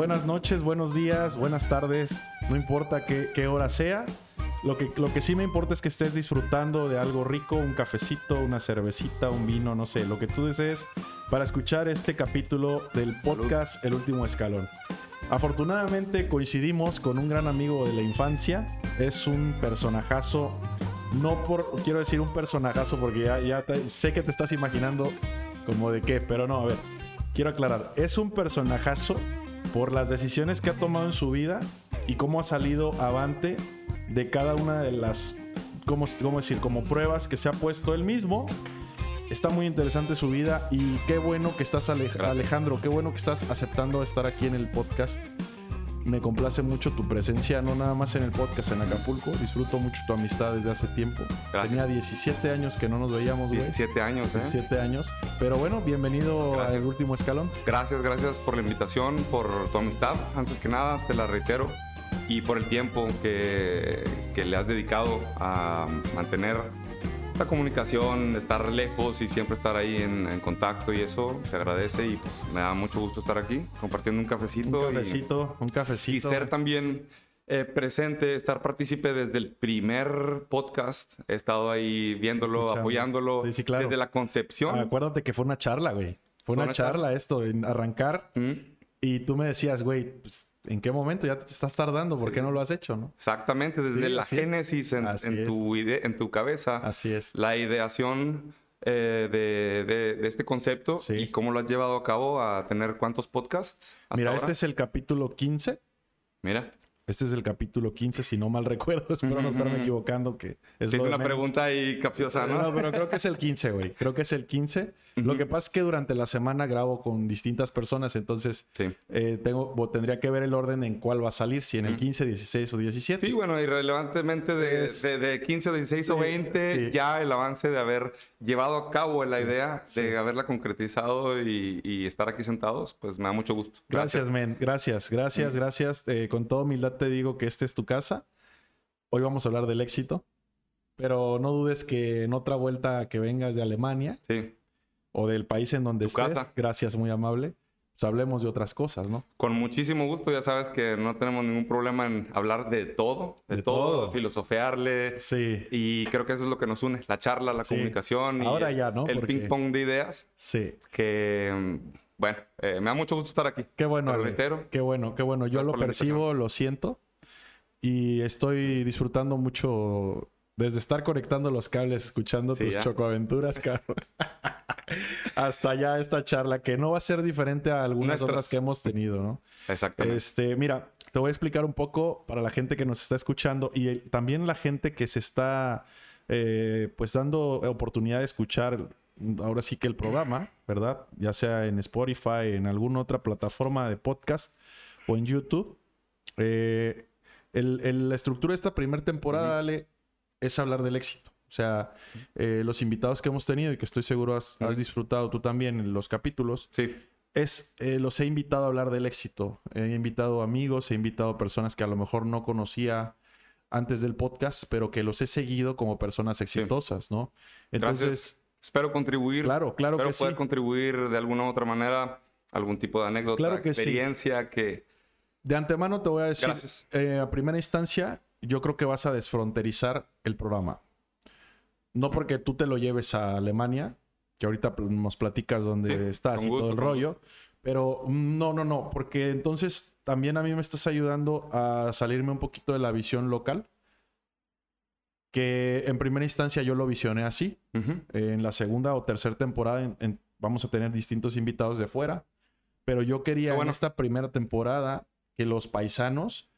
buenas noches, buenos días, buenas tardes, no importa qué, qué hora sea. Lo que, lo que sí me importa es que estés disfrutando de algo rico, un cafecito, una cervecita, un vino, no sé, lo que tú desees para escuchar este capítulo del podcast El Último Escalón. Afortunadamente coincidimos con un gran amigo de la infancia. Es un personajazo, no por, quiero decir un personajazo porque ya, ya te- sé que te estás imaginando como de qué, pero no, a ver, quiero aclarar. Es un personajazo por las decisiones que ha tomado en su vida y cómo ha salido avante de cada una de las, ¿cómo, cómo decir? Como pruebas que se ha puesto él mismo. Está muy interesante su vida y qué bueno que estás, Ale-. Alejandro, qué bueno que estás aceptando estar aquí en el podcast. Me complace mucho tu presencia, no nada más en el podcast en Acapulco. Disfruto mucho tu amistad desde hace tiempo. Gracias. Tenía 17 años que no nos veíamos, güey. 17 años, ¿eh? 17 años. Pero bueno, bienvenido al último escalón. Gracias, gracias por la invitación, por tu amistad, antes que nada, te la reitero, y por el tiempo que, que le has dedicado a mantener la comunicación, estar lejos y siempre estar ahí en, en contacto y eso se agradece y pues me da mucho gusto estar aquí compartiendo un cafecito. Un y- cafecito, un y cafecito. ser también eh, presente, estar partícipe desde el primer podcast. He estado ahí viéndolo, Escuchando. apoyándolo Sí, sí, claro. desde la concepción. Acuérdate que fue una charla, güey. Fue una, una charla, charla. esto, en arrancar. Mm, Y tú me decías, güey, pues, ¿en qué momento ya te estás tardando? ¿Por Sí, qué no lo has hecho, no? Exactamente, desde Sí, la génesis en, tu ide- en tu cabeza, Así es. la ideación eh, de, de- de este concepto Sí. y cómo lo has llevado a cabo a tener cuántos podcasts. hasta Mira, ahora? este es el capítulo 15. Mira, Este es el capítulo 15, si no mal recuerdo. Espero no estarme equivocando, que es lo una menos. pregunta ahí capciosa, ¿no? No, pero creo que es el 15, güey. Creo que es el 15. Lo que pasa es que durante la semana grabo con distintas personas, entonces Sí. eh, tengo, tendría que ver el orden en cuál va a salir, si en el Ujú. 15, 16 o 17. Sí, bueno, irrelevantemente de, Es- de, de 15 o 16 o Sí, 20, sí. ya el avance de haber llevado a cabo la idea, de haberla concretizado y, y estar aquí sentados, pues me da mucho gusto. Gracias, men. Gracias, gracias, gracias. Eh, con toda humildad te digo que esta es tu casa. Hoy vamos a hablar del éxito. Pero no dudes que en otra vuelta que vengas de Alemania Sí, o del país en donde estés, casa. gracias, muy amable, pues hablemos de otras cosas, ¿no? con muchísimo gusto. Ya sabes que no tenemos ningún problema en hablar de todo, de, De todo, todo. filosofearle. Sí, Y creo que eso es lo que nos une, la charla, la Sí. comunicación y Ahora el- ya, ¿no? el Porque- ping pong de ideas. sí. Que, mm, bueno, eh, me da mucho gusto estar aquí. Qué bueno, lo reitero. Qué bueno, qué bueno. Yo Gracias lo percibo, lo siento. Y estoy disfrutando mucho desde estar conectando los cables, escuchando Sí, tus ya. chocoaventuras, cabrón. Hasta ya esta charla, que no va a ser diferente a algunas Nuestras. otras que hemos tenido, ¿no? Exactamente. Este, mira, te voy a explicar un poco para la gente que nos está escuchando y el- también la gente que se está eh, pues dando oportunidad de escuchar mm, ahora sí que el programa, ¿verdad? Ya sea en Spotify, en alguna otra plataforma de podcast o en YouTube. Eh, el- el- la estructura de esta primera temporada, Ale, es hablar del éxito. O sea, eh, los invitados que hemos tenido y que estoy seguro has, disfrutado tú también en los capítulos, sí, es, eh, los he invitado a hablar del éxito. He invitado amigos, he invitado personas que a lo mejor no conocía antes del podcast, pero que los he seguido como personas exitosas, ¿no? Entonces, Gracias. espero contribuir. claro, claro espero que poder sí. contribuir de alguna u otra manera algún tipo de anécdota, Claro que experiencia que... De antemano te voy a decir, eh, a primera instancia, yo creo que vas a desfronterizar el programa. No porque tú te lo lleves a Alemania, que ahorita nos platicas dónde Sí, estás y gusto, todo el rollo, pero mm, no, no, no, porque entonces también a mí me estás ayudando a salirme un poquito de la visión local, que en primera instancia yo lo visioné así, en la segunda o tercera temporada en- en- vamos a tener distintos invitados de fuera. Pero yo quería bueno. en esta primera temporada que los paisanos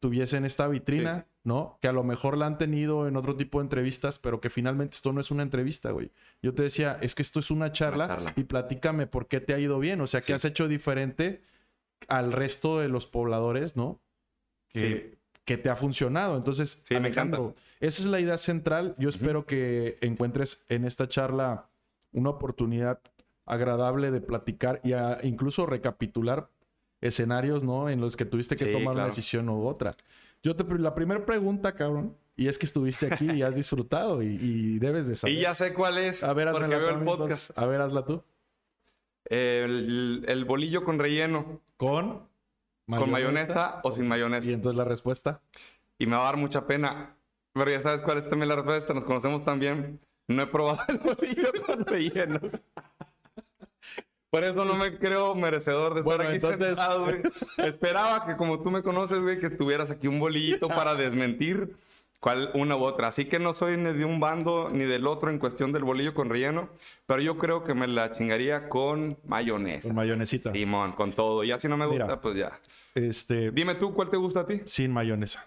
tuviesen esta vitrina, ¿no? Que a lo mejor la han tenido en otro tipo de entrevistas, pero que finalmente esto no es una entrevista, güey. Yo te decía, es que esto es una charla, charla. y platícame por qué te ha ido bien. O sea, Sí. ¿qué has hecho diferente al resto de los pobladores, ¿no? Que, que te ha funcionado. Entonces, Sí, me Alejandro, encanta. esa es la idea central. Yo espero que encuentres en esta charla una oportunidad agradable de platicar y a- incluso recapitular escenarios, ¿no? En los que tuviste que Sí, tomar una decisión u otra. Yo te la primera pregunta, cabrón, y es que estuviste aquí y has disfrutado y, y debes de saber. Y ya sé cuál es, a ver, porque veo el podcast. A ver, hazla tú. El, el bolillo con relleno. Con ¿Con mayonesa o sin mayonesa? Y entonces la respuesta. Y me va a dar mucha pena. Pero ya sabes cuál es también la respuesta. Nos conocemos también. No he probado el bolillo con relleno. Por eso no me creo merecedor de estar Bueno, aquí entonces- sentado, güey. Esperaba que como tú me conoces, güey, que tuvieras aquí un bolillito para desmentir cuál una u otra. Así que no soy ni de un bando ni del otro en cuestión del bolillo con relleno, pero yo creo que me la chingaría con mayonesa. Con mayonesita. Simón, con todo. Ya si no me gusta, Mira. pues ya. Este, Dime tú, ¿cuál te gusta a ti? sin mayonesa.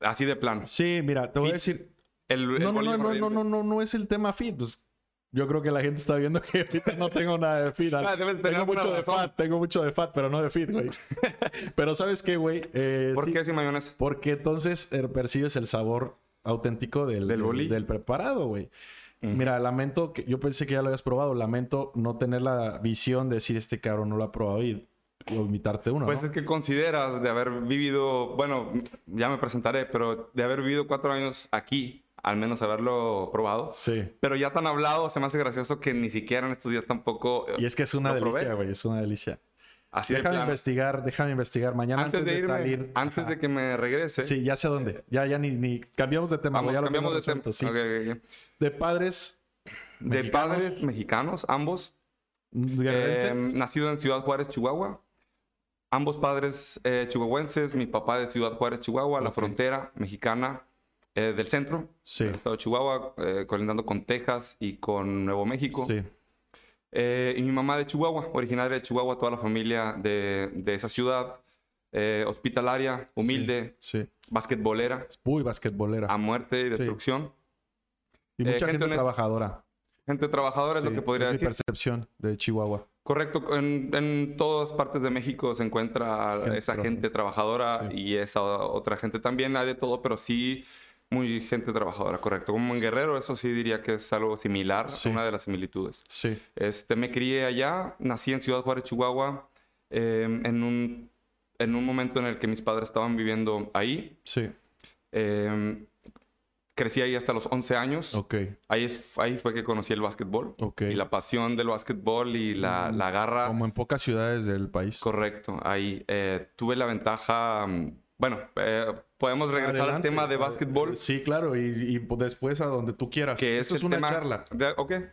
Así de plano. Sí, mira, te voy a Fit. decir. El, el No, no, no, no, no, no, no, no es el tema fit. Pues, yo creo que la gente está viendo que ahorita no tengo nada de fit. Ah, tengo mucho de razón. fat, tengo mucho de fat, pero no de fit, güey. pero ¿sabes qué, güey? Eh, ¿Por sí, qué sin mayonesa? Porque entonces eh, percibes el sabor auténtico del, Del del preparado, güey. Mira, lamento que yo pensé que ya lo habías probado. Lamento no tener la visión de decir este cabrón no lo ha probado y, y vomitarte uno. Pues ¿no? es que consideras de haber vivido, bueno, ya me presentaré, pero de haber vivido cuatro años aquí, al menos haberlo probado. Sí. Pero ya tan hablado, se me hace gracioso que ni siquiera en estos días tampoco. eh, Y es que es una delicia, güey. Es una delicia. Así déjame investigar, déjame investigar. Mañana Antes de irme, salir. antes Ajá. de que me regrese. Sí, ya sé dónde. Ya, ya ni, ni cambiamos de tema. Vamos, ya cambiamos de tema. sí. De padres De mexicanos, padres mexicanos, ambos. Eh, nacido en Ciudad Juárez, Chihuahua. Ambos padres eh, chihuahuenses. Mi papá de Ciudad Juárez, Chihuahua, la frontera mexicana eh, del centro. sí. del estado de Chihuahua, eh, colindando con Texas y con Nuevo México. Sí. Eh, y mi mamá de Chihuahua, originaria de Chihuahua, toda la familia de, de esa ciudad, eh, hospitalaria, humilde, Sí. basquetbolera, Uy, basquetbolera. a muerte y destrucción. y mucha gente gente, trabajadora. Gente trabajadora es lo que podría es decir. mi percepción de Chihuahua. Correcto, en, en todas partes de México se encuentra Gente esa trabajadora. gente trabajadora y esa otra gente también, hay de todo, pero sí muy gente trabajadora, correcto. Como en Guerrero, eso sí diría que es algo similar, Sí. una de las similitudes. Sí. Este, me crié allá, nací en Ciudad Juárez, Chihuahua, eh, en, un, en un momento en el que mis padres estaban viviendo ahí. Sí. Eh, crecí ahí hasta los 11 años. Ok. Ahí, es, ahí fue que conocí el básquetbol. Ok. Y la pasión del básquetbol y la, la garra. Como en pocas ciudades del país. Correcto, ahí eh, tuve la ventaja. mm, Bueno, eh, podemos regresar al tema de básquetbol. Sí, claro, y, y después a donde tú quieras. Que Esto es, una tema- charla. de- ok, eh,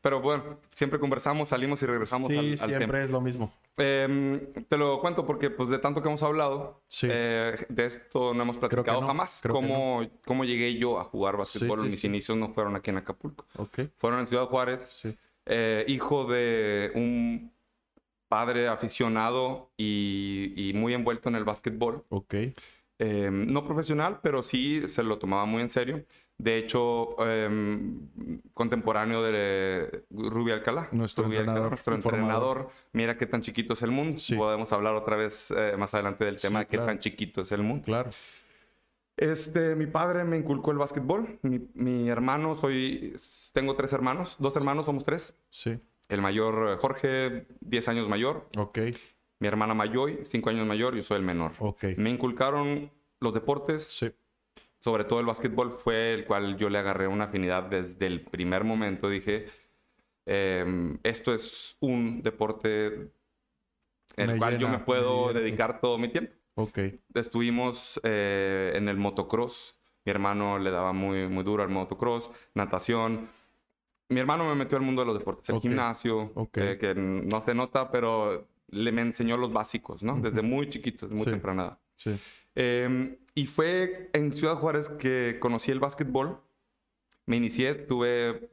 pero bueno, siempre conversamos, salimos y regresamos Sí, al, al siempre tema. es lo mismo. Em, te lo cuento porque pues de tanto que hemos hablado, Sí. eh, de esto no hemos platicado no, jamás. Cómo, cómo llegué yo a jugar básquetbol. sí, Mis inicios no fueron aquí en Acapulco, Ok. fueron en Ciudad Juárez. Sí. hijo de un padre aficionado y, y muy envuelto en el básquetbol. Ok. Eh, no profesional, pero sí se lo tomaba muy en serio. De hecho, eh, contemporáneo de Rubio Alcalá. Nuestro Alcalá, entrenador nuestro entrenador. Mira qué tan chiquito es el mundo. Sí. Podemos hablar otra vez eh, más adelante del Sí, tema de qué claro. tan chiquito es el mundo. Claro. Este, mi padre me inculcó el básquetbol. Mi, mi hermano, soy, tengo tres hermanos. Dos hermanos, somos tres. Sí. El mayor, eh, Jorge, 10 años mayor. Ok. Mi hermana Mayoy, 5 años mayor. Yo soy el menor. Ok. Me inculcaron los deportes, Sí. sobre todo el básquetbol fue el cual yo le agarré una afinidad desde el primer momento. Dije, em, esto es un deporte en Me el cual yo me puedo me dedicar todo mi tiempo. Ok. Estuvimos eh, en el motocross. Mi hermano le daba muy, muy duro al motocross, natación. Mi hermano me metió al mundo de los deportes, el Ok, gimnasio, ok. eh, que no se nota, pero le me enseñó los básicos, ¿no? Desde muy chiquito, desde muy Sí. temprana edad. Sí. Eh, y fue en Ciudad Juárez que conocí el básquetbol. Me inicié, tuve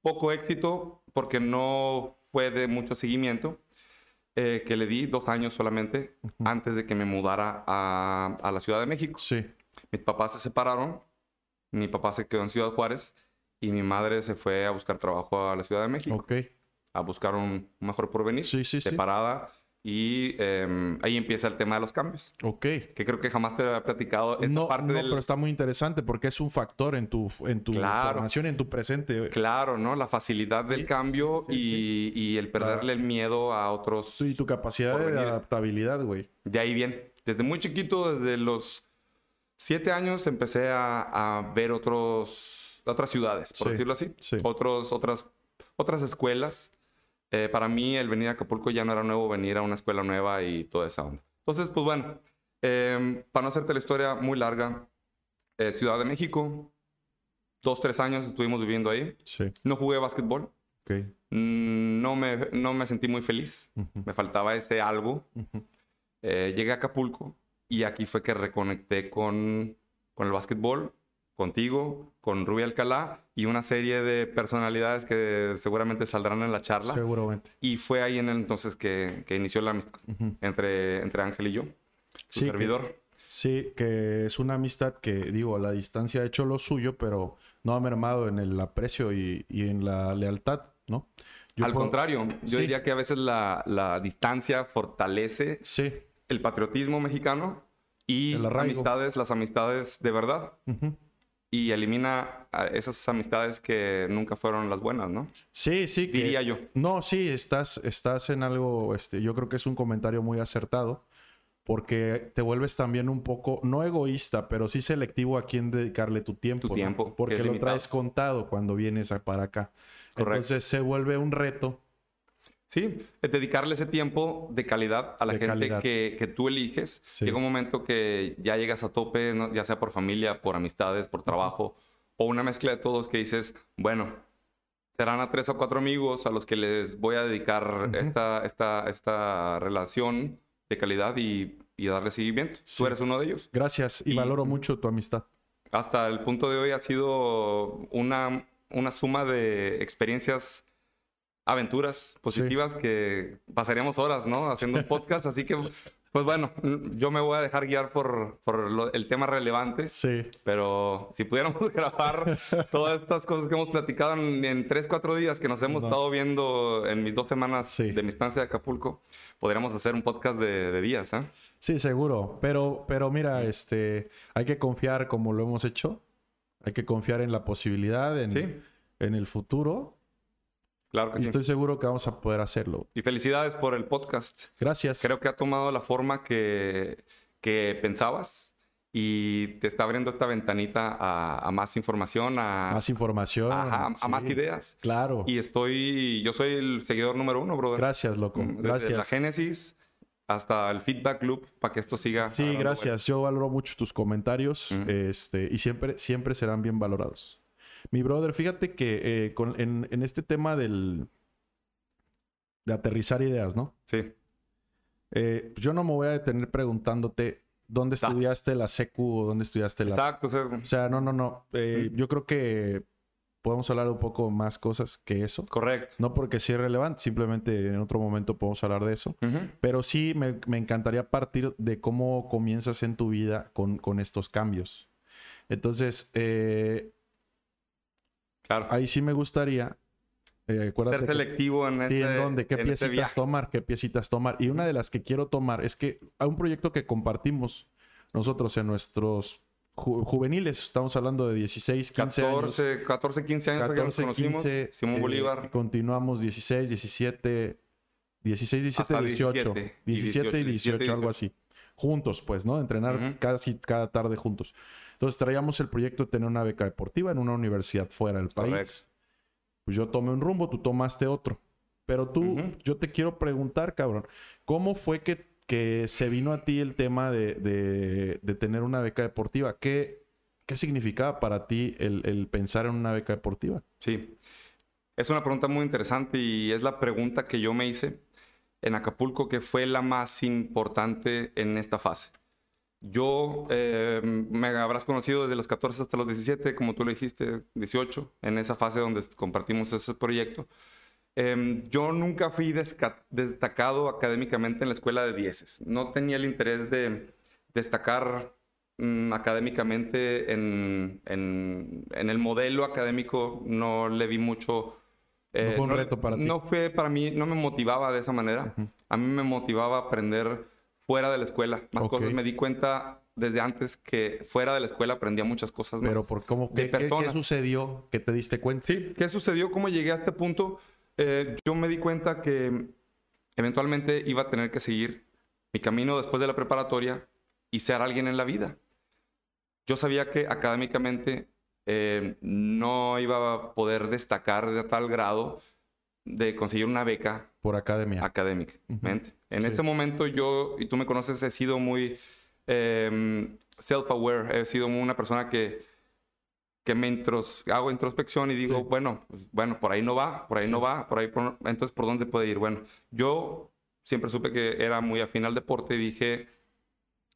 poco éxito porque no fue de mucho seguimiento, eh, que le di dos años solamente antes de que me mudara a, a la Ciudad de México. Sí. Mis papás se separaron, mi papá se quedó en Ciudad Juárez y mi madre se fue a buscar trabajo a la Ciudad de México, Ok. a buscar un mejor porvenir, Sí, sí, sí. separada. Y eh, ahí empieza el tema de los cambios Ok. que creo que jamás te había platicado esa no, parte no, del... pero está muy interesante porque es un factor en tu, en tu Claro. formación, en tu presente. Claro, ¿no? La facilidad del cambio sí, y, y el perderle el miedo a otros... Sí, y tu capacidad de adaptabilidad, güey. De ahí bien. Desde muy chiquito, desde los siete años, empecé a, a ver otros, otras ciudades, por Sí, decirlo así. sí. Otros, otras, otras escuelas. eh, para mí el venir a Acapulco ya no era nuevo, venir a una escuela nueva y toda esa onda. Entonces, pues bueno, em, para no hacerte la historia muy larga, eh, Ciudad de México, dos, tres años estuvimos viviendo ahí. Sí. No jugué básquetbol. Ok. Mm, No me, no me sentí muy feliz. Ujú, Me faltaba ese algo. ujú. Eh, llegué a Acapulco y aquí fue que reconecté con, con el básquetbol, contigo, con Rubí Alcalá y una serie de personalidades que seguramente saldrán en la charla. Seguramente. Y fue ahí en el entonces que, que inició la amistad Ujú. entre, entre Ángel y yo, su Sí, que- servidor. Sí, que es una amistad que, digo, a la distancia ha hecho lo suyo, pero no ha mermado en el aprecio y, y en la lealtad, ¿no? Yo Al puedo- contrario, yo Sí. diría que a veces la, la distancia fortalece Sí. el patriotismo mexicano y amistades, las amistades de verdad. Ujú. Y elimina a esas amistades que nunca fueron las buenas, ¿no? Sí, sí. que- Diría yo. No, sí, estás, estás en algo, este, yo creo que es un comentario muy acertado, porque te vuelves también un poco, no egoísta, pero sí selectivo a quién dedicarle tu tiempo. Tu tiempo, que Porque lo limitado. traes contado cuando vienes a- para acá. Correcto. Entonces se vuelve un reto. Sí, es dedicarle ese tiempo de calidad a la De gente que, que tú eliges. Sí. Llega un momento que ya llegas a tope, ¿no? ya sea por familia, por amistades, por trabajo, o una mezcla de todos que dices, bueno, serán a tres o cuatro amigos a los que les voy a dedicar esta, esta, esta relación de calidad y, y darle seguimiento. Sí. Tú eres uno de ellos. Gracias y, Y- valoro mucho tu amistad. Hasta el punto de hoy ha sido una, una suma de experiencias, aventuras positivas que pasaríamos horas, ¿no? Haciendo un podcast. Así que, pues bueno, yo me voy a dejar guiar por, por lo- el tema relevante. Sí. Pero si pudiéramos grabar todas estas cosas que hemos platicado en, en tres, cuatro días que nos hemos No. estado viendo en mis dos semanas Sí. de mi estancia de Acapulco, podríamos hacer un podcast de, de días, ¿eh? Sí, seguro. Pero, pero mira, este, hay que confiar como lo hemos hecho. Hay que confiar en la posibilidad, en, Sí, en el futuro. Claro que Y sí. estoy seguro que vamos a poder hacerlo. Y felicidades por el podcast. Gracias. Creo que ha tomado la forma que, que pensabas y te está abriendo esta ventanita a, a más información, a, Más información. ajá, a más sí. ideas. Claro. Y estoy, yo soy el seguidor número uno, brother. Gracias, loco. Mm, Desde Gracias. la génesis hasta el feedback loop para que esto siga. Sí, gracias. Yo valoro mucho tus comentarios Ujú. este, y siempre, siempre serán bien valorados. Mi brother, fíjate que eh, con- en, en este tema del de aterrizar ideas, ¿no? Sí, Eh, yo no me voy a detener preguntándote dónde Exacto. estudiaste la secu o dónde estudiaste la... exacto. o sea, O sea, no, no, no. Eh. Yo creo que podemos hablar un poco más cosas que eso. correcto. No porque sea relevante, simplemente en otro momento podemos hablar de eso. Ujú. Pero sí me, me encantaría partir de cómo comienzas en tu vida con, con estos cambios. Entonces, eh, Claro. ahí sí me gustaría. eh, Ser que- selectivo en, Sí, este, en dónde, qué en este piecitas viaje. tomar, qué piecitas tomar. Y una de las que quiero tomar es que hay un proyecto que compartimos nosotros en nuestros ju- juveniles. Estamos hablando de 16, 15 años. 14, 14, 15 años que nos 14, conocimos. 15, Simón eh, Bolívar. Continuamos 16, 17, 16, 17, Hasta 18. 17 y 17 y 18, 18, algo así. Juntos, pues, ¿no? Entrenar Ujú. casi cada tarde juntos. Entonces traíamos el proyecto de tener una beca deportiva en una universidad fuera del país. Pues yo tomé un rumbo, tú tomaste otro. Pero tú, yo te quiero preguntar, cabrón, ¿cómo fue que, que se vino a ti el tema de, de- de tener una beca deportiva? ¿Qué, qué significaba para ti el, el pensar en una beca deportiva? Sí. Es una pregunta muy interesante y es la pregunta que yo me hice en Acapulco, que fue la más importante en esta fase. Yo eh, me habrás conocido desde los 14 hasta los 17, como tú lo dijiste, 18, en esa fase donde compartimos ese proyecto. Em, yo nunca fui destacado académicamente en la escuela de dieces. No tenía el interés de destacar mm, académicamente en, en- en el modelo académico. No le vi mucho... eh, fue un reto para ti. No fue para mí, no me motivaba de esa manera. A mí me motivaba aprender fuera de la escuela. Más Ok. cosas. Me di cuenta desde antes que fuera de la escuela aprendía muchas cosas más. Pero por cómo, de ¿qué, qué- qué sucedió que te diste cuenta? Sí, ¿qué sucedió? ¿Cómo llegué a este punto? Eh, yo me di cuenta que eventualmente iba a tener que seguir mi camino después de la preparatoria y ser alguien en la vida. Yo sabía que académicamente eh, no iba a poder destacar de tal grado de conseguir una beca Por academia. académicamente. En ese momento yo, y tú me conoces, he sido muy em, self-aware, he sido una persona que, que me intros, hago introspección y digo, bueno, pues, bueno, por ahí no va, por ahí no va, por ahí, por, entonces, ¿por dónde puede ir? Bueno, yo siempre supe que era muy afín al deporte y dije,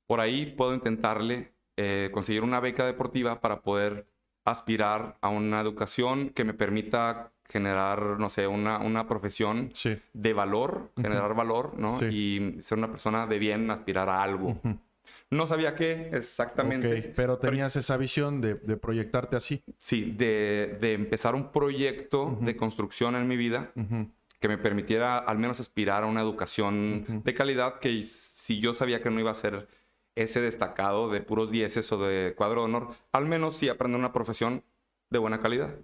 por ahí puedo intentarle eh, conseguir una beca deportiva para poder aspirar a una educación que me permita generar, no sé, una, una profesión de valor, generar valor, ¿no? Y ser una persona de bien, aspirar a algo. No sabía qué exactamente. pero tenías esa visión de, proyectarte así. Sí, de, empezar un proyecto de construcción en mi vida que me permitiera al menos aspirar a una educación de calidad que si yo sabía que no iba a ser ese destacado de puros dieces o de cuadro de honor, al menos sí aprender una profesión de buena calidad.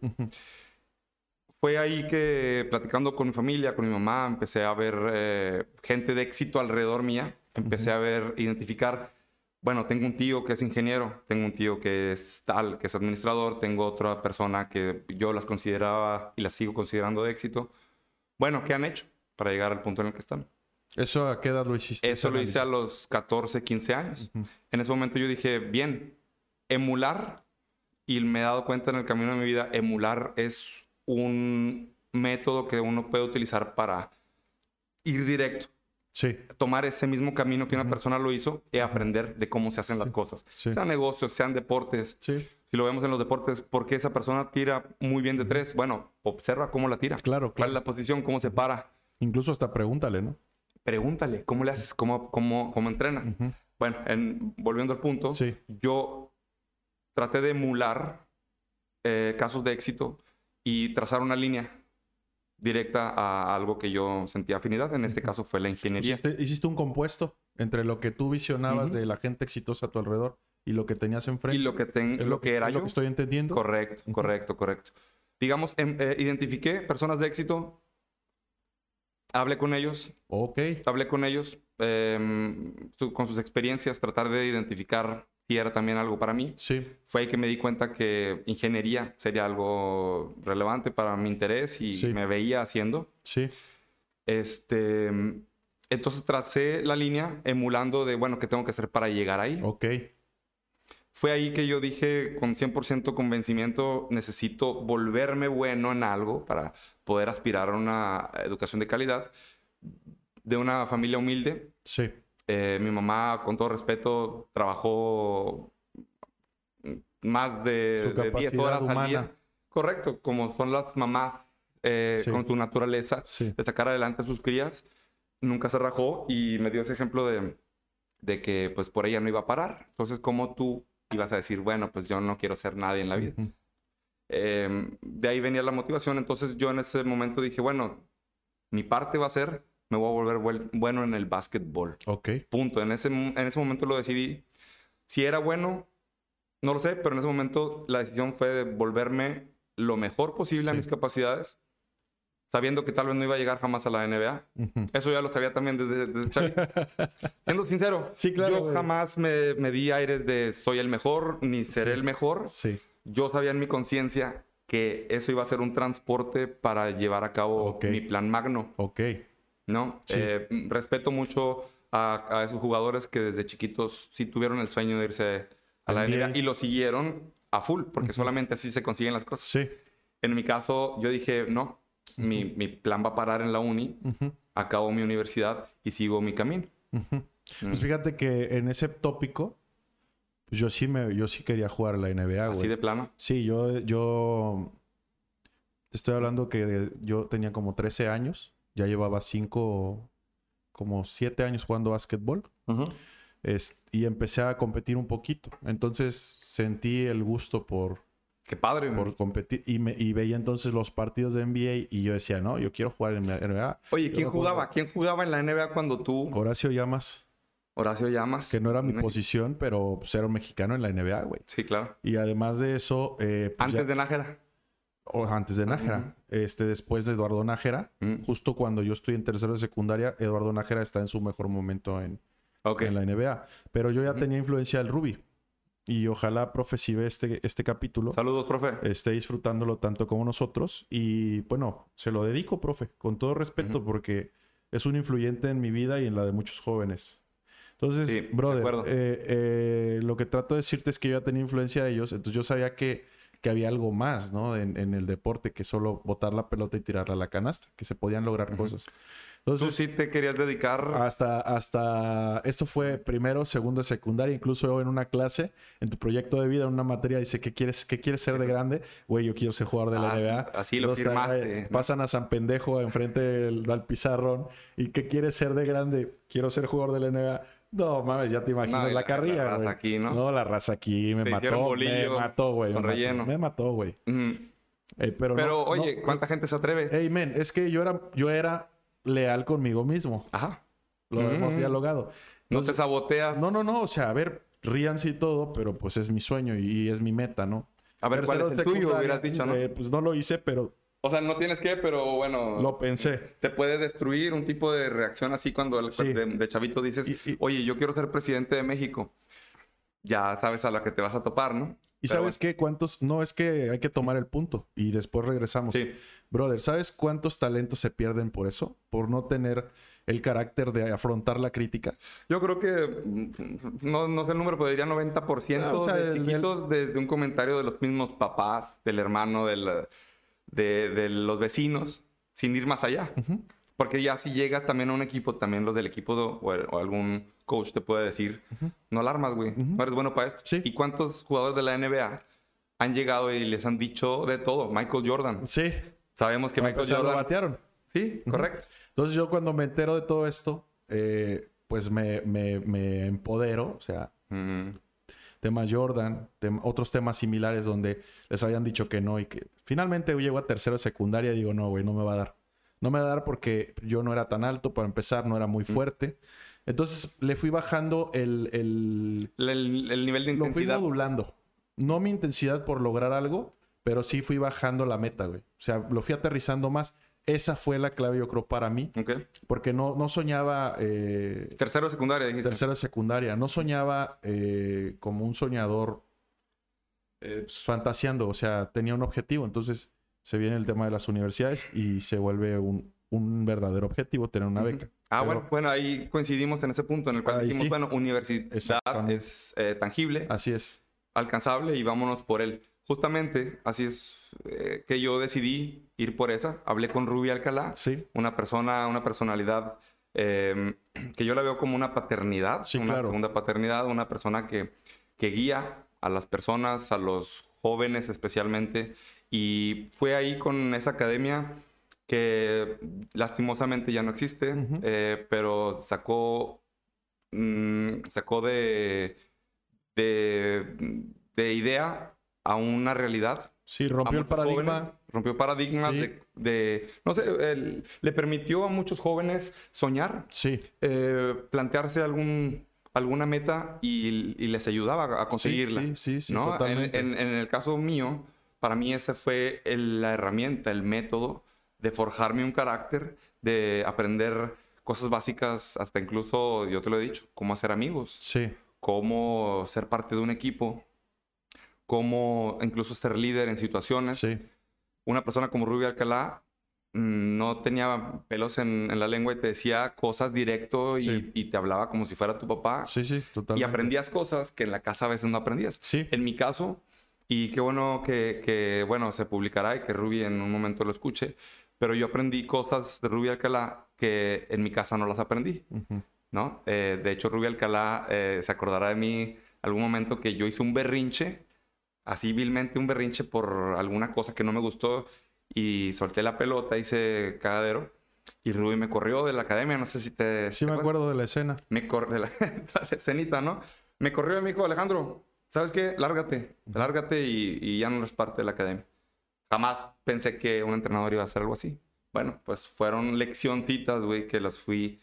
Fue ahí que platicando con mi familia, con mi mamá, empecé a ver eh, gente de éxito alrededor mía, empecé a ver, identificar bueno, tengo un tío que es ingeniero, tengo un tío que es tal, que es administrador, tengo otra persona que yo las consideraba y las sigo considerando de éxito. Bueno, ¿qué han hecho para llegar al punto en el que están? ¿Eso a qué edad lo hiciste? Eso lo hice a los 14, 15 años. En ese momento yo dije, bien, emular, y me he dado cuenta en el camino de mi vida, emular es un método que uno puede utilizar para ir directo. Sí. Tomar ese mismo camino que una persona lo hizo y aprender de cómo se hacen las cosas. Sean negocios, sean deportes. Sí. Si lo vemos en los deportes, ¿por qué esa persona tira muy bien de tres? Bueno, observa cómo la tira. Claro, claro. ¿Cuál es la posición? ¿Cómo se para? Incluso hasta pregúntale, ¿no? Pregúntale, ¿cómo le haces? ¿Cómo, cómo, cómo entrenas? Bueno, en, volviendo al punto, yo traté de emular eh, casos de éxito y trazar una línea directa a algo que yo sentía afinidad. En este caso fue la ingeniería. Hiciste, un compuesto entre lo que tú visionabas de la gente exitosa a tu alrededor y lo que tenías enfrente. Y lo que, lo, que, era yo. Lo que estoy entendiendo. Correcto, correcto, correcto. Digamos, em, eh, identifiqué personas de éxito, hablé con ellos. Ok. Hablé con ellos, em, con sus experiencias, tratar de identificar si era también algo para mí. Sí. Fue ahí que me di cuenta que ingeniería sería algo relevante para mi interés y me veía haciendo. Sí. Este, entonces tracé la línea emulando de, bueno, ¿qué tengo que hacer para llegar ahí? Ok. Fue ahí que yo dije con 100% convencimiento, necesito volverme bueno en algo para poder aspirar a una educación de calidad de una familia humilde. Sí. Eh, mi mamá, con todo respeto, trabajó más de, 10 horas al día. Correcto, como son las mamás eh, con su naturaleza de sacar adelante a sus crías. Nunca se rajó y me dio ese ejemplo de, de que pues por ella no iba a parar. Entonces, ¿cómo tú ibas a decir, bueno, pues yo no quiero ser nadie en la vida? Em, de ahí venía la motivación. Entonces yo en ese momento dije, bueno, mi parte va a ser me voy a volver bueno en el básquetbol. Ok. Punto. En ese, en ese momento lo decidí. Si era bueno, no lo sé, pero en ese momento la decisión fue de volverme lo mejor posible a mis capacidades, sabiendo que tal vez no iba a llegar jamás a la NBA. Eso ya lo sabía también desde, desde Siendo sincero, sí, claro, yo jamás me, me, di aires de soy el mejor ni seré el mejor. Sí. Yo sabía en mi conciencia que eso iba a ser un transporte para llevar a cabo mi plan magno. Ok. ¿no? Eh, respeto mucho a, esos jugadores que desde chiquitos sí tuvieron el sueño de irse a la NBA y lo siguieron a full, porque solamente así se consiguen las cosas. Sí. En mi caso, yo dije, no, mi, plan va a parar en la uni, acabo mi universidad y sigo mi camino. Pues fíjate que en ese tópico, pues yo sí, me, yo sí quería jugar a la NBA, ¿Así de plano? Sí, yo, yo te estoy hablando que yo tenía como 13 años ya llevaba cinco, como siete años jugando básquetbol. y empecé a competir un poquito. Entonces sentí el gusto por... Qué padre, Por competir. Y, me, y veía entonces los partidos de NBA y yo decía, no, yo quiero jugar en la NBA. Oye, ¿quién jugaba? ¿Quién jugaba en la NBA cuando tú... Horacio Llamas. Horacio Llamas. Que no era mi posición, pero pues, era un mexicano en la NBA, güey. Sí, claro. Y además de eso... Eh, pues, Antes de Nájera o antes de Nájera, este, después de Eduardo Nájera, mm. justo cuando yo estoy en tercero de secundaria, Eduardo Nájera está en su mejor momento en, en la NBA. Pero yo ya tenía influencia del Ruby. Y ojalá, profe, si ve este, este capítulo, Saludos, profe. esté disfrutándolo tanto como nosotros. Y bueno, se lo dedico, profe, con todo respeto, porque es un influyente en mi vida y en la de muchos jóvenes. Entonces, Sí, brother, eh, eh, lo que trato de decirte es que yo ya tenía influencia de ellos, entonces yo sabía que, que había algo más, ¿no? En, en el deporte, que solo botar la pelota y tirarla a la canasta, que se podían lograr Ujú. cosas. Tú sí te querías dedicar. hasta, hasta, esto fue primero, segundo de secundaria, incluso en una clase, en tu proyecto de vida, en una materia, dice, ¿qué quieres, qué quieres ser de grande? Güey, yo quiero ser jugador de la Ah, NBA. así lo Entonces, firmaste, eh, ¿no? Pasan a San Pendejo enfrente del, del pizarrón. ¿Y qué quieres ser de grande? Quiero ser jugador de la NBA. No, mames, ya te imaginas No, la, la- carrilla, la raza aquí, ¿no? la raza aquí me Te mató, me bolillo mató, güey. con me mató, relleno. Me mató, güey. Eh, pero Pero, no- oye, no- ¿cuánta gente se atreve? Ey, men, es que yo era, yo era leal conmigo mismo. Ajá. Lo Mm. hemos dialogado. No Entonces, te saboteas. no, no, no. O sea, a ver, ríanse y todo, pero pues es mi sueño y es mi meta, ¿no? A ver, ¿cuál es el tuyo? Hubieras dicho, ¿no? eh, pues no lo hice, pero O sea, no tienes que, pero bueno. lo pensé. Te puede destruir un tipo de reacción así cuando el- Sí. de, de chavito dices, Y- y- oye, yo quiero ser presidente de México. Ya sabes a la que te vas a topar, ¿no? ¿Y Pero sabes qué? ¿Cuántos? No, es que hay que tomar el punto y después regresamos. Sí. Brother, ¿sabes cuántos talentos se pierden por eso? Por no tener el carácter de afrontar la crítica. Yo creo que, mm, no, no sé el número, pero diría 90% Ah, o sea, de el- chiquitos desde un comentario de los mismos papás, del hermano, del, de, de los vecinos, sin ir más allá. Ujú. Porque ya si llegas también a un equipo, también los del equipo o, o algún coach te puede decir, no la armas, güey, no eres bueno para esto. Sí. ¿Y cuántos jugadores de la NBA han llegado y les han dicho de todo? Michael Jordan. Sí. Sabemos que Michael lo Jordan... batearon. Sí, correcto. Entonces yo cuando me entero de todo esto, eh, pues me, me, me empodero. O sea, temas Jordan, tem- otros temas similares donde les habían dicho que no y que finalmente llego a tercero de secundaria y digo, no, güey, no me va a dar. No me va a dar porque yo no era tan alto, para empezar, no era muy fuerte. Entonces le fui bajando el, el, El, el nivel de lo fui intensidad. modulando. No mi intensidad por lograr algo, pero sí fui bajando la meta, güey. O sea, lo fui aterrizando más. Esa fue la clave, yo creo, para mí. Porque no, no soñaba eh, Tercero secundaria, dijiste. tercero secundaria. No soñaba eh, como un soñador eh, pues, fantaseando. O sea, tenía un objetivo. Entonces se viene el tema de las universidades y se vuelve un, un verdadero objetivo tener una beca. Ah, Pero- bueno, bueno, ahí coincidimos en ese punto en el cual dijimos, sí. bueno, universidad es eh, tangible, Así es. alcanzable y vámonos por él. Justamente así es eh, que yo decidí ir por esa. Hablé con Ruby Alcalá, Sí. una persona, una personalidad eh, que yo la veo como una paternidad, Sí, una claro. segunda paternidad, una persona que, que guía a las personas, a los jóvenes especialmente. Y fue ahí con esa academia que lastimosamente ya no existe, eh, pero sacó, mm, sacó de, de, de idea a una realidad Sí, rompió el paradigma. jóvenes, rompió paradigmas Sí. de, de- no sé, el- le permitió a muchos jóvenes soñar, Sí. eh, plantearse algún, alguna meta y, y les ayudaba a conseguirla. Sí, sí, sí, ¿no? En, totalmente. en- en el caso mío, para mí esa fue el- la herramienta, el método de forjarme un carácter, de aprender cosas básicas, hasta incluso, yo te lo he dicho, cómo hacer amigos, Sí. cómo ser parte de un equipo, cómo incluso ser líder en situaciones. Sí. Una persona como Rubio Alcalá mm, no tenía pelos en, en la lengua y te decía cosas directo y, Sí. y te hablaba como si fuera tu papá. Sí, sí, totalmente. y aprendías cosas que en la casa a veces no aprendías. Sí. En mi caso, y qué bueno que, que, bueno, se publicará y que Ruby en un momento lo escuche, pero yo aprendí cosas de Ruby Alcalá que en mi casa no las aprendí. Ujú. ¿no? Eh, de hecho, Rubí Alcalá eh, se acordará de mí algún momento que yo hice un berrinche, así vilmente un berrinche por alguna cosa que no me gustó y solté la pelota, hice cagadero y Rubí me corrió de la academia, no sé si te... Sí, te me acuerdo de la escena. Me corrió de la, la escenita, ¿no? Me corrió y me dijo, Alejandro, ¿sabes qué? Lárgate, lárgate y, y ya no eres parte de la academia. Jamás pensé que un entrenador iba a hacer algo así. Bueno, pues fueron leccioncitas, güey, que las fui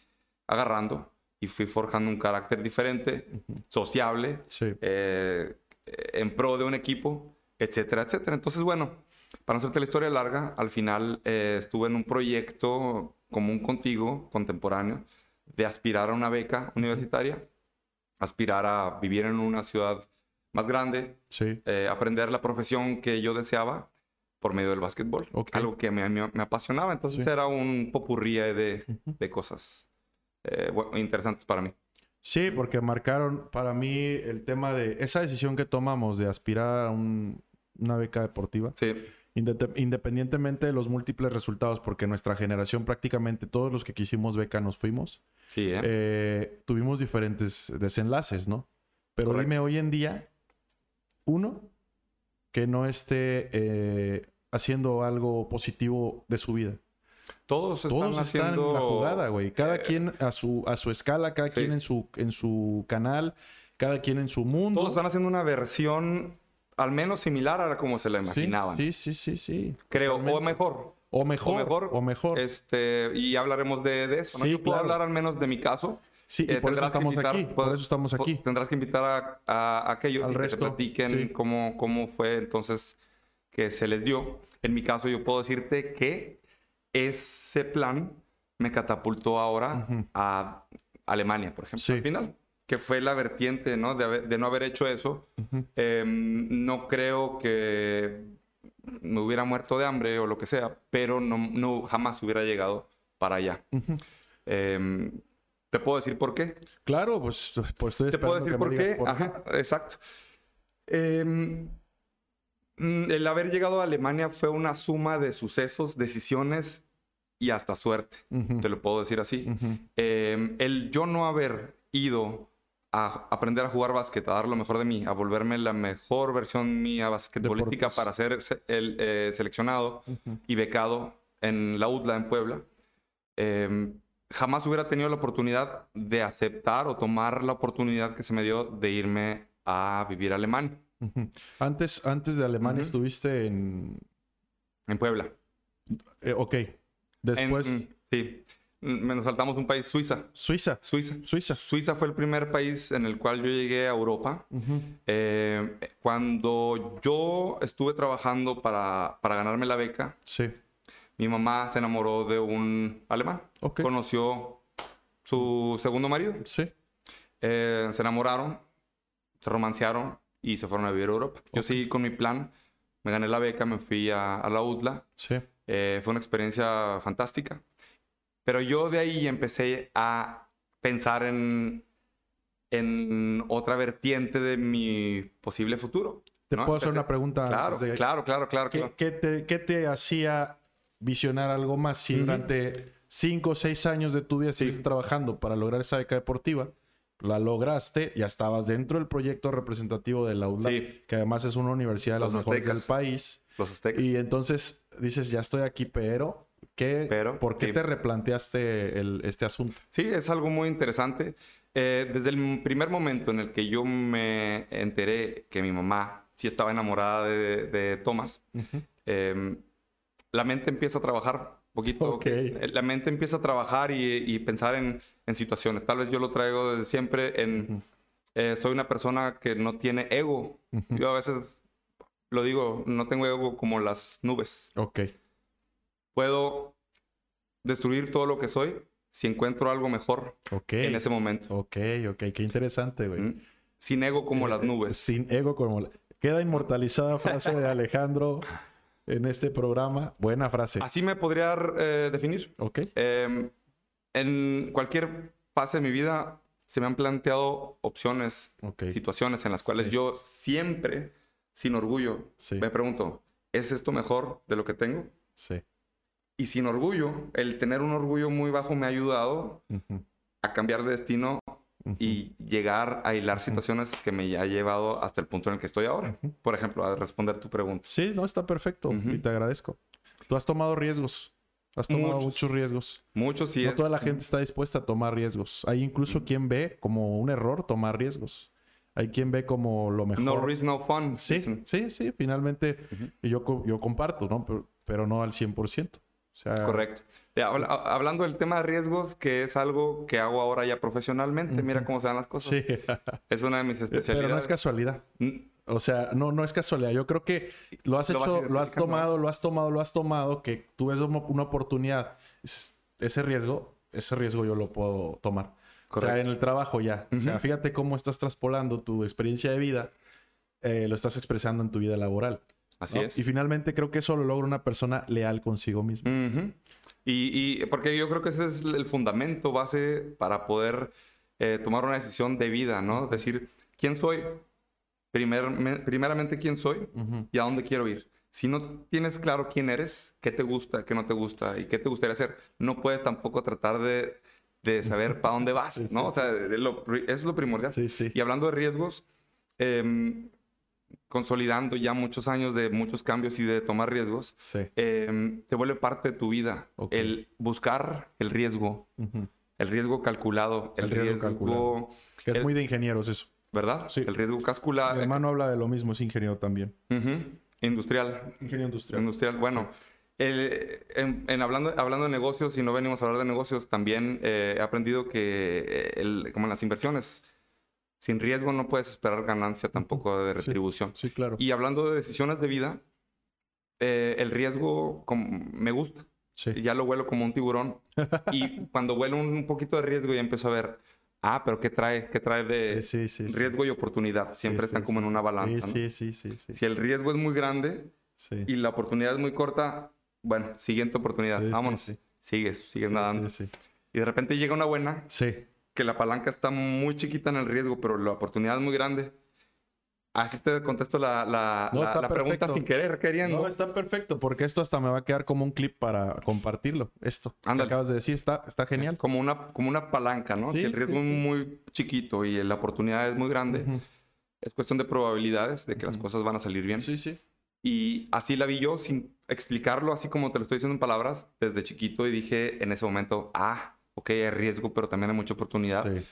agarrando y fui forjando un carácter diferente, sociable, Sí. eh, en pro de un equipo, etcétera, etcétera. Entonces, bueno, para no hacerte la historia larga, al final eh, estuve en un proyecto común contigo, contemporáneo, de aspirar a una beca universitaria, aspirar a vivir en una ciudad más grande, Sí. eh, aprender la profesión que yo deseaba por medio del básquetbol. Algo que me, me- me apasionaba. Entonces Sí. era un popurrí de, de cosas eh, interesantes para mí. Sí, porque marcaron para mí el tema de esa decisión que tomamos de aspirar a un- una beca deportiva, Sí, independientemente de los múltiples resultados, porque nuestra generación prácticamente todos los que quisimos beca nos fuimos, sí, ¿eh? eh, tuvimos diferentes desenlaces, ¿no? Pero Correcto. dime hoy en día, uno, que no esté eh, haciendo algo positivo de su vida. Todos están Todos están haciendo... en la jugada, güey. Cada eh, quien a su, a su escala, cada Sí. quien en su, en su canal, cada quien en su mundo. Todos están haciendo una versión al menos similar a la como se la imaginaban. Sí, sí, sí, sí. Creo, Totalmente. o mejor. O mejor. O mejor. O mejor. Este, y hablaremos de, de eso. ¿no? Sí, Yo puedo claro. hablar al menos de mi caso. Sí, y Eh, por eso estamos invitar- aquí. Por eso estamos aquí. Tendrás que invitar a, a- a aquellos Al y que resto, te platiquen sí. cómo, cómo fue entonces que se les dio. En mi caso, yo puedo decirte que ese plan me catapultó ahora Ujú. a Alemania, por ejemplo, Sí. al final. Que fue la vertiente, ¿no? De, haber- de no haber hecho eso. Ujú. Em, no creo que me hubiera muerto de hambre o lo que sea, pero no, no jamás hubiera llegado para allá. Ujú. Em, ¿Te puedo decir por qué? Claro, pues, pues estoy Te puedo decir que por me qué. digas por Ajá, exacto. Mm, el haber llegado a Alemania fue una suma de sucesos, decisiones y hasta suerte. Ujú. Te lo puedo decir así. Ujú. Em, el yo no haber ido a aprender a jugar básquet, a dar lo mejor de mí, a volverme la mejor versión mía basquetbolística Deportes. para ser se- el, eh, seleccionado Ujú. y becado en la UDLA en Puebla, em, jamás hubiera tenido la oportunidad de aceptar o tomar la oportunidad que se me dio de irme a vivir a Alemania. Antes, antes de Alemania estuviste en... en Puebla. eh, ok. En- Después, mm, sí. Nos saltamos un país, Suiza. Suiza. Suiza. Suiza. Suiza fue el primer país en el cual yo llegué a Europa. Eh, cuando yo estuve trabajando para, para ganarme la beca, Sí. Mi mamá se enamoró de un alemán. Ok. Conoció su segundo marido. Sí. Eh, se enamoraron, se romancearon y se fueron a vivir a Europa. Yo Ok. seguí con mi plan. Me gané la beca, me fui a, a la UDLA. Sí. Eh, fue una experiencia fantástica. Pero yo de ahí empecé a pensar en, en otra vertiente de mi posible futuro. Te ¿no? puedo hacer Empecé- una pregunta Claro, de... claro, claro, claro. ¿Qué, claro. qué te, qué te hacía visionar algo más si durante cinco o seis años de tu vida estuviste trabajando para lograr esa beca deportiva? La lograste, ya estabas dentro del proyecto representativo de la UDLA, Sí. que además es una universidad de las Los mejores del país. Los aztecas. Y entonces dices, ya estoy aquí, pero, ¿qué, Pero, ¿por qué sí. te replanteaste el- este asunto? Sí, es algo muy interesante. Eh, desde el primer momento en el que yo me enteré que mi mamá sí estaba enamorada de, de Thomas, eh, la mente empieza a trabajar un poquito. Ok. eh, La mente empieza a trabajar y, y pensar en, en situaciones. Tal vez yo lo traigo desde siempre en... Eh, soy una persona que no tiene ego. Yo a veces lo digo, no tengo ego como las nubes. Ok. Puedo destruir todo lo que soy si encuentro algo mejor en ese momento. Ok, ok. Qué interesante, güey. ¿Mm? Sin ego como las Eh, nubes. Sin ego como... la- Queda inmortalizada frase de Alejandro en este programa. Buena frase. Así me podría eh, definir. Ok. Eh, en cualquier fase de mi vida se me han planteado opciones, Ok. situaciones en las cuales Sí. yo siempre, sin orgullo, Sí. me pregunto, ¿es esto mejor de lo que tengo? Sí. Y sin orgullo, el tener un orgullo muy bajo me ha ayudado a cambiar de destino ujú. y llegar a hilar situaciones que me ha llevado hasta el punto en el que estoy ahora. Ujú. Por ejemplo, a responder tu pregunta. Sí, no, está perfecto. Y te agradezco. Tú has tomado riesgos. Has tomado Muchos. muchos, riesgos. Muchos sí no es- toda la gente está dispuesta a tomar riesgos. Hay incluso quien ve como un error tomar riesgos. Hay quien ve como lo mejor. No risk, no fun. Sí, sí, sí. Finalmente, yo, yo comparto, ¿no? Pero, pero no al 100%. O sea, Correcto. Hablando del tema de riesgos, que es algo que hago ahora ya profesionalmente, mira cómo se dan las cosas. Sí. Es una de mis especialidades. pero no es casualidad. Mm, O sea, no, no es casualidad. Yo creo que lo has Lo hecho, lo has tomado, lo has tomado, lo has tomado, que tú ves una oportunidad. Ese riesgo, ese riesgo yo lo puedo tomar. O sea, Correcto. en el trabajo ya. O sea, fíjate cómo estás traspolando tu experiencia de vida eh, lo estás expresando en tu vida laboral. Así ¿no? es. Y finalmente creo que eso lo logra una persona leal consigo misma. Ujú. Y, y porque yo creo que ese es el fundamento base para poder eh, tomar una decisión de vida, ¿no? Decir, ¿quién soy? Primer- me- primeramente, ¿quién soy? Ujú. y a dónde quiero ir. Si no tienes claro quién eres, qué te gusta, qué no te gusta y qué te gustaría hacer, no puedes tampoco tratar de, de saber para dónde vas, Sí, sí, ¿no? O sea, lo es lo primordial. Sí, sí. Y hablando de riesgos, em, consolidando ya muchos años de muchos cambios y de tomar riesgos, Sí. em, te vuelve parte de tu vida. El buscar el riesgo, el riesgo calculado, el, El riesgo riesgo, calculado. Que es el- muy de ingenieros eso. ¿verdad? Sí. El riesgo Mi calculado, hermano habla de lo mismo, es ingeniero también. industrial. Ingeniero industrial. Industrial. Bueno, el- en, en hablando, hablando de negocios, y no venimos a hablar de negocios, también eh, he aprendido que, eh, el- como en las inversiones, sin riesgo no puedes esperar ganancia tampoco de retribución. Sí, claro. Y hablando de decisiones de vida, eh, el riesgo como- me gusta. Sí. Y ya lo huelo como un tiburón. y cuando huelo un poquito de riesgo ya empiezo a ver, ah, pero ¿qué trae? ¿Qué trae de Sí, riesgo y oportunidad? Siempre están como en una balanza. ¿no? Sí, sí, sí. Si el riesgo es muy grande, y la oportunidad es muy corta, bueno, siguiente oportunidad, vámonos. sí. Sigues, sigues nadando. sí, sí. Y de repente llega una buena, Sí. Que la palanca está muy chiquita en el riesgo, pero la oportunidad es muy grande. Así te contesto la, la, No, la- la pregunta sin querer, queriendo. No, está perfecto, porque esto hasta me va a quedar como un clip para compartirlo. Esto que acabas de decir está, está genial. Como una, como una palanca, ¿no? Sí, que el riesgo sí, es sí. muy chiquito y la oportunidad es muy grande. Ujú. Es cuestión de probabilidades de que las Ujú. cosas van a salir bien. Sí, sí. Y así la vi yo sin explicarlo, así como te lo estoy diciendo en palabras, desde chiquito y dije en ese momento, ah, ok, hay riesgo, pero también hay mucha oportunidad. Sí.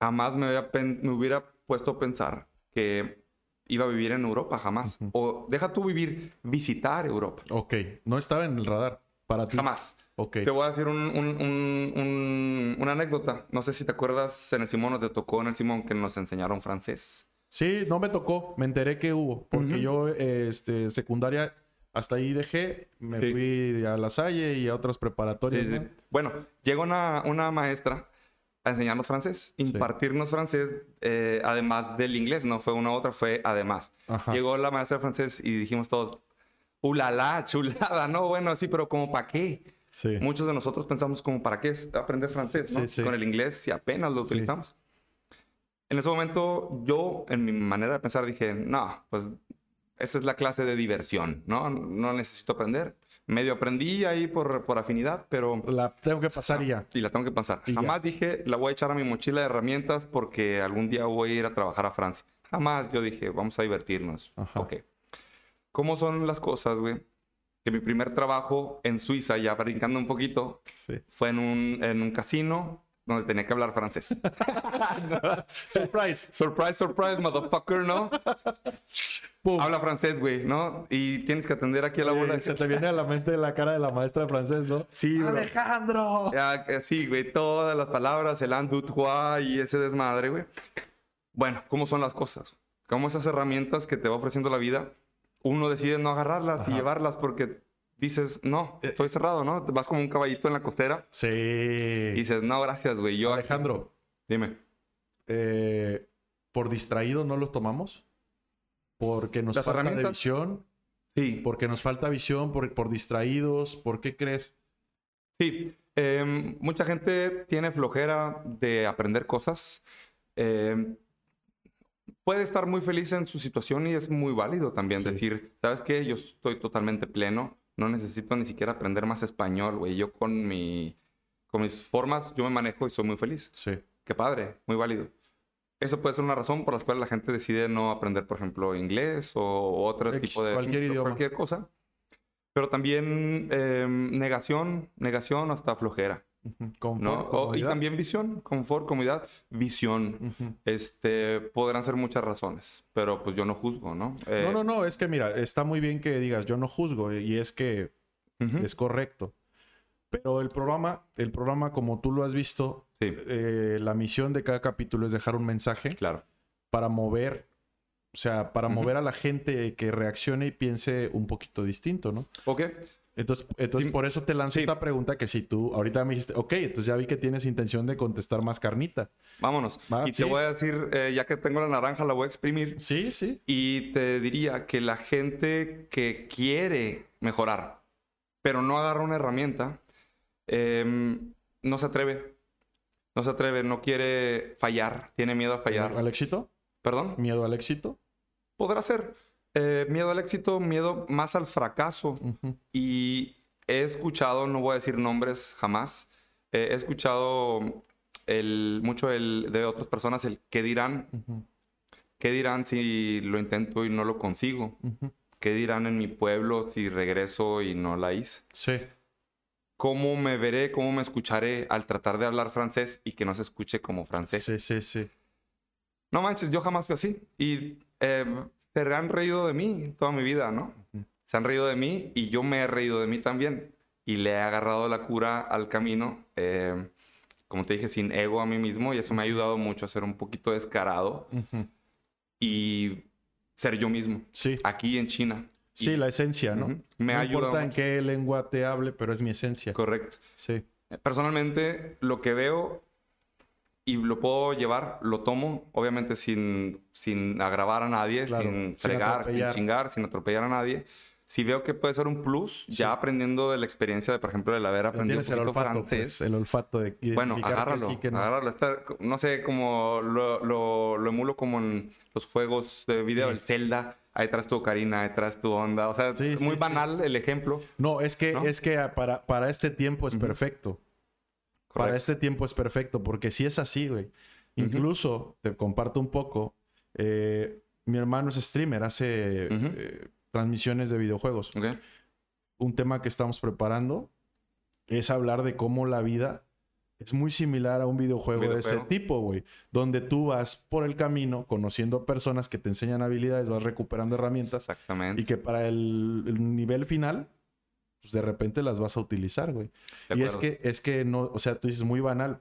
Jamás me, había me hubiera puesto a pensar que iba a vivir en Europa, jamás. Ujú. O deja tú vivir, visitar Europa. Ok, no estaba en el radar para ti. Jamás. Ok. Te voy a decir un- un- un- un- una anécdota. No sé si te acuerdas, en el Simón nos te tocó en el Simón que nos enseñaron francés. Sí, no me tocó. Me enteré que hubo. Porque Ujú. yo, eh, este, secundaria, hasta ahí dejé. Me Sí. fui a La Salle y a otras preparatorias. Sí, sí. ¿no? Bueno, llega una, una maestra a enseñarnos francés, impartirnos francés, eh, además del inglés, no fue una u otra, fue además. Ajá. Llegó la maestra de francés y dijimos todos, ¡ulala, chulada! No, bueno, sí, pero ¿como para qué? Muchos de nosotros pensamos como para qué aprender francés, ¿no? Con el inglés si apenas lo utilizamos. En ese momento yo, en mi manera de pensar, dije, no, pues esa es la clase de diversión, ¿no? No necesito aprender. Medio aprendí ahí por, por afinidad, pero... La tengo que pasar y ya. Y la tengo que pasar. Y ya. Jamás dije, la voy a echar a mi mochila de herramientas porque algún día voy a ir a trabajar a Francia. Jamás yo dije, vamos a divertirnos. Ajá. Ok. ¿Cómo son las cosas, güey? Que mi primer trabajo en Suiza, ya brincando un poquito, Sí. fue en un, en un casino donde tenía que hablar francés. Surprise. surprise, surprise, motherfucker, ¿no? Habla francés, güey, ¿no? Y tienes que atender aquí a la bola. Se te viene a la mente la cara de la maestra de francés, ¿no? Sí, bro. Alejandro. Sí, güey, todas las palabras, el and, y ese desmadre, güey. Bueno, ¿cómo son las cosas? ¿Cómo esas herramientas que te va ofreciendo la vida, uno decide no agarrarlas y llevarlas porque dices, no, estoy cerrado, ¿no? Vas como un caballito en la costera Sí. y dices, no, gracias, güey. Yo aquí-". Alejandro, Dime. eh, por distraído no los tomamos. Porque nos Las falta de visión. Sí, Porque nos falta visión, por, por distraídos. ¿Por qué crees? Sí, em, mucha gente tiene flojera de aprender cosas. Em, puede estar muy feliz en su situación y es muy válido también Sí. decir, ¿sabes qué? Yo estoy totalmente pleno, no necesito ni siquiera aprender más español, güey. Yo con mi, con mis formas, yo me manejo y soy muy feliz. Sí. Qué padre, muy válido. Eso puede ser una razón por la cual la gente decide no aprender, por ejemplo, inglés o otro X, tipo de cualquier idioma. cualquier cosa. Pero también em, negación, negación hasta flojera. Confort, ¿no? O- y también visión, confort, comodidad, visión. Este, podrán ser muchas razones, pero pues yo no juzgo, ¿no? Eh, No, no, no. Es que mira, está muy bien que digas, yo no juzgo. Y es que es correcto. Pero el programa, el programa, como tú lo has visto, Sí, eh, la misión de cada capítulo es dejar un mensaje claro. para mover, o sea, para mover a la gente que reaccione y piense un poquito distinto, ¿no? Ok. Entonces, entonces por eso te lancé esta pregunta que si tú ahorita me dijiste, ok, entonces ya vi que tienes intención de contestar más carnita. Vámonos. y te voy a decir, eh, ya que tengo la naranja, la voy a exprimir. Sí, sí. Y te diría que la gente que quiere mejorar, pero no agarra una herramienta, em, no se atreve. No se atreve, no quiere fallar, tiene miedo a fallar. ¿Al éxito? ¿Perdón? ¿Miedo al éxito? Podrá ser. Eh, miedo al éxito, miedo más al fracaso. Y he escuchado, no voy a decir nombres jamás, eh, he escuchado el, mucho el, de otras personas el qué dirán. ¿Qué dirán si lo intento y no lo consigo? ¿Qué dirán en mi pueblo si regreso y no la hice? Sí. ¿Cómo me veré, cómo me escucharé al tratar de hablar francés y que no se escuche como francés? Sí, sí, sí. No manches, yo jamás fui así. Y eh, se han reído de mí toda mi vida, ¿no? Se han reído de mí y yo me he reído de mí también. Y le he agarrado la cura al camino, eh, como te dije, sin ego a mí mismo. Y eso me ha ayudado mucho a ser un poquito descarado y ser yo mismo. Sí. Aquí en China. Sí, la esencia, ¿no? Me no ha importa en qué lengua te hable, pero es mi esencia. Correcto. Sí. Personalmente, lo que veo y lo puedo llevar, lo tomo, obviamente sin, sin agravar a nadie, sin fregar, sin, chingar, sin atropellar a nadie. Si veo que puede ser un plus, ya aprendiendo de la experiencia de, por ejemplo, el haber aprendido un el olfato, pues, el olfato de Bueno, agárralo, agárralo. no sé, como lo, lo, emulo como en los juegos de video, el Zelda. Ahí traes tu Ocarina, ahí traes tu onda. O sea, es muy banal el ejemplo. No, es que, es que para, para este tiempo es perfecto. Para este tiempo es perfecto, porque si es así, güey. Incluso, te comparto un poco, eh, mi hermano es streamer, hace eh, transmisiones de videojuegos. Un tema que estamos preparando es hablar de cómo la vida es muy similar a un videojuego de ese tipo, güey. Donde tú vas por el camino conociendo personas que te enseñan habilidades, vas recuperando herramientas. Exactamente. Y que para el nivel final pues de repente las vas a utilizar, güey. Y es que, es que no, o sea, tú dices muy banal.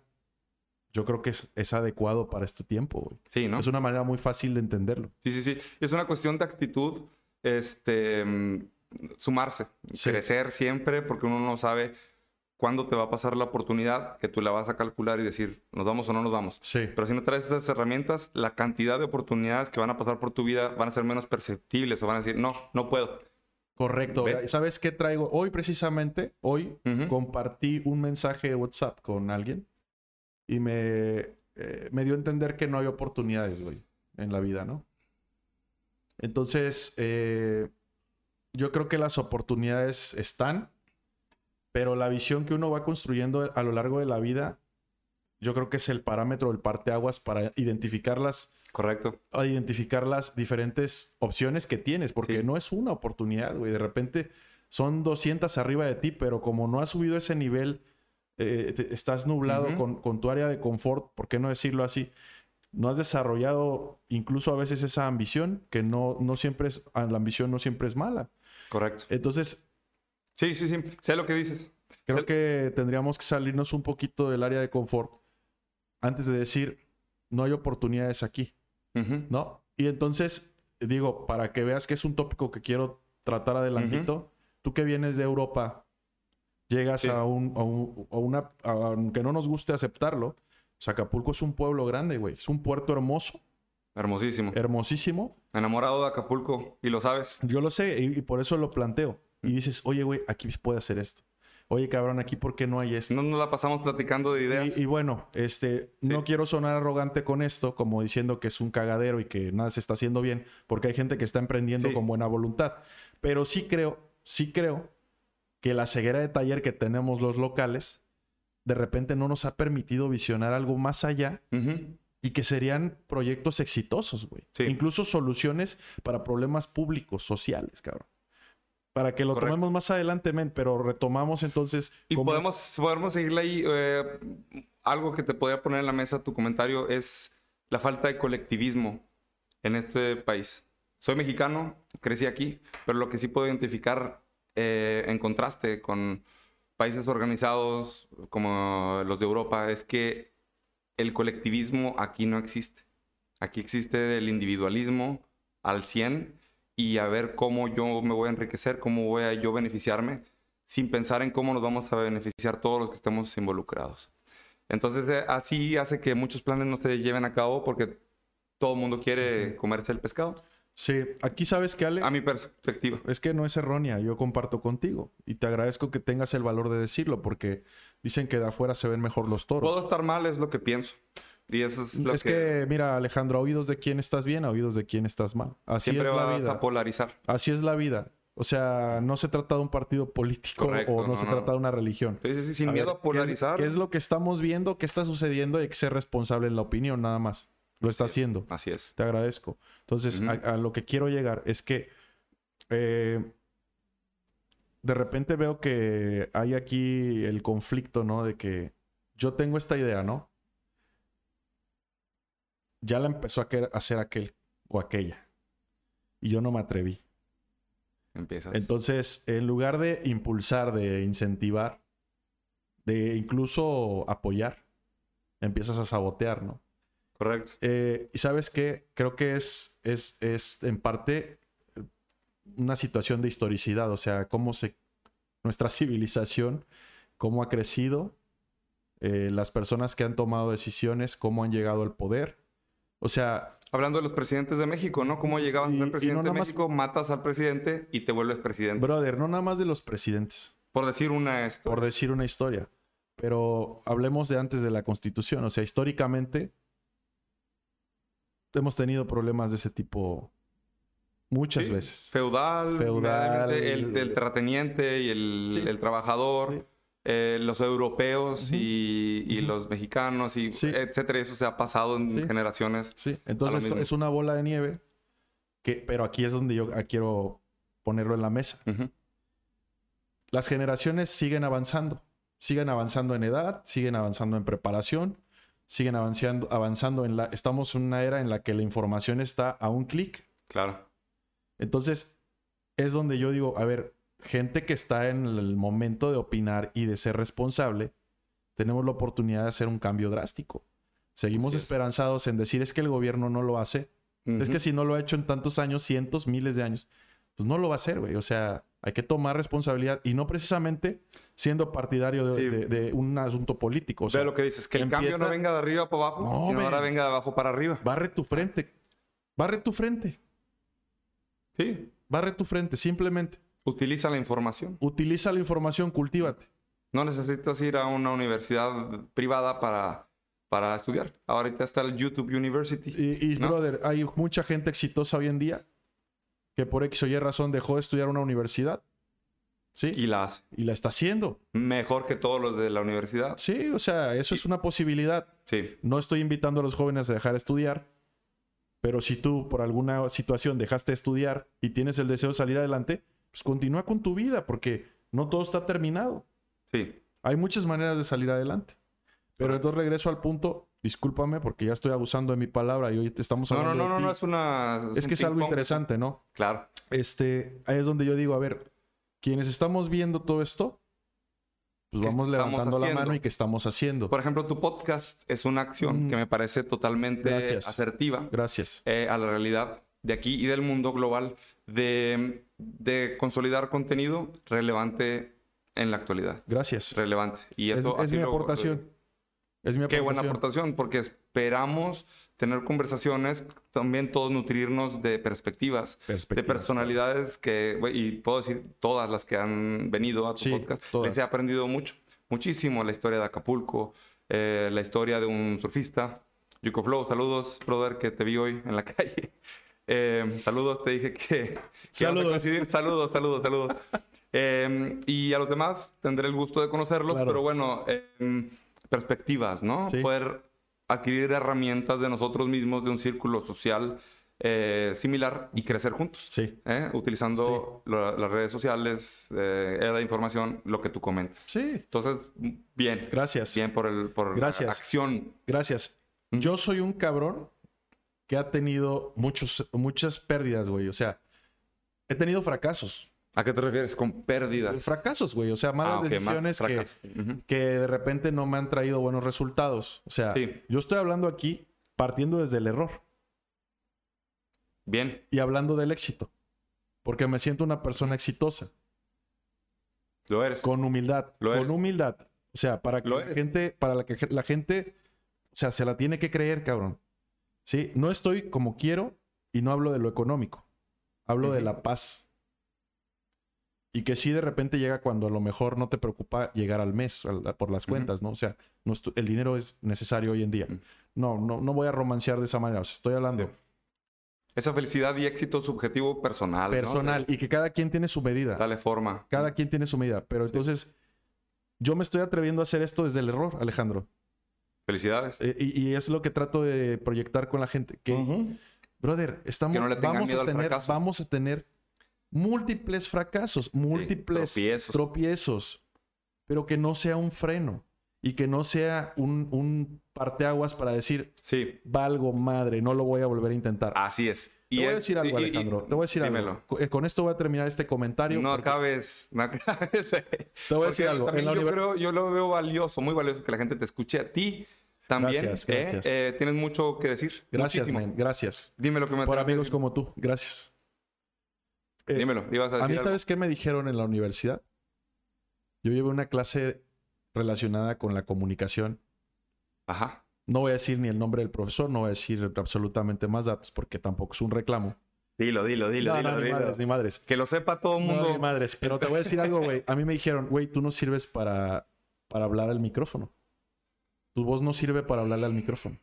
Yo creo que es, adecuado para este tiempo, güey. Sí, ¿no? Es una manera muy fácil de entenderlo. Sí, sí, sí. Es una cuestión de actitud, este, sumarse, crecer siempre, porque uno no sabe cuándo te va a pasar la oportunidad que tú la vas a calcular y decir, ¿nos vamos o no nos vamos? Sí. Pero si no traes esas herramientas, la cantidad de oportunidades que van a pasar por tu vida van a ser menos perceptibles o van a decir, no, no puedo. Correcto. ¿Sabes qué traigo? Hoy precisamente, hoy compartí un mensaje de WhatsApp con alguien y me, eh, me dio a entender que no hay oportunidades, güey, en la vida, ¿no? Entonces, eh, yo creo que las oportunidades están, pero la visión que uno va construyendo a lo largo de la vida, yo creo que es el parámetro, el parteaguas para identificarlas Correcto. A identificar las diferentes opciones que tienes, porque no es una oportunidad, güey. De repente son 200 arriba de ti, pero como no has subido ese nivel, eh, estás nublado con, tu área de confort, ¿por qué no decirlo así? No has desarrollado incluso a veces esa ambición, que no, no siempre es, ah, la ambición no siempre es mala. Correcto. Entonces... Sí, sí, sí, sé lo que dices. Creo que tendríamos que salirnos un poquito del área de confort antes de decir, no hay oportunidades aquí. ¿No? Y entonces, digo, para que veas que es un tópico que quiero tratar adelantito, tú que vienes de Europa, llegas a, un, a, una, aunque no nos guste aceptarlo, Acapulco es un pueblo grande, güey, es un puerto hermoso. Hermosísimo. Hermosísimo. Enamorado de Acapulco, y lo sabes. Yo lo sé, y, por eso lo planteo. Y dices, oye, güey, aquí puede hacer esto oye, cabrón, aquí por qué no hay esto. No nos la pasamos platicando de ideas. Y, bueno, este, no quiero sonar arrogante con esto, como diciendo que es un cagadero y que nada se está haciendo bien, porque hay gente que está emprendiendo con buena voluntad. Pero sí creo, sí creo que la ceguera de taller que tenemos los locales, de repente no nos ha permitido visionar algo más allá. Y que serían proyectos exitosos, güey. Incluso soluciones para problemas públicos, sociales, cabrón para que lo tomemos más adelante, pero retomamos entonces. Y podemos, podemos seguirle ahí. Eh, algo que te podría poner en la mesa tu comentario es la falta de colectivismo en este país. Soy mexicano, crecí aquí, pero lo que sí puedo identificar eh, en contraste con países organizados como los de Europa es que el colectivismo aquí no existe. Aquí existe el individualismo al 100 y a ver cómo yo me voy a enriquecer, cómo voy a yo beneficiarme sin pensar en cómo nos vamos a beneficiar todos los que estemos involucrados. Entonces, eh, así hace que muchos planes no se lleven a cabo porque todo el mundo quiere comerse el pescado. Sí, aquí sabes que Ale. A mi perspectiva. Es que no es errónea, yo comparto contigo. Y te agradezco que tengas el valor de decirlo, porque dicen que de afuera se ven mejor los toros. Puedo estar mal, es lo que pienso. Y eso es lo es que... mira, Alejandro, a oídos de quién estás bien, a oídos de quién estás mal. Así Siempre es la vas vida. a polarizar. Así es la vida. O sea, no se trata de un partido político Correcto, o no, no, se no. trata de una religión. Sí, sí, sí, sin A miedo ver, a polarizar. ¿qué es, qué es lo que estamos viendo? ¿Qué está sucediendo? Hay que ser responsable en la opinión, nada más. Lo está Así es, haciendo. Así es. Te agradezco. Entonces, a lo que quiero llegar es que eh, de repente veo que hay aquí el conflicto, ¿no? De que yo tengo esta idea, ¿no? Ya la empezó a hacer aquel o aquella. Y yo no me atreví. Empiezas. Entonces, en lugar de impulsar, de incentivar, de incluso apoyar, empiezas a sabotear, ¿no? Correcto. Eh, y sabes qué, creo que es, es, es en parte eh, una situación de historicidad, o sea, cómo se, nuestra civilización, cómo ha crecido, eh, las personas que han tomado decisiones, cómo han llegado al poder. O sea, Hablando de los presidentes de México, ¿no? ¿Cómo llegabas Y- a ser presidente de más- México? Matas al presidente y te vuelves presidente. brother, no nada más de los presidentes, Por decir una esto. por decir una historia, pero hablemos de antes de la constitución, o sea, históricamente hemos tenido problemas de ese tipo muchas Sí, veces. Feudal, Feudal, el, el terrateniente y el, Sí. el trabajador, Sí. Eh, los europeos Ujú. y, y Ujú. los mexicanos, y Sí. etcétera. Eso se ha pasado en Sí. generaciones. Sí, entonces es una bola de nieve, que, pero aquí es donde yo ah, quiero ponerlo en la mesa. Ujú. Las generaciones siguen avanzando, siguen avanzando en edad, siguen avanzando en preparación, siguen avanzando, avanzando en la... Estamos en una era en la que la información está a un clic. Claro. Entonces, es donde yo digo, a ver, gente que está en el momento de opinar y de ser responsable, tenemos la oportunidad de hacer un cambio drástico. Seguimos es. esperanzados en decir es que el gobierno no lo hace. Es que si no lo ha hecho en tantos años, cientos, miles de años, pues no lo va a hacer, güey. O sea, hay que tomar responsabilidad y no precisamente siendo partidario de, Sí. de- de un asunto político. O sea, Ve lo que dices, que el cambio no venga de arriba para abajo, No, sino ahora venga de abajo para arriba. barre tu frente. Barre tu frente. Sí. Barre tu frente, simplemente. Utiliza la información. Utiliza la información, cultívate. No necesitas ir a una universidad privada para, para estudiar. Ahorita está el YouTube University. Y, y, ¿No? brother, hay mucha gente exitosa hoy en día que por X o Y razón dejó de estudiar una universidad. ¿Sí? Y la hace. Y la está haciendo. Mejor que todos los de la universidad. Sí, o sea, eso es una posibilidad. Sí. No estoy invitando a los jóvenes a dejar de estudiar, pero si tú por alguna situación dejaste de estudiar y tienes el deseo de salir adelante, pues continúa con tu vida, porque no todo está terminado. Sí. Hay muchas maneras de salir adelante. Pero entonces regreso al punto, discúlpame porque ya estoy abusando de mi palabra y hoy te estamos No, no, hablando no, no, de ti. no, es una... Es un que es algo interesante, ¿no? Claro. Este, ahí es donde yo digo, a ver, quienes estamos viendo todo esto, pues ¿Qué vamos levantando la haciendo? mano y qué estamos haciendo. Por ejemplo, tu podcast es una acción Mm. que me parece totalmente Gracias. asertiva Gracias. eh, a la realidad de aquí y del mundo global de, de consolidar contenido relevante en la actualidad. Gracias. Relevante. Y Es, esto es así mi lo- aportación. Es mi Qué aportación. buena aportación, porque esperamos tener conversaciones, también todos nutrirnos de perspectivas, de Perspectivas. personalidades que, y puedo decir todas las que han venido a tu Sí, podcast, todas. les he aprendido mucho, muchísimo la historia de Acapulco, eh, la historia de un surfista, Yuko Flow, saludos, brother, que te vi hoy en la calle. Eh, saludos, te dije que, Saludos. Saludos, saludos, saludos. Eh, y a los demás tendré el gusto de conocerlos, Claro. pero bueno, eh, perspectivas, ¿no? Sí. Poder adquirir herramientas de nosotros mismos, de un círculo social eh, similar y crecer juntos. Sí. ¿eh? Utilizando la- las redes sociales, la información, lo que tú comentes. Sí. Entonces, bien. Gracias. Bien por, el, por Gracias. la acción. Gracias. Mm. Yo soy un cabrón que ha tenido muchos, muchas pérdidas, güey. O sea, he tenido fracasos. ¿A qué te refieres? Con pérdidas. Fracasos, güey. O sea, malas Ah, decisiones que, de repente no me han traído buenos resultados. O sea, Sí. yo estoy hablando aquí partiendo desde el error Bien. y hablando del éxito. Porque me siento una persona exitosa. Lo eres. Con humildad. Lo con eres. humildad. O sea, para que la gente, para la que la gente, o sea, se la tiene que creer, cabrón. Sí, no estoy como quiero y no hablo de lo económico. Hablo de la paz. Y que sí de repente llega cuando a lo mejor no te preocupa llegar al mes al- por las cuentas, ¿no? O sea, no el dinero es necesario hoy en día. No, no, no voy a romancear de esa manera. O sea, estoy hablando Sí. Esa felicidad y éxito subjetivo personal. personal y que cada quien tiene su medida. Dale forma. Cada quien tiene su medida. Pero entonces, yo me estoy atreviendo a hacer esto desde el error, Alejandro. Felicidades. Eh, y, y es lo que trato de proyectar con la gente. Que, brother, estamos, Que no vamos, miedo a tener, vamos a tener múltiples fracasos, múltiples tropiezos. tropiezos, pero que no sea un freno y que no sea un, un parteaguas para decir, Sí, valgo madre, no lo voy a volver a intentar. así es. Te voy a decir algo, y- y- Alejandro. te voy a decir dímelo. algo. Co- eh, Con esto voy a terminar este comentario. No porque acabes, no acabes. Te voy a decir algo. yo creo, yo lo veo valioso, muy valioso que la gente te escuche a ti también. Gracias, ¿eh? gracias. Eh, tienes mucho que decir. Gracias, men, gracias. Dime lo que me Por amigos decir. como tú, gracias. Eh, Dímelo, ibas a decir A mí, algo? ¿sabes qué me dijeron en la universidad? Yo llevé una clase relacionada con la comunicación. Ajá. No voy a decir ni el nombre del profesor, no voy a decir absolutamente más datos porque tampoco es un reclamo. Dilo, dilo, dilo, no, dilo, no, ni dilo. madres, ni madres. Que lo sepa todo el No, mundo. ni madres. Pero te voy a decir algo, güey. A mí me dijeron, güey, tú no sirves para, para hablar al micrófono. Tu voz no sirve para hablarle al micrófono.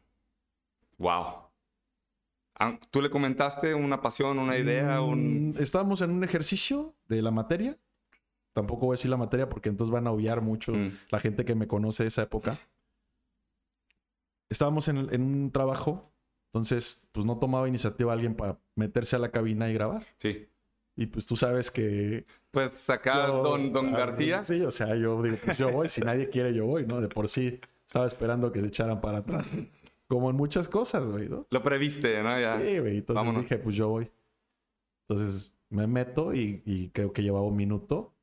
wow. Ah, ¿Tú le comentaste una pasión, una idea, un... Mm, Estábamos en un ejercicio de la materia. Tampoco voy a decir la materia porque entonces van a obviar mucho Mm. la gente que me conoce de esa época. Estábamos en, en un trabajo, entonces pues no tomaba iniciativa alguien para meterse a la cabina y grabar. Sí. Y pues tú sabes que... Pues acá yo- Don, don García. Sí, o sea, yo digo, pues yo voy, si nadie quiere yo voy, ¿no? De por sí estaba esperando que se echaran para atrás. Como en muchas cosas, güey, ¿no? Lo previste, ¿no? Ya. Sí, güey. Entonces Vámonos. dije, pues yo voy. Entonces me meto y, y creo que llevaba un minuto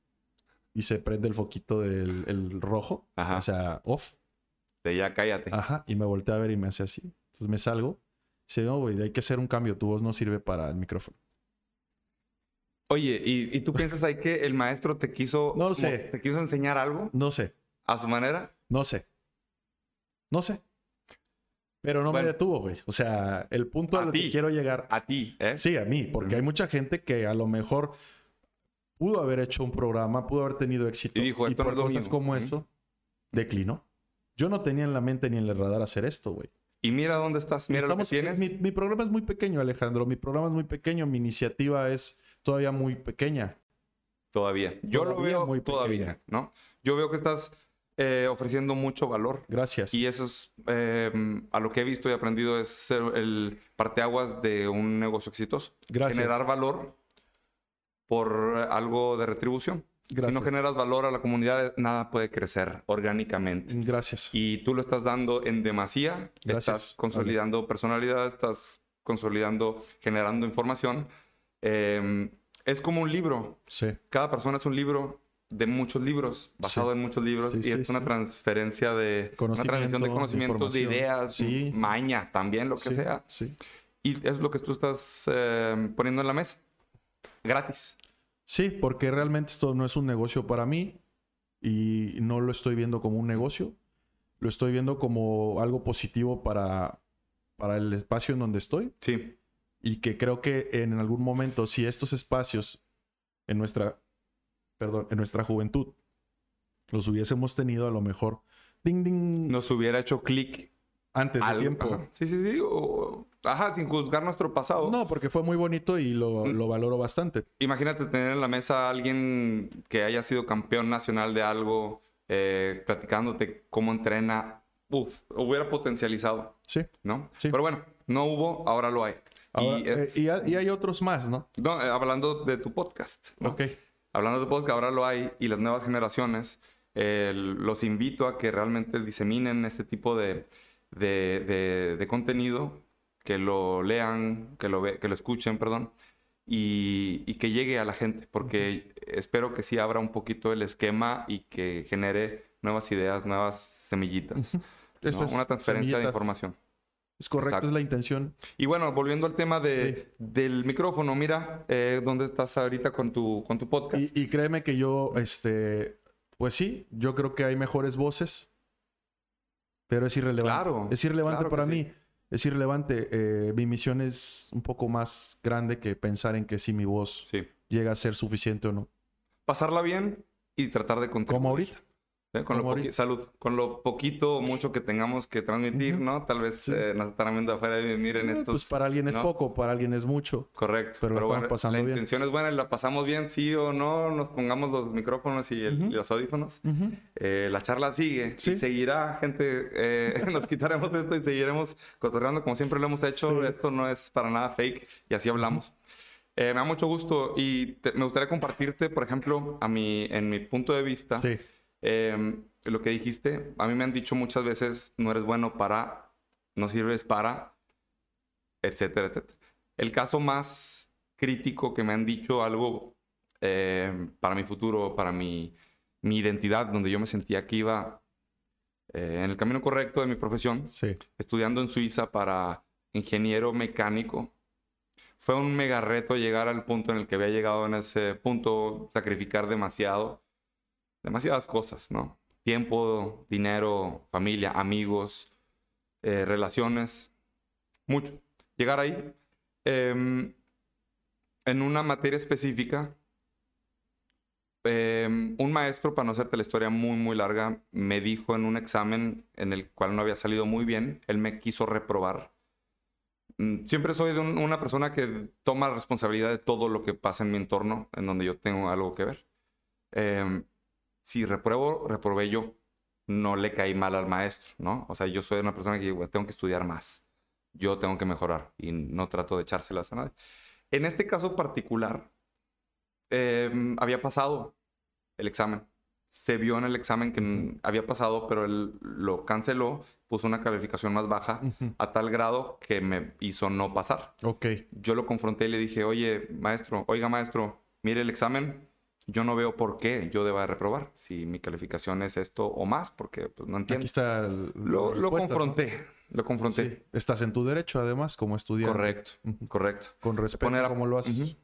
y se prende el foquito del el rojo, Ajá. o sea, off. De ya cállate. Ajá. Y me volteé a ver y me hace así. Entonces me salgo. Dice, no, güey, hay que hacer un cambio. Tu voz no sirve para el micrófono. Oye, ¿y, y tú piensas ahí que el maestro te quiso... No lo sé. ¿Te quiso enseñar algo No sé, a su manera? no sé. No sé. Pero no Bueno. me detuvo, güey. O sea, el punto A al que ti. quiero llegar. A ti, ¿eh? Sí, a mí, porque hay mucha gente que a lo mejor pudo haber hecho un programa, pudo haber tenido éxito. Y dijo, "Esto no por es lo cosas mío". como eso, declinó. Yo no tenía en la mente ni en el radar hacer esto, güey. Y mira dónde estás, mira Estamos- lo que tienes. Mi, mi programa es muy pequeño, Alejandro. Mi programa es muy pequeño. Mi iniciativa es todavía muy pequeña. Todavía. Yo lo veo muy todavía, pequeña. ¿no? Yo veo que estás eh, ofreciendo mucho valor. Gracias. Y eso es, eh, a lo que he visto y aprendido, es ser el parteaguas de un negocio exitoso. Gracias. Generar valor por algo de retribución. Si Gracias. no generas valor a la comunidad, nada puede crecer orgánicamente. Gracias. Y tú lo estás dando en demasía, Gracias, estás consolidando personalidad, estás consolidando, generando información. Eh, es como un libro. Sí. Cada persona es un libro de muchos libros, basado Sí. en muchos libros, Sí, y sí, es una transferencia de una transmisión de conocimientos, de ideas, mañas también, lo que sea. Y es lo que tú estás eh, poniendo en la mesa. Gratis. Sí, porque realmente esto no es un negocio para mí y no lo estoy viendo como un negocio. Lo estoy viendo como algo positivo para, para el espacio en donde estoy Sí. y que creo que en algún momento, si estos espacios en nuestra, perdón, en nuestra juventud los hubiésemos tenido a lo mejor, ding, ding, Nos hubiera hecho clic antes de algo. tiempo. Ajá. Sí, sí, sí. o- ajá, sin juzgar nuestro pasado. No, porque fue muy bonito y lo, Mm. lo valoro bastante. Imagínate tener en la mesa a alguien que haya sido campeón nacional de algo, eh, platicándote cómo entrena. Uf, hubiera potencializado, Sí. ¿no? Sí. Pero bueno, no hubo, ahora lo hay. Ahora, y, es- eh, y ha- y hay otros más, ¿no? no, eh, hablando de tu podcast, ¿no? Ok. Hablando de podcast, ahora lo hay y las nuevas generaciones, eh, los invito a que realmente diseminen este tipo de, de, de- de contenido, que lo lean, que lo, ve- que lo escuchen, perdón, y, y que llegue a la gente, porque espero que sí abra un poquito el esquema y que genere nuevas ideas, nuevas semillitas. Una transferencia de información. Es correcto, Exacto. es la intención. Y bueno, volviendo al tema de, del micrófono, mira, eh, ¿dónde estás ahorita con tu, con tu podcast? Y, y créeme que yo, este, pues sí, yo creo que hay mejores voces, pero es irrelevante. Claro, Es irrelevante claro para sí. mí. Es irrelevante. Eh, mi misión es un poco más grande que pensar en que si mi voz Sí. llega a ser suficiente o no. Pasarla bien y tratar de contribuir. Como ahorita. ¿Eh? Con lo salud. Con lo poquito o mucho que tengamos que transmitir, Ujú. ¿no? Tal vez Sí. eh, nos estarán viendo afuera y miren Eh, estos. Pues para alguien es ¿no? poco, para alguien es mucho. Correcto. pero lo estamos pasando la bien. intención es buena la pasamos bien, sí o no. Nos pongamos los micrófonos y, el- Ujú. y los audífonos. Eh, la charla sigue Sí. y seguirá, gente. eh, nos quitaremos esto y seguiremos cotorreando como siempre lo hemos hecho. Sí. Esto no es para nada fake y así hablamos. Eh, me da mucho gusto y te- me gustaría compartirte, por ejemplo, a mi, en mi punto de vista, Sí. Eh, lo que dijiste. A mí me han dicho muchas veces, no eres bueno para, no sirves para, etcétera, etcétera. El caso más crítico que me han dicho algo eh, para mi futuro, para mi, mi identidad, donde yo me sentía que iba eh, en el camino correcto de mi profesión, Sí. estudiando en Suiza para ingeniero mecánico. Fue un mega reto llegar al punto en el que había llegado en ese punto, sacrificar demasiado, demasiadas cosas, ¿no? Tiempo, dinero, familia, amigos, eh, relaciones, mucho. Llegar ahí, em, en una materia específica, em, un maestro, para no hacerte la historia muy, muy larga, me dijo en un examen en el cual no había salido muy bien, él me quiso reprobar. Mm, Siempre soy una persona que toma responsabilidad de todo lo que pasa en mi entorno, en donde yo tengo algo que ver. Em, si repruebo, reprobé yo. No le caí mal al maestro, ¿no? O sea, yo soy una persona que digo, tengo que estudiar más. Yo tengo que mejorar y no trato de echárselas a nadie. En este caso particular, em, había pasado el examen. Se vio en el examen que había pasado, pero él lo canceló, puso una calificación más baja a tal grado que me hizo no pasar. Ok. Yo lo confronté y le dije, oye, maestro, oiga, maestro, mire el examen, yo no veo por qué yo deba reprobar si mi calificación es esto o más, porque pues, no Aquí entiendo. está el, Lo, lo respuestas, ¿no? confronté, lo confronté. Sí. Estás en tu derecho, además, como estudiante. Correcto, Ujú. correcto. Con respeto, Poner a- como lo haces. Ujú.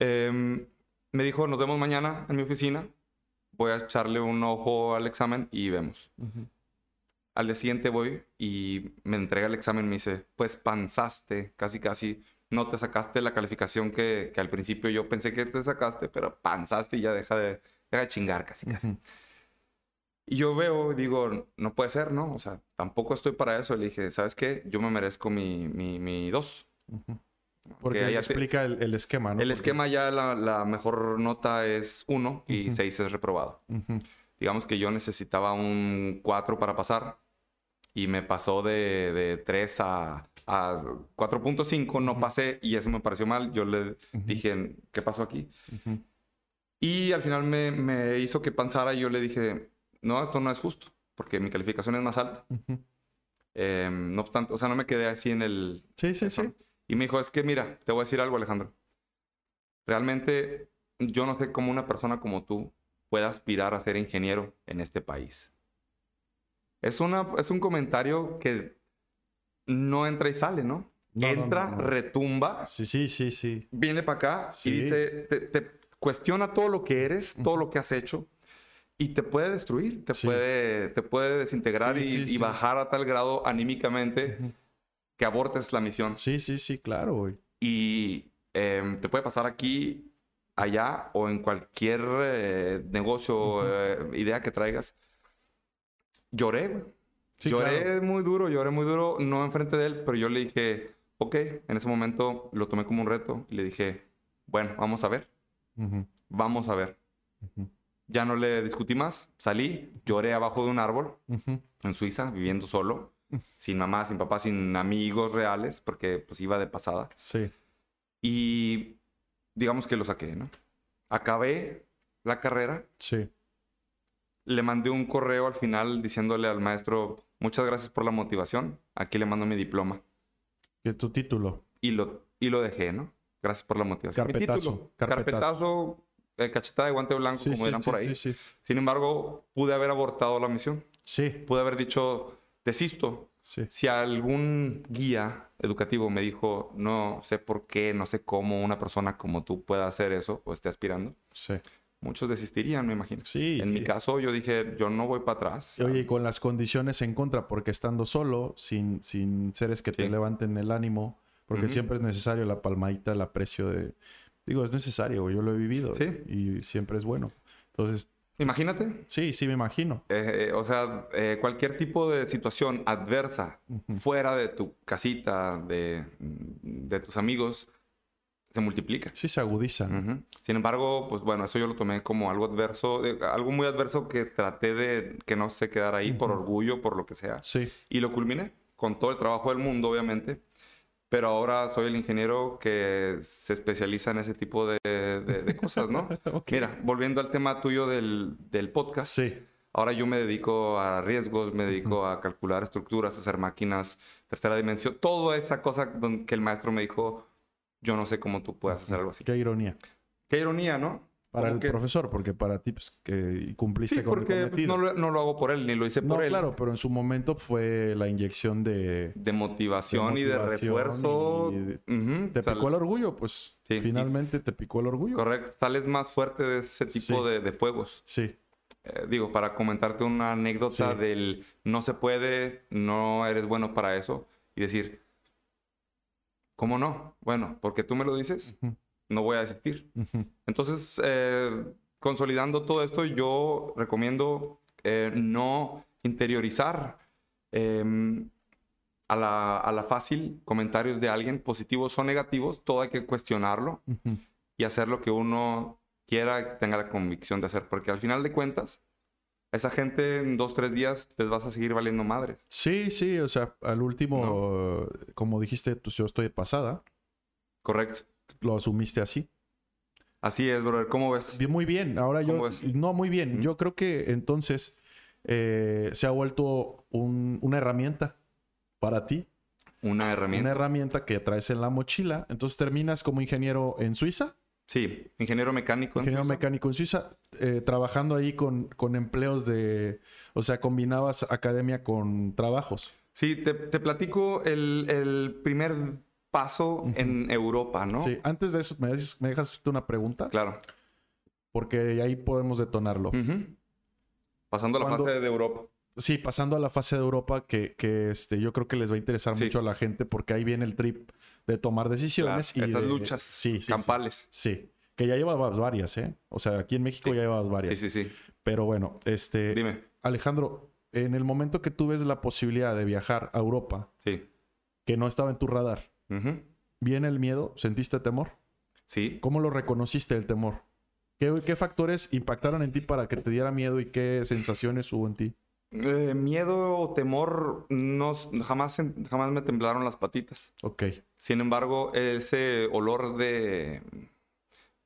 Em, me dijo, nos vemos mañana en mi oficina. Voy a echarle un ojo al examen y vemos. Ujú. Al día siguiente voy y me entrega el examen y me dice, pues panzaste, casi casi, no te sacaste la calificación que, que al principio yo pensé que te sacaste, pero panzaste y ya deja de, deja de chingar casi casi. Y yo veo, digo, no puede ser, ¿no? O sea, tampoco estoy para eso. Le dije, ¿sabes qué? Yo me merezco mi, mi, mi dos. Porque ya te- explica el, el esquema, ¿no? El Porque- esquema ya la, la mejor nota es uno y Ujú. seis es reprobado. Digamos que yo necesitaba un 4 para pasar y me pasó de, de 3 a, a 4.5, no pasé y eso me pareció mal. Yo le dije, ¿qué pasó aquí? Y al final me, me hizo que pensara y yo le dije, no, esto no es justo porque mi calificación es más alta. Eh, no obstante, o sea, no me quedé así en el... Sí, sí, sí. Y me dijo, es que mira, te voy a decir algo, Alejandro. Realmente yo no sé cómo una persona como tú puede aspirar a ser ingeniero en este país. Es, una, es un comentario que no entra y sale, ¿no? Entra, no, no. retumba, Sí, sí, sí, sí. viene para acá Sí. y dice, te, te cuestiona todo lo que eres, todo lo que has hecho y te puede destruir, te, Sí. puede, te puede desintegrar Sí, y, sí, y sí. bajar a tal grado anímicamente que abortes la misión. Sí, sí, sí, claro, güey. Y em, te puede pasar aquí, allá o en cualquier eh, negocio, eh, idea que traigas. Lloré, güey. Sí, lloré claro. muy duro, lloré muy duro, no enfrente de él, pero yo le dije, ok, en ese momento lo tomé como un reto y le dije, bueno, vamos a ver, Ujú. vamos a ver. Ya no le discutí más, salí, lloré abajo de un árbol Ujú. en Suiza, viviendo solo, sin mamá, sin papá, sin amigos reales, porque pues iba de pasada. Sí. Y digamos que lo saqué, ¿no? Acabé la carrera, Sí. Le mandé un correo al final diciéndole al maestro, muchas gracias por la motivación, aquí le mando mi diploma. Que tu título. Y lo, y lo dejé, ¿no? Gracias por la motivación. Mi Carpetazo, título, carpetazo. carpetazo, eh, cachetada de guante blanco, Sí, como sí, dirán sí, por ahí. Sí, sí. Sin embargo, pude haber abortado la misión. Sí. Pude haber dicho, desisto, Sí. Si algún guía educativo me dijo, no sé por qué, no sé cómo una persona como tú pueda hacer eso o esté aspirando, Sí. Muchos desistirían, me imagino. Sí, en sí. mi caso, yo dije, yo no voy para atrás. Oye, y con las condiciones en contra, porque estando solo, sin, sin seres que te levanten el ánimo, porque siempre es necesario la palmadita, el aprecio de... Digo, es necesario, yo lo he vivido. Sí. Y siempre es bueno. Entonces, Imagínate, sí, sí me imagino. eh, eh, o sea, eh, cualquier tipo de situación adversa fuera de tu casita, de, de tus amigos, se multiplica. Sí se agudiza. Sin embargo, pues bueno, eso yo lo tomé como algo adverso, eh, algo muy adverso que traté de que no se quedara ahí por orgullo, por lo que sea. Sí. Y lo culminé con todo el trabajo del mundo, obviamente. Pero ahora soy el ingeniero que se especializa en ese tipo de, de- de cosas, ¿no? Ok. Mira, volviendo al tema tuyo del, del podcast. Sí. Ahora yo me dedico a riesgos, me dedico a calcular estructuras, hacer máquinas, tercera dimensión, toda esa cosa que el maestro me dijo, yo no sé cómo tú puedas hacer algo así. Qué ironía. Qué ironía, ¿no? Para Como el que- profesor, porque para ti pues, que cumpliste Sí, con el porque pues, cometido. no lo, no lo hago por él, ni lo hice No, por él. claro, pero en su momento fue la inyección de... De motivación, y de refuerzo. y de- Ujú, Te sal- picó el orgullo, pues Sí, y- finalmente te picó el orgullo. Correcto, sales más fuerte de ese tipo Sí. de, de fuegos. Sí, Eh, digo, para comentarte una anécdota del no se puede, no eres bueno para eso, y decir, ¿cómo no? Bueno, porque tú me lo dices, no voy a desistir. Entonces, eh, consolidando todo esto, yo recomiendo eh, no interiorizar em, a, la, a la fácil comentarios de alguien, positivos o negativos, todo hay que cuestionarlo y hacer lo que uno quiera, tenga la convicción de hacer, porque al final de cuentas, esa gente en dos, tres días les vas a seguir valiendo madres. Sí, sí, o sea, al último, como dijiste, pues yo estoy pasada, Correcto. lo asumiste así. Así es, brother. ¿Cómo ves? Bien, Muy bien, ahora yo... ¿Cómo ves? No, muy bien. Yo creo que entonces eh, se ha vuelto un- una herramienta para ti, Una herramienta. una herramienta que traes en la mochila. Entonces terminas como ingeniero en Suiza, Sí, ingeniero mecánico. en ingeniero Suiza. mecánico en Suiza, eh, trabajando ahí con, con empleos de... O sea, combinabas academia con trabajos. Sí, te, te platico el, el primer paso en Europa, ¿no? Sí, antes de eso, ¿me, dejas- me dejas hacerte una pregunta? Claro. Porque ahí podemos detonarlo. Pasando a la Cuando- fase de Europa. Sí, pasando a la fase de Europa, que, que este, yo creo que les va a interesar Sí. mucho a la gente porque ahí viene el trip de tomar decisiones. Claro, y esas de- luchas sí, campales. Sí, sí. que ya llevabas varias, ¿eh? O sea, aquí en México Sí. ya llevabas varias. Sí, sí, sí. Pero bueno, este, Dime. Alejandro, en el momento que tú ves la posibilidad de viajar a Europa, Sí. que no estaba en tu radar, Ujú. ¿viene el miedo? ¿Sentiste temor? Sí. ¿Cómo lo reconociste el temor? ¿Qué, qué factores impactaron en ti para que te diera miedo y qué sensaciones hubo en ti? Eh, miedo o temor, no, jamás, jamás me temblaron las patitas. Ok. Sin embargo, ese olor de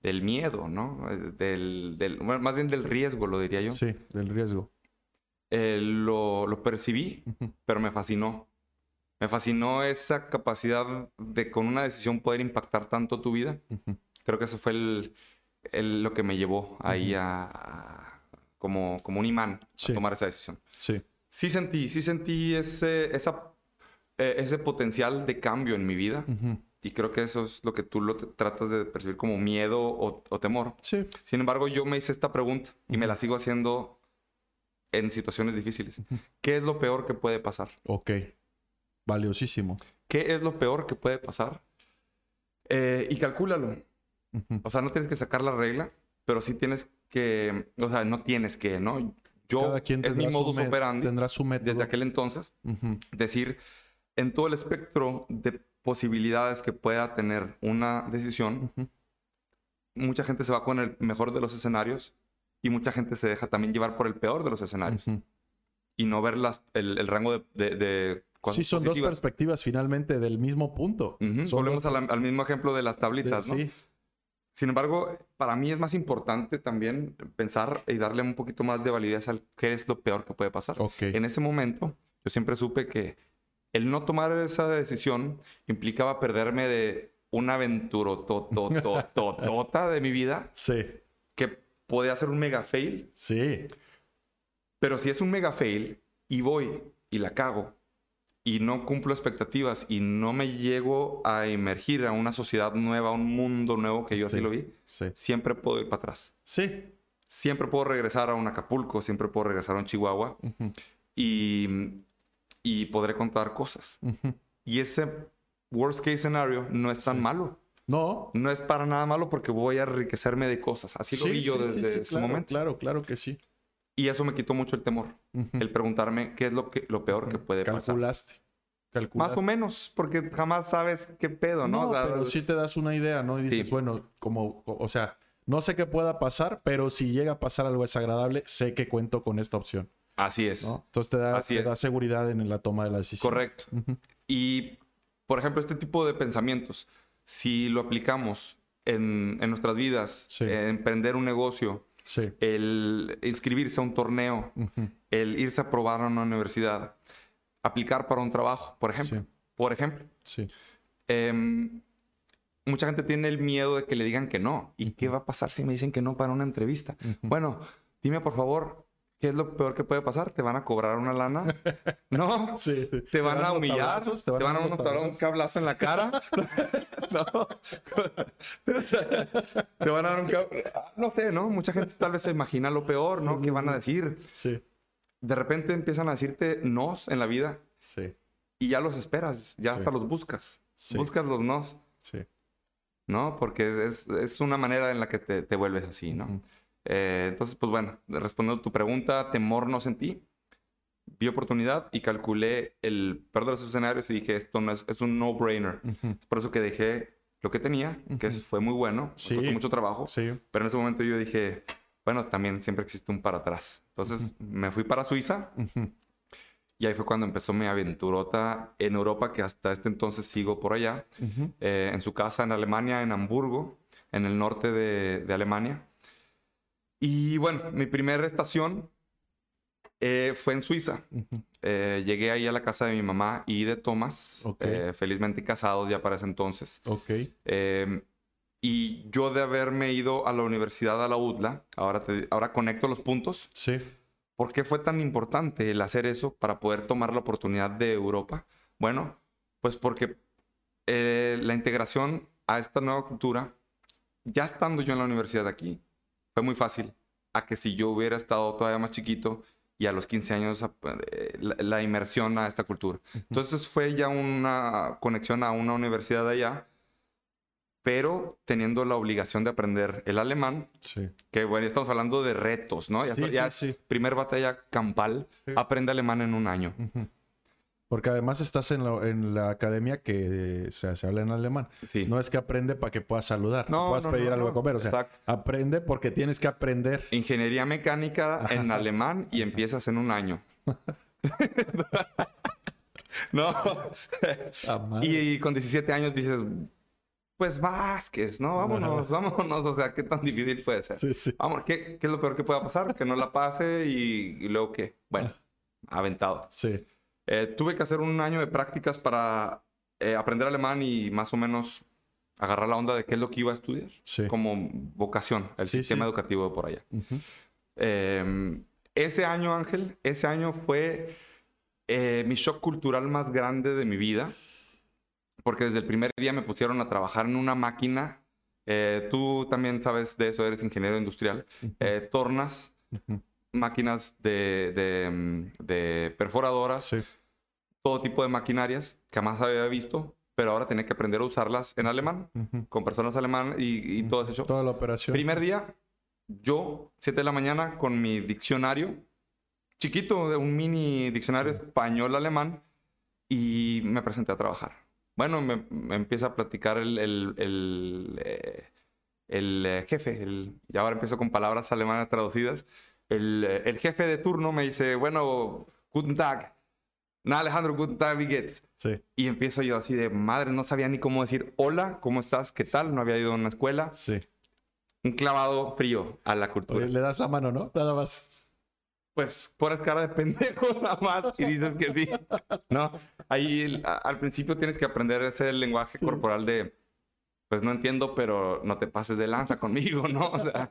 del miedo, ¿no? Eh, Del, del- bueno, más bien del riesgo, lo diría yo. Sí, del riesgo. Eh, lo, lo percibí, pero me fascinó. Me fascinó esa capacidad de con una decisión poder impactar tanto tu vida. Creo que eso fue el, el- lo que me llevó ahí a, a- como, como un imán Sí. a tomar esa decisión. Sí. Sí sentí, sí sentí ese, esa, eh, ese potencial de cambio en mi vida. Ujú. Y creo que eso es lo que tú lo tratas de percibir como miedo o, o temor. Sí. Sin embargo, yo me hice esta pregunta y me la sigo haciendo en situaciones difíciles. Ujú. ¿Qué es lo peor que puede pasar? Ok. Valiosísimo. ¿Qué es lo peor que puede pasar? Eh, y calcúlalo. O sea, no tienes que sacar la regla, pero sí tienes que, o sea, no tienes que, ¿no? Yo, Cada quien es mi modus operandi Tendrá su método. desde aquel entonces, Ujú. decir, en todo el espectro de posibilidades que pueda tener una decisión, Ujú. mucha gente se va con el mejor de los escenarios y mucha gente se deja también llevar por el peor de los escenarios Ujú. y no ver las, el, el rango de, de- de cosas Sí, son dos positivas. perspectivas finalmente del mismo punto. Ujú, Son Volvemos dos- a la- al mismo ejemplo de las de- tablitas, ¿no? Sí. Sin embargo, para mí es más importante también pensar y darle un poquito más de validez al qué es lo peor que puede pasar. Ok. En ese momento, yo siempre supe que el no tomar esa decisión implicaba perderme de una aventura totototota de mi vida Sí. que podía ser un mega fail. Sí. Pero si es un mega fail y voy y la cago y no cumplo expectativas y no me llego a emergir a una sociedad nueva, a un mundo nuevo que yo así Sí. lo vi, Sí. siempre puedo ir para atrás. Sí. Siempre puedo regresar a un Acapulco, siempre puedo regresar a un Chihuahua y, y podré contar cosas. Y ese worst case scenario no es tan Sí. malo. No. No es para nada malo porque voy a enriquecerme de cosas. Así lo vi yo desde ese claro, momento. Claro, claro que sí. Y eso me quitó mucho el temor. Ujú. El preguntarme qué es lo, que, lo peor que puede pasar. Calculaste. Calculaste. Más o menos, porque jamás sabes qué pedo, ¿no? No, O sea, pero sí te das una idea, ¿no? Y dices, Sí. bueno, como, o sea, no sé qué pueda pasar, pero si llega a pasar algo desagradable, sé que cuento con esta opción, Así es. ¿no? Entonces te da, Así te es. da seguridad en la toma de la decisión. Correcto. Ujú. Y, por ejemplo, este tipo de pensamientos, si lo aplicamos en, en nuestras vidas, Sí. emprender un negocio, Sí. el inscribirse a un torneo, el irse a probar a una universidad, aplicar para un trabajo, por ejemplo. Sí. Por ejemplo, Sí. em, mucha gente tiene el miedo de que le digan que no. ¿Y qué va a pasar si me dicen que no para una entrevista? Bueno, dime por favor, ¿qué es lo peor que puede pasar? ¿Te van a cobrar una lana? No. Sí. Te van a humillar, tablazos, te van a dar unos unos tabla- un cablazo en la cara. no. te van a dar un cab- No sé, ¿no? Mucha gente tal vez se imagina lo peor, ¿no? Sí, ¿Qué sí, van a decir? Sí. De repente empiezan a decirte nos en la vida Sí. y ya los esperas, ya hasta los buscas. Sí. Buscas los nos, Sí. ¿no? Porque es, es una manera en la que te, te vuelves así, ¿no? Eh, entonces, pues bueno, respondiendo a tu pregunta, temor no sentí. Vi oportunidad y calculé el peor de los escenarios y dije, esto no es, es un no-brainer. Por eso que dejé lo que tenía, que fue muy bueno, Sí. costó mucho trabajo, Sí. pero en ese momento yo dije, bueno, también siempre existe un para atrás. Entonces me fui para Suiza y ahí fue cuando empezó mi aventurota en Europa, que hasta este entonces sigo por allá, eh, en su casa en Alemania, en Hamburgo, en el norte de, de Alemania. Y bueno, mi primera estación eh, fue en Suiza. Eh, llegué ahí a la casa de mi mamá y de Tomás, Ok. eh, felizmente casados ya para ese entonces. Ok. Eh, y yo de haberme ido a la universidad, a la UDLA, ahora, te- ahora conecto los puntos. Sí. ¿Por qué fue tan importante el hacer eso para poder tomar la oportunidad de Europa? Bueno, pues porque la integración a esta nueva cultura, ya estando yo en la universidad aquí, fue muy fácil a que si yo hubiera estado todavía más chiquito y a los 15 años eh, la, la inmersión a esta cultura. Entonces fue ya una conexión a una universidad de allá, pero teniendo la obligación de aprender el alemán, Sí. que bueno, ya estamos hablando de retos, ¿no? Sí, ya sí, primer batalla campal, aprende alemán en un año. Ujú. Porque además estás en la, en la academia que o sea, se habla en alemán. Sí. No es que aprende para que puedas saludar, No, puedas no, pedir no, algo a comer. O sea, Exacto. aprende porque tienes que aprender. Ingeniería mecánica Ajá. en alemán y empiezas en un año. no. Ah, y, con 17 años dices, pues Vázquez, ¿no? Vámonos, vámonos. O sea, ¿qué tan difícil puede ser? Sí, sí. Vamos, ¿qué, qué es lo peor que pueda pasar? Que no la pase y, y luego qué. Bueno, aventado. Sí. Eh, tuve que hacer un año de prácticas para eh, aprender alemán y más o menos agarrar la onda de qué es lo que iba a estudiar. Sí. Como vocación, el Sí, sistema sí. educativo de por allá. Ujú. Eh, ese año, Ángel, ese año fue eh, mi shock cultural más grande de mi vida. Porque desde el primer día me pusieron a trabajar en una máquina. Eh, tú también sabes de eso, eres ingeniero industrial. Ujú. Eh, tornas, Ujú. máquinas de, de, mm, de perforadoras, Sí. Todo tipo de maquinarias que jamás había visto, pero ahora tenía que aprender a usarlas en alemán, Ujú. con personas alemanas y, y todo ese show. Toda la operación. Primer día, yo, 7 de la mañana, con mi diccionario, chiquito, de un mini diccionario español-alemán, y me presenté a trabajar. Bueno, me, me empieza a platicar el, el, el, eh, el, eh, jefe, el, y ahora empiezo con palabras alemanas traducidas. El, eh, el jefe de turno me dice, bueno, guten Tag. Na Alejandro, guten Tag, wie geht's? Sí. Y empiezo yo así de madre, no sabía ni cómo decir hola, ¿cómo estás? ¿Qué tal? No había ido a una escuela. Sí. Un clavado frío a la cultura. Oye, le das la mano, ¿no? Nada más. Pues pones cara de pendejo nada más y dices que sí. No, ahí al principio tienes que aprender ese lenguaje Sí. corporal de pues no entiendo, pero no te pases de lanza conmigo, ¿no? O sea,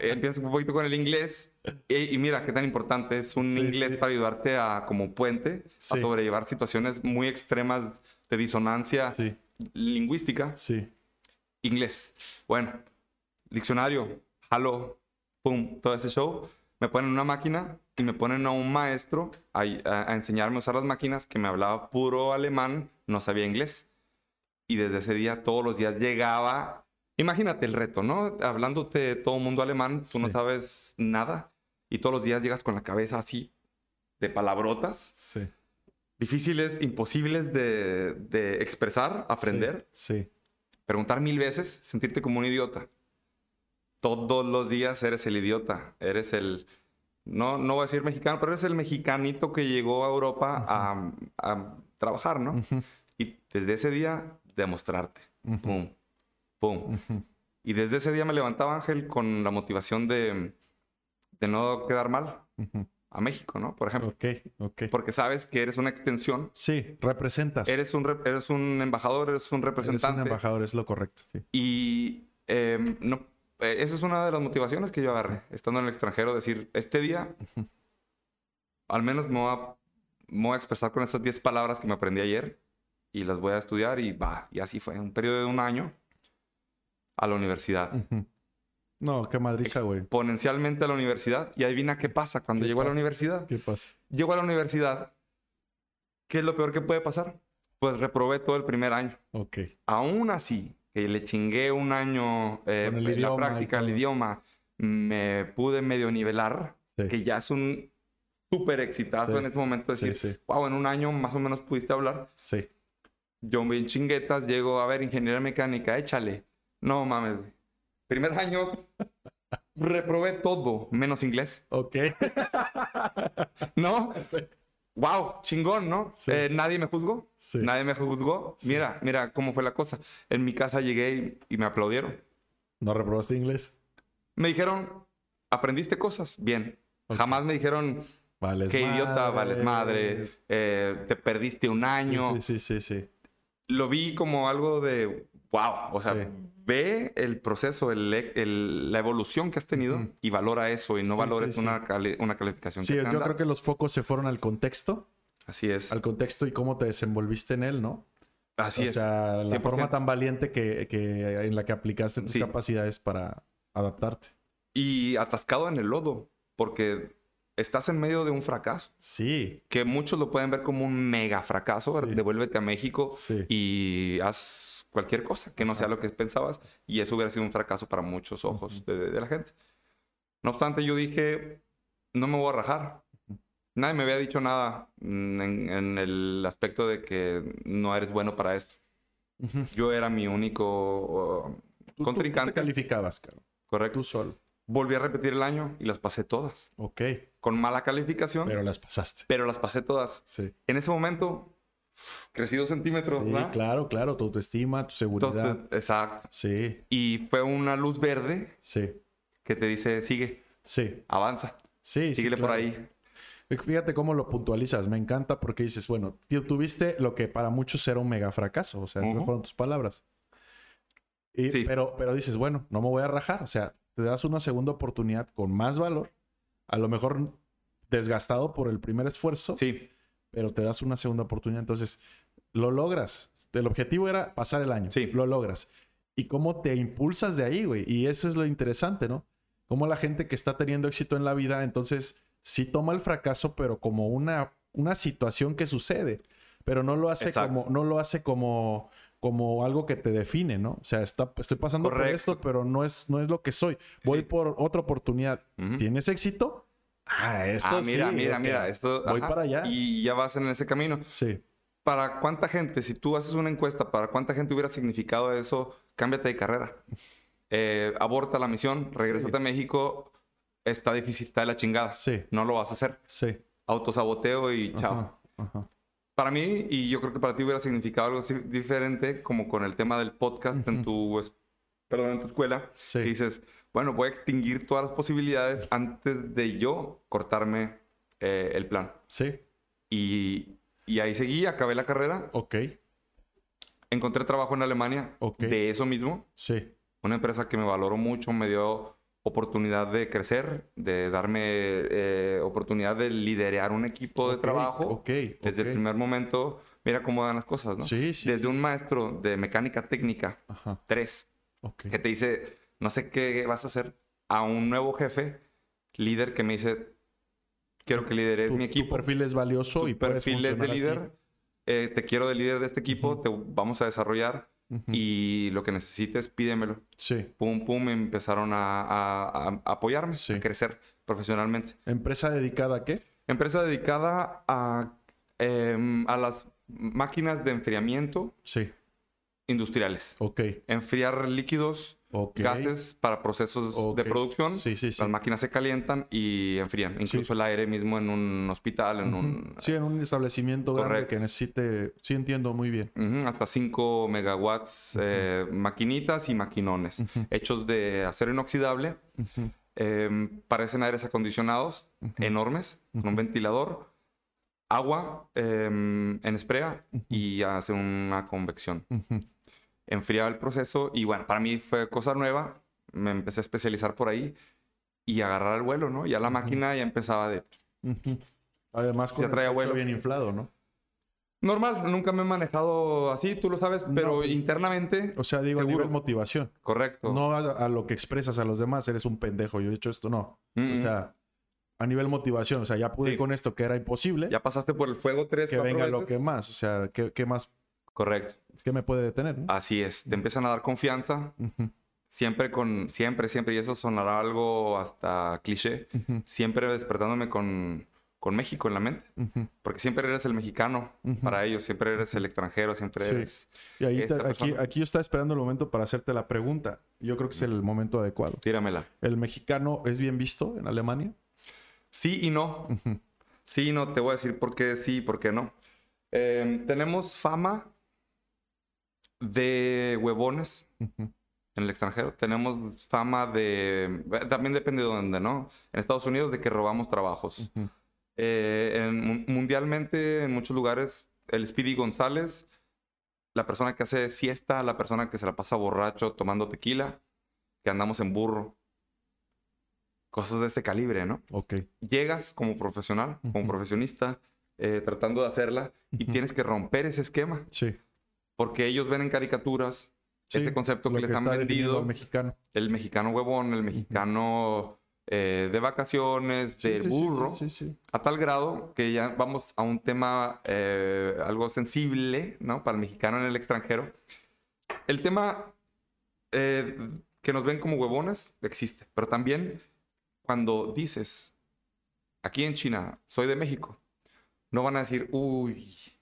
empiezas un poquito con el inglés y, y mira qué tan importante es un Sí, inglés sí. para ayudarte a, como puente, Sí. a sobrellevar situaciones muy extremas de disonancia lingüística. sí. Inglés. Bueno, diccionario, halo, pum, todo ese show. Me ponen una máquina y me ponen a un maestro a, a- a enseñarme a usar las máquinas que me hablaba puro alemán, no sabía inglés. Y desde ese día, todos los días llegaba. Imagínate el reto, ¿no? Hablándote todo mundo alemán, tú no Sí. sabes nada. Y todos los días llegas con la cabeza así, de palabrotas, Sí. difíciles, imposibles de, de expresar, aprender Sí. preguntar mil veces, sentirte como un idiota. Todos los días eres el idiota, eres el, no, no voy a decir mexicano, pero eres el mexicanito que llegó a Europa a, a trabajar, ¿no? Y desde ese día, demostrarte. ujú, Pum, pum. ujú. Y desde ese día me levantaba Ángel con la motivación de, de no quedar mal a México, ¿no? Por ejemplo. Ok, ok. Porque sabes que eres una extensión, Sí, representas. eres un, rep- eres un embajador, eres un Eres representante. un embajador, es lo correcto. Sí. Y eh, no, eh, esa es una de las motivaciones que yo agarré, estando en el extranjero, decir, este día, al menos me voy a, me voy a expresar con esas 10 palabras que me aprendí ayer y las voy a estudiar y va, y así fue, un periodo de un año a la universidad. No, qué madriza, güey. Exponencialmente a la universidad y adivina qué pasa cuando ¿Qué llego a la pasa? universidad. ¿Qué pasa? Llego a la universidad, ¿qué es lo peor que puede pasar? Pues reprobé todo el primer año. Ok. Aún así, que le chingué un año eh, la idioma práctica, el idioma, me pude medio nivelar, Sí. que ya es un súper exitazo Sí. en ese momento decir, sí, wow, en un año más o menos pudiste hablar. sí. Yo bien chinguetas, llego a ver ingeniería mecánica, échale. No mames, güey. Primer año reprobé todo, menos inglés. Ok. ¿No? Wow, chingón, ¿no? Sí. Eh, nadie me juzgó. Sí. Nadie me juzgó. Sí. Mira, mira cómo fue la cosa. En mi casa llegué y, y me aplaudieron. ¿No reprobaste inglés? Me dijeron, ¿aprendiste cosas? Bien. Jamás me dijeron, Vales qué idiota, vales madre, eh, te perdiste un año. Sí, sí, sí, sí. Lo vi como algo de, wow. O sea, Sí. ve el proceso, el, el- la evolución que has tenido y valora eso y no Sí, valores sí. Una, cali- una calificación Sí, que yo creo que los focos se fueron al contexto, Así es. al contexto y cómo te desenvolviste en él, ¿no? Así o es. sea, la 100%. forma tan valiente que, que en la que aplicaste tus capacidades para adaptarte. Y atascado en el lodo, porque estás en medio de un fracaso. Sí, que muchos lo pueden ver como un mega fracaso. Sí. Devuélvete a México sí. y haz cualquier cosa que no sea lo que pensabas. Y eso hubiera sido un fracaso para muchos ojos de, de la gente. No obstante, yo dije, no me voy a rajar. Nadie me había dicho nada en, en el aspecto de que no eres bueno para esto. Yo era mi único uh, Tú- tú- tú contrincante. te calificabas, caro. correcto. Tú solo. Volví a repetir el año y las pasé todas. Ok, Con mala calificación, pero pero, las pasaste. las pasé todas. Sí. En ese momento, crecí dos centímetros, Sí, ¿verdad? claro, claro. Tu autoestima, tu seguridad. Entonces, exacto. Sí, Y fue una luz verde sí, que te dice, sigue, sí. avanza, Sí, sí, síguele por claro. ahí. Fíjate cómo lo puntualizas. Me encanta porque dices, bueno, tú tuviste lo que para muchos era un mega fracaso. O sea, esas Ujú. fueron tus palabras. Y- Sí. pero, pero dices, bueno, no me voy a rajar. O sea, te das una segunda oportunidad con más valor. A lo mejor desgastado por el primer esfuerzo, Sí, pero te das una segunda oportunidad. Entonces, lo logras. El objetivo era pasar el año. Sí. Lo logras. Y cómo te impulsas de ahí, güey. Y eso es lo interesante, ¿no? Cómo la gente que está teniendo éxito en la vida, entonces, sí toma el fracaso, pero como una, una situación que sucede. Pero no lo hace Exacto. como, no lo hace como, como algo que te define, ¿no? O sea, está, estoy pasando por esto, pero no es, no es lo que soy. Voy Sí. por otra oportunidad. ¿Tienes éxito? Ah, esto ah, mira, sí, mira, o sea, mira, esto... voy ajá, para allá. Y ya vas en ese camino. Sí. ¿Para cuánta gente, si tú haces una encuesta, para cuánta gente hubiera significado eso, cámbiate de carrera? Eh, aborta la misión, regrésate Sí. a México, está difícil, está de la chingada. Sí, No lo vas a hacer. sí. Autosaboteo y chao. Ajá, ajá. Para mí, y yo creo que para ti hubiera significado algo diferente, como con el tema del podcast en, tu, perdón, en tu escuela, Sí. que dices, bueno, voy a extinguir todas las posibilidades antes de yo cortarme eh, el plan. Sí, Y, y ahí seguí, acabé la carrera. ok. encontré trabajo en Alemania Ok. de eso mismo. Sí. Una empresa que me valoró mucho, me dio oportunidad de crecer, de darme eh, oportunidad de liderar un equipo de Ok, trabajo. Ok. Desde ok. el primer momento, mira cómo dan las cosas, ¿no? Sí, sí. Desde sí. un maestro de mecánica técnica, Ajá. tres, que te dice, no sé qué vas a hacer, a un nuevo jefe, líder que me dice, quiero que lideres Tu, mi tu equipo. perfil es valioso Tu y perfil es de líder, eh, te quiero de líder de este equipo, Ujú. te vamos a desarrollar Y lo que necesites, pídemelo. Sí. Pum, pum, empezaron a, a- a apoyarme, Sí. a crecer profesionalmente. ¿Empresa dedicada a qué? Empresa dedicada a, em, a las máquinas de enfriamiento Sí. industriales. Ok. Enfriar líquidos, Ok. gases para procesos Ok. de producción. Sí, sí, sí. Las máquinas se calientan y enfrían. Incluso el aire mismo en un hospital, en un... Sí, en un establecimiento grande Correcto. que necesite. Sí, entiendo muy bien. Hasta 5 megawatts, eh, maquinitas y maquinones. Hechos de acero inoxidable. Em, parecen aires acondicionados enormes, con un ventilador, agua em, en sprea y hace una convección. Ujú. Enfriaba el proceso y bueno, para mí fue cosa nueva. Me empecé a especializar por ahí y agarrar el vuelo, ¿no? Ya la máquina ya empezaba de... Además, con Ya el traía pecho vuelo. bien inflado, ¿no? Normal, nunca me he manejado así, tú lo sabes, No. pero internamente, O sea, digo, a Seguro. nivel motivación. correcto. No a, a lo que expresas a los demás, eres un pendejo, yo he hecho esto, no. Mm, O sea, a nivel motivación, o sea, ya pude Sí. con esto que era imposible, ya pasaste por el fuego tres, que venga veces. lo que más, o sea, ¿qué, qué más, Correcto. qué me puede detener? no? Así es, te empiezan a dar confianza, Ujú, siempre con, siempre, siempre, y eso sonará algo hasta cliché, ujú, siempre despertándome con, con México en la mente, ujú, porque siempre eres el mexicano para ellos, siempre eres el extranjero, siempre Sí. eres... Y ahí te- aquí, aquí yo estaba esperando el momento para hacerte la pregunta. Yo creo que es el momento adecuado. Tíramela. ¿El mexicano es bien visto en Alemania? Sí y no. Sí y no, te voy a decir por qué sí y por qué no. Eh, tenemos fama de huevones ujú, en el extranjero. Tenemos fama de... También depende de dónde, ¿no? En Estados Unidos de que robamos trabajos. ujú. Eh, en- mu- mundialmente, en muchos lugares, el Speedy González, la persona que hace siesta, la persona que se la pasa borracho tomando tequila, que andamos en burro. Cosas de este calibre, ¿no? Ok. Llegas como profesional, como Ujú. profesionista, eh, tratando de hacerla y tienes que romper ese esquema Sí. Porque ellos ven en caricaturas Sí, ese concepto que les han está definiendo vendido, al mexicano. el mexicano huevón, el mexicano eh, de vacaciones, Sí, sí, burro. A tal grado que ya vamos a un tema eh, algo sensible, ¿no? Para el mexicano en el extranjero. El tema eh, que nos ven como huevones existe, pero también cuando dices, aquí en China, soy de México, no van a decir, uy,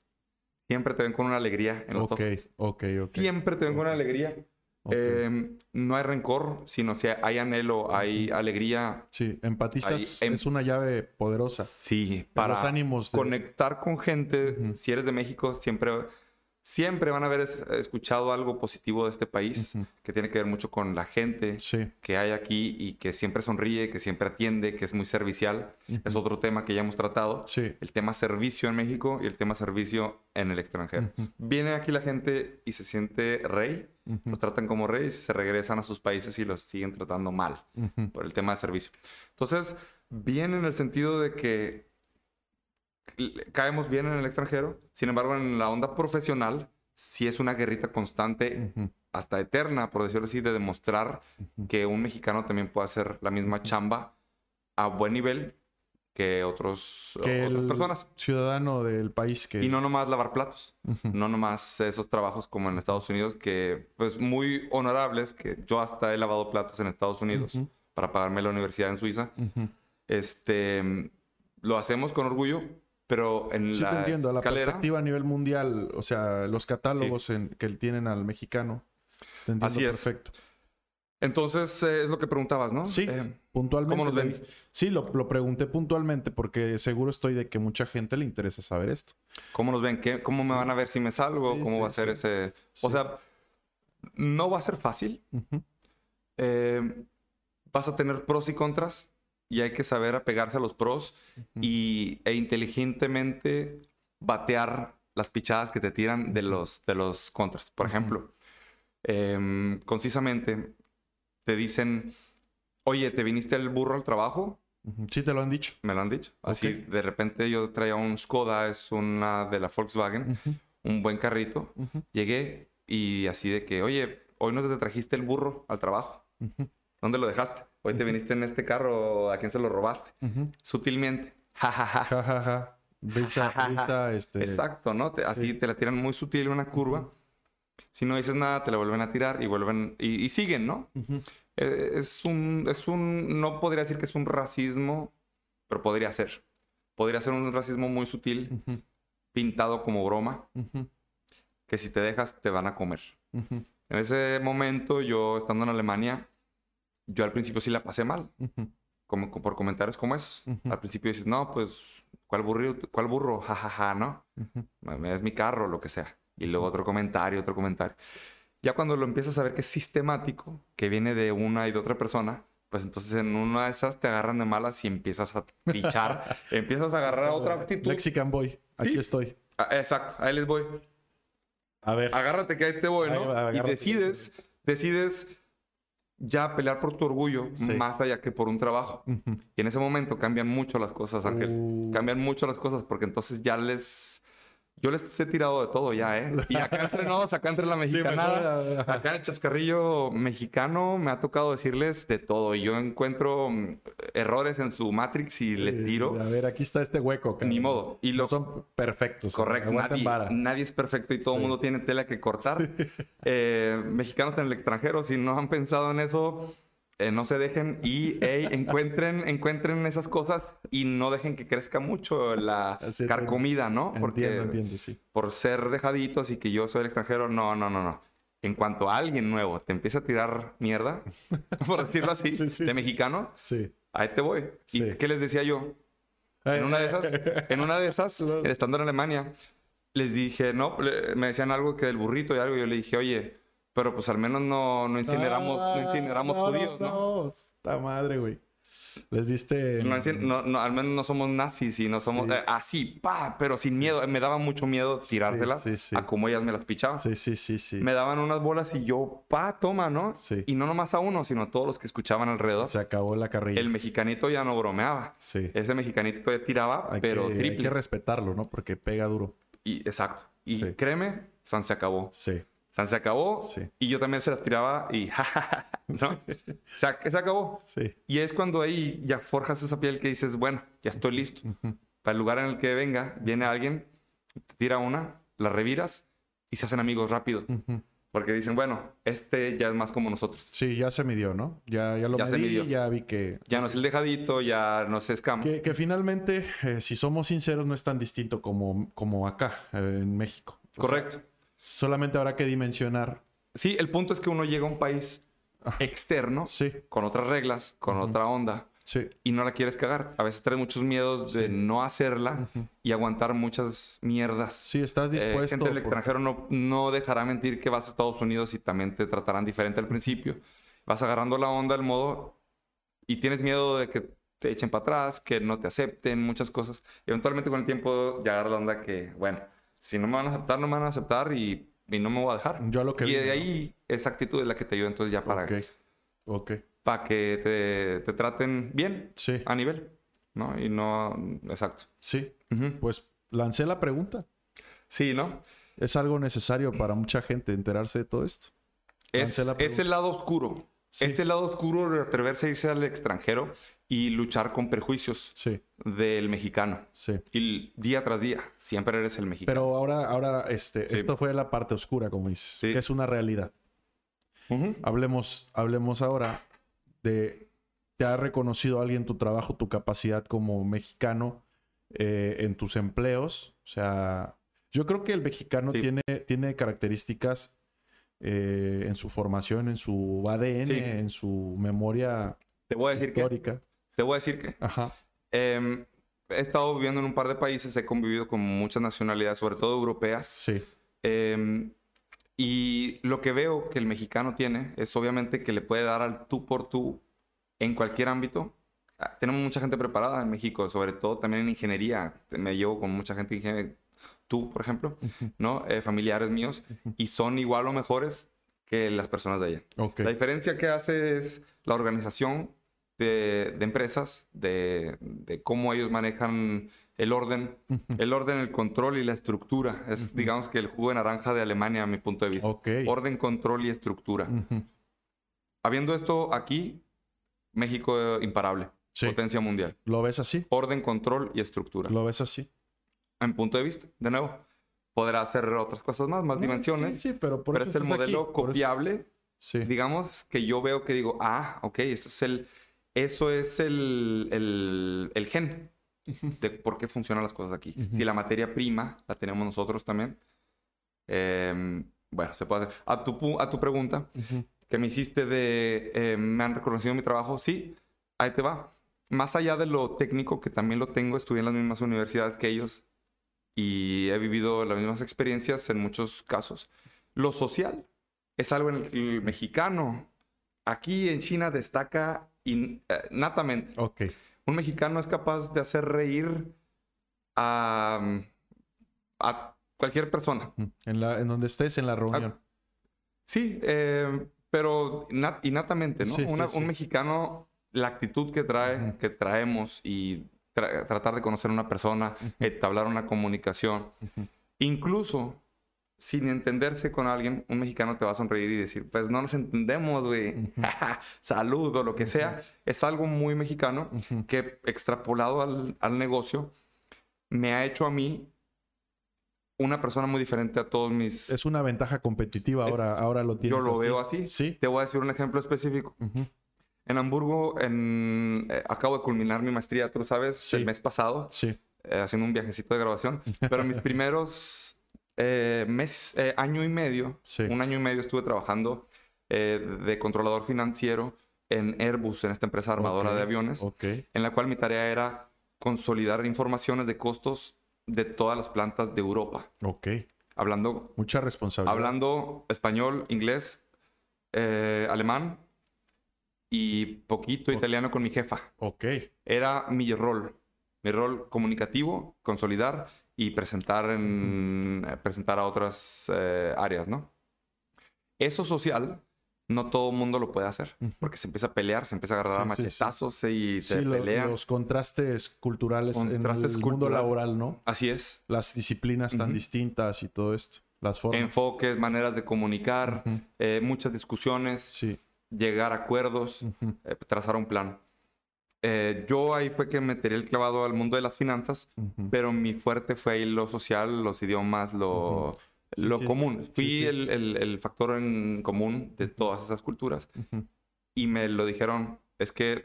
siempre te ven con una alegría en los Ok, ojos. ok, ok. Siempre te ven con una alegría. Eh, no hay rencor, sino si hay anhelo, hay alegría. sí, empatizas em- es una llave poderosa. Sí, Para los ánimos de... conectar con gente. Si eres de México, siempre, siempre van a haber es- escuchado algo positivo de este país, que tiene que ver mucho con la gente Sí. que hay aquí y que siempre sonríe, que siempre atiende, que es muy servicial. Es otro tema que ya hemos tratado. Sí. El tema servicio en México y el tema servicio en el extranjero. Viene aquí la gente y se siente rey, los tratan como reyes, se regresan a sus países y los siguen tratando mal por el tema de servicio. Entonces, bien en el sentido de que caemos bien en el extranjero, sin embargo, en la onda profesional, sí es una guerrita constante, Ujú. hasta eterna, por decirlo así, de demostrar Ujú. que un mexicano también puede hacer la misma chamba a buen nivel que otros, Que otras el personas. ciudadano del país que... Y no nomás lavar platos, Ujú. no nomás esos trabajos como en Estados Unidos, que pues muy honorables, que yo hasta he lavado platos en Estados Unidos Ujú. para pagarme la universidad en Suiza. Ujú. Este, lo hacemos con orgullo, pero en Sí, la te entiendo. La perspectiva a nivel mundial, o sea, los catálogos en- que tienen al mexicano. Te entiendo Así es. perfecto. Entonces, eh, es lo que preguntabas, ¿no? Sí, Eh, puntualmente. ¿cómo nos ven? Sí, lo, lo pregunté puntualmente porque seguro estoy de que mucha gente le interesa saber esto. ¿Cómo nos ven? ¿Qué, ¿Cómo me van a ver si me salgo? ¿Cómo va a ser ese...? O sea, no va a ser fácil. Eh, vas a tener pros y contras y hay que saber apegarse a los pros y, e inteligentemente batear las pichadas que te tiran de los, de los contras. Por ejemplo, em, concisamente te dicen, oye, ¿te viniste el burro al trabajo? Sí, te lo han dicho. Me lo han dicho. Así, de repente yo traía un Skoda, es una de la Volkswagen, un buen carrito. Llegué y así de que, oye, hoy no te trajiste el burro al trabajo. ¿Dónde lo dejaste? Hoy te viniste en este carro, ¿a quién se lo robaste? Sutilmente. Ja, ja, ja. Ja, ja, ja. Este... Exacto, ¿no? Te- así sí. te la tiran muy sutil una curva. Si no dices nada, te la vuelven a tirar y vuelven... Y, y siguen, ¿no? Eh, Es un, es un... No podría decir que es un racismo, pero podría ser. Podría ser un racismo muy sutil, pintado como broma, que si te dejas te van a comer. En ese momento, yo estando en Alemania, yo al principio sí la pasé mal, como, por comentarios como esos. Al principio dices, no, pues, ¿cuál burro? ¿Cuál burro? Ja, ja, ja, ¿no? es mi carro, lo que sea. Y luego otro comentario, otro comentario. Ya cuando lo empiezas a ver que es sistemático, que viene de una y de otra persona, pues entonces en una de esas te agarran de malas y empiezas a pichar, empiezas a agarrar otra actitud. Mexican Boy, aquí Sí. estoy. Ah, exacto, ahí les voy. A ver. Agárrate que ahí te voy, Ahí ¿no? va, y decides, decides ya pelear por tu orgullo Sí. más allá que por un trabajo. Y en ese momento cambian mucho las cosas, Ángel. Uh. Cambian mucho las cosas porque entonces ya les... Yo les he tirado de todo ya, ¿eh? Y acá entre nos, acá entre la Sí, mexicanada, mejor, acá en el chascarrillo mexicano me ha tocado decirles de todo. Y yo encuentro mm, errores en su Matrix y les tiro. A ver, aquí está este hueco. cabrón. Ni modo. Y No lo, son perfectos. Correcto, nadie, es perfecto y todo el Sí. mundo tiene tela que cortar. Eh, mexicanos en el extranjero, si no han pensado en eso, eh, no se dejen y encuentren, encuentren esas cosas y no dejen que crezca mucho la Sí, carcomida, ¿no? Porque Entiendo, entiendo, sí. por ser dejaditos y que yo soy el extranjero, no, no, no, no. En cuanto a alguien nuevo te empieza a tirar mierda, por decirlo así, Sí, sí, de mexicano, Sí. ahí te voy. ¿Y qué les decía yo? En una de esas, en una de esas, estando en Alemania, les dije, no, me decían algo que del burrito y algo, yo le dije, oye, pero pues al menos no, no incineramos, no incineramos Ah, no, judíos, ¿no? No, esta madre, güey. Les diste. No no- no, al menos no somos nazis y no somos Sí. eh, así, pa, pero sin miedo. Me daba mucho miedo tirárselas sí, sí. a como ellas me las pichaban. Sí, sí, sí, sí. Me daban unas bolas y yo, pa, toma, ¿no? Sí. Y no nomás a uno, sino a todos los que escuchaban alrededor. Se acabó la carrilla. El mexicanito ya no bromeaba. Sí. Ese mexicanito ya tiraba, Hay pero que, hay triple. que respetarlo, ¿no? Porque pega duro. Y, exacto. Y créeme, San se acabó. Sí. San se acabó. Sí. Y yo también se las tiraba y ¿no? se, se acabó. Sí. Y es cuando ahí ya forjas esa piel que dices, bueno, ya estoy listo. Para el lugar en el que venga, viene alguien, te tira una, la reviras y se hacen amigos rápido. Ujú. Porque dicen, bueno, este ya es más como nosotros. Sí, ya se midió, ¿no? Ya, ya lo Ya se medí, midió. ya vi que... Ya no es el dejadito, ya no se escama. Que, que finalmente, eh, si somos sinceros, no es tan distinto como, como acá, eh, en México. O sea, Correcto. Solamente habrá que dimensionar. Sí, el punto es que uno llega a un país Ajá. externo, Sí, con otras reglas, con otra onda, sí. y no la quieres cagar. A veces traes muchos miedos de no hacerla y aguantar muchas mierdas. Sí, estás Eh, dispuesto. gente del por- extranjero no, no dejará mentir que vas a Estados Unidos y también te tratarán diferente al principio. Vas agarrando la onda, el modo, y tienes miedo de que te echen para atrás, que no te acepten, muchas cosas. Eventualmente con el tiempo ya agarras la onda que, bueno, si no me van a aceptar, no me van a aceptar y, y no me voy a dejar. Yo a lo que y vi, de ¿no? ahí esa actitud es la que te ayuda entonces ya para, Ok, ok. para que te, te traten bien Sí, a nivel, ¿no? Y no, exacto. sí. Pues lancé la pregunta. Sí, ¿no? Es algo necesario para mucha gente enterarse de todo esto. Es, la es el lado oscuro. Sí. Es el lado oscuro de atreverse a irse al extranjero y luchar con prejuicios Sí, del mexicano. sí. Y día tras día, siempre eres el mexicano. Pero ahora, ahora, este, Sí. esto fue la parte oscura, como dices, que es una realidad. Hablemos, hablemos ahora de, ¿te ha reconocido alguien tu trabajo, tu capacidad como mexicano eh, en tus empleos? O sea, yo creo que el mexicano tiene, tiene características eh, en su formación, en su ADN, en su memoria Te voy a decir que. Te voy a decir que. Ajá. em, he estado viviendo en un par de países, he convivido con muchas nacionalidades, sobre todo europeas. Sí. Em, y lo que veo que el mexicano tiene es obviamente que le puede dar al tú por tú en cualquier ámbito. Ah, Tenemos mucha gente preparada en México, sobre todo también en ingeniería. Me llevo con mucha gente ingeniera. tú, por ejemplo, ¿no? Eh, familiares míos, y son igual o mejores que las personas de allá. La diferencia que hace es la organización de, empresas, de, cómo ellos manejan el orden, el orden, el control y la estructura. Es, digamos, que el jugo de naranja de Alemania, a mi punto de vista. Orden, control y estructura. Habiendo esto aquí, México eh, imparable. Potencia mundial. ¿Lo ves así? Orden, control y estructura. ¿Lo ves así? A mi punto de vista, de nuevo. Podrá hacer otras cosas más, más dimensiones. Sí, pero por pero es el modelo copiable. Sí. Digamos que yo veo que digo, ah, ok, eso es el, eso es el, el, el gen de por qué funcionan las cosas aquí. Si la materia prima la tenemos nosotros también, em, bueno, se puede hacer. A tu, a tu pregunta que me hiciste de, em, ¿me han reconocido mi trabajo? Sí, ahí te va. Más allá de lo técnico, que también lo tengo, estudié en las mismas universidades que ellos y he vivido las mismas experiencias en muchos casos. Lo social es algo en el que el mexicano aquí en China destaca innatamente. Eh, ok. Un mexicano es capaz de hacer reír a, a cualquier persona. En, la, en donde estés en la reunión. sí, eh, pero innatamente, ¿no? Un mexicano, la actitud que trae, que traemos y tratar de conocer a una persona, entablar una comunicación, incluso sin entenderse con alguien, un mexicano te va a sonreír y decir, pues no nos entendemos, güey, salud o lo que sea. Es algo muy mexicano que extrapolado al, negocio me ha hecho a mí una persona muy diferente a todos mis... Es una ventaja competitiva ahora, ahora lo tienes. Yo lo veo así. Sí. Te voy a decir un ejemplo específico. En Hamburgo, en, eh, acabo de culminar mi maestría, tú lo sabes, el mes pasado. Sí. Eh, haciendo un viajecito de grabación. Pero mis primeros eh, mes, eh, año y medio, un año y medio estuve trabajando eh, de controlador financiero en Airbus, en esta empresa armadora de aviones, en la cual mi tarea era consolidar informaciones de costos de todas las plantas de Europa. Ok. Hablando... Mucha responsabilidad. Hablando español, inglés, alemán y poquito italiano con mi jefa. Ok. Era mi rol. Mi rol comunicativo, consolidar y presentar, en, eh, presentar a otras eh, áreas, ¿no? Eso social, no todo el mundo lo puede hacer, porque se empieza a pelear, se empieza a agarrar a machetazos y se pelean. Los contrastes culturales en el mundo laboral, ¿no? Así es. Las disciplinas tan distintas y todo esto, las formas. Enfoques, maneras de comunicar, eh, muchas discusiones, llegar a acuerdos, trazar un plan. Eh, yo ahí fue que me tiré el clavado al mundo de las finanzas, pero mi fuerte fue ahí lo social, los idiomas, lo, lo común. Fui el, el, factor en común de todas esas culturas. Y me lo dijeron, es que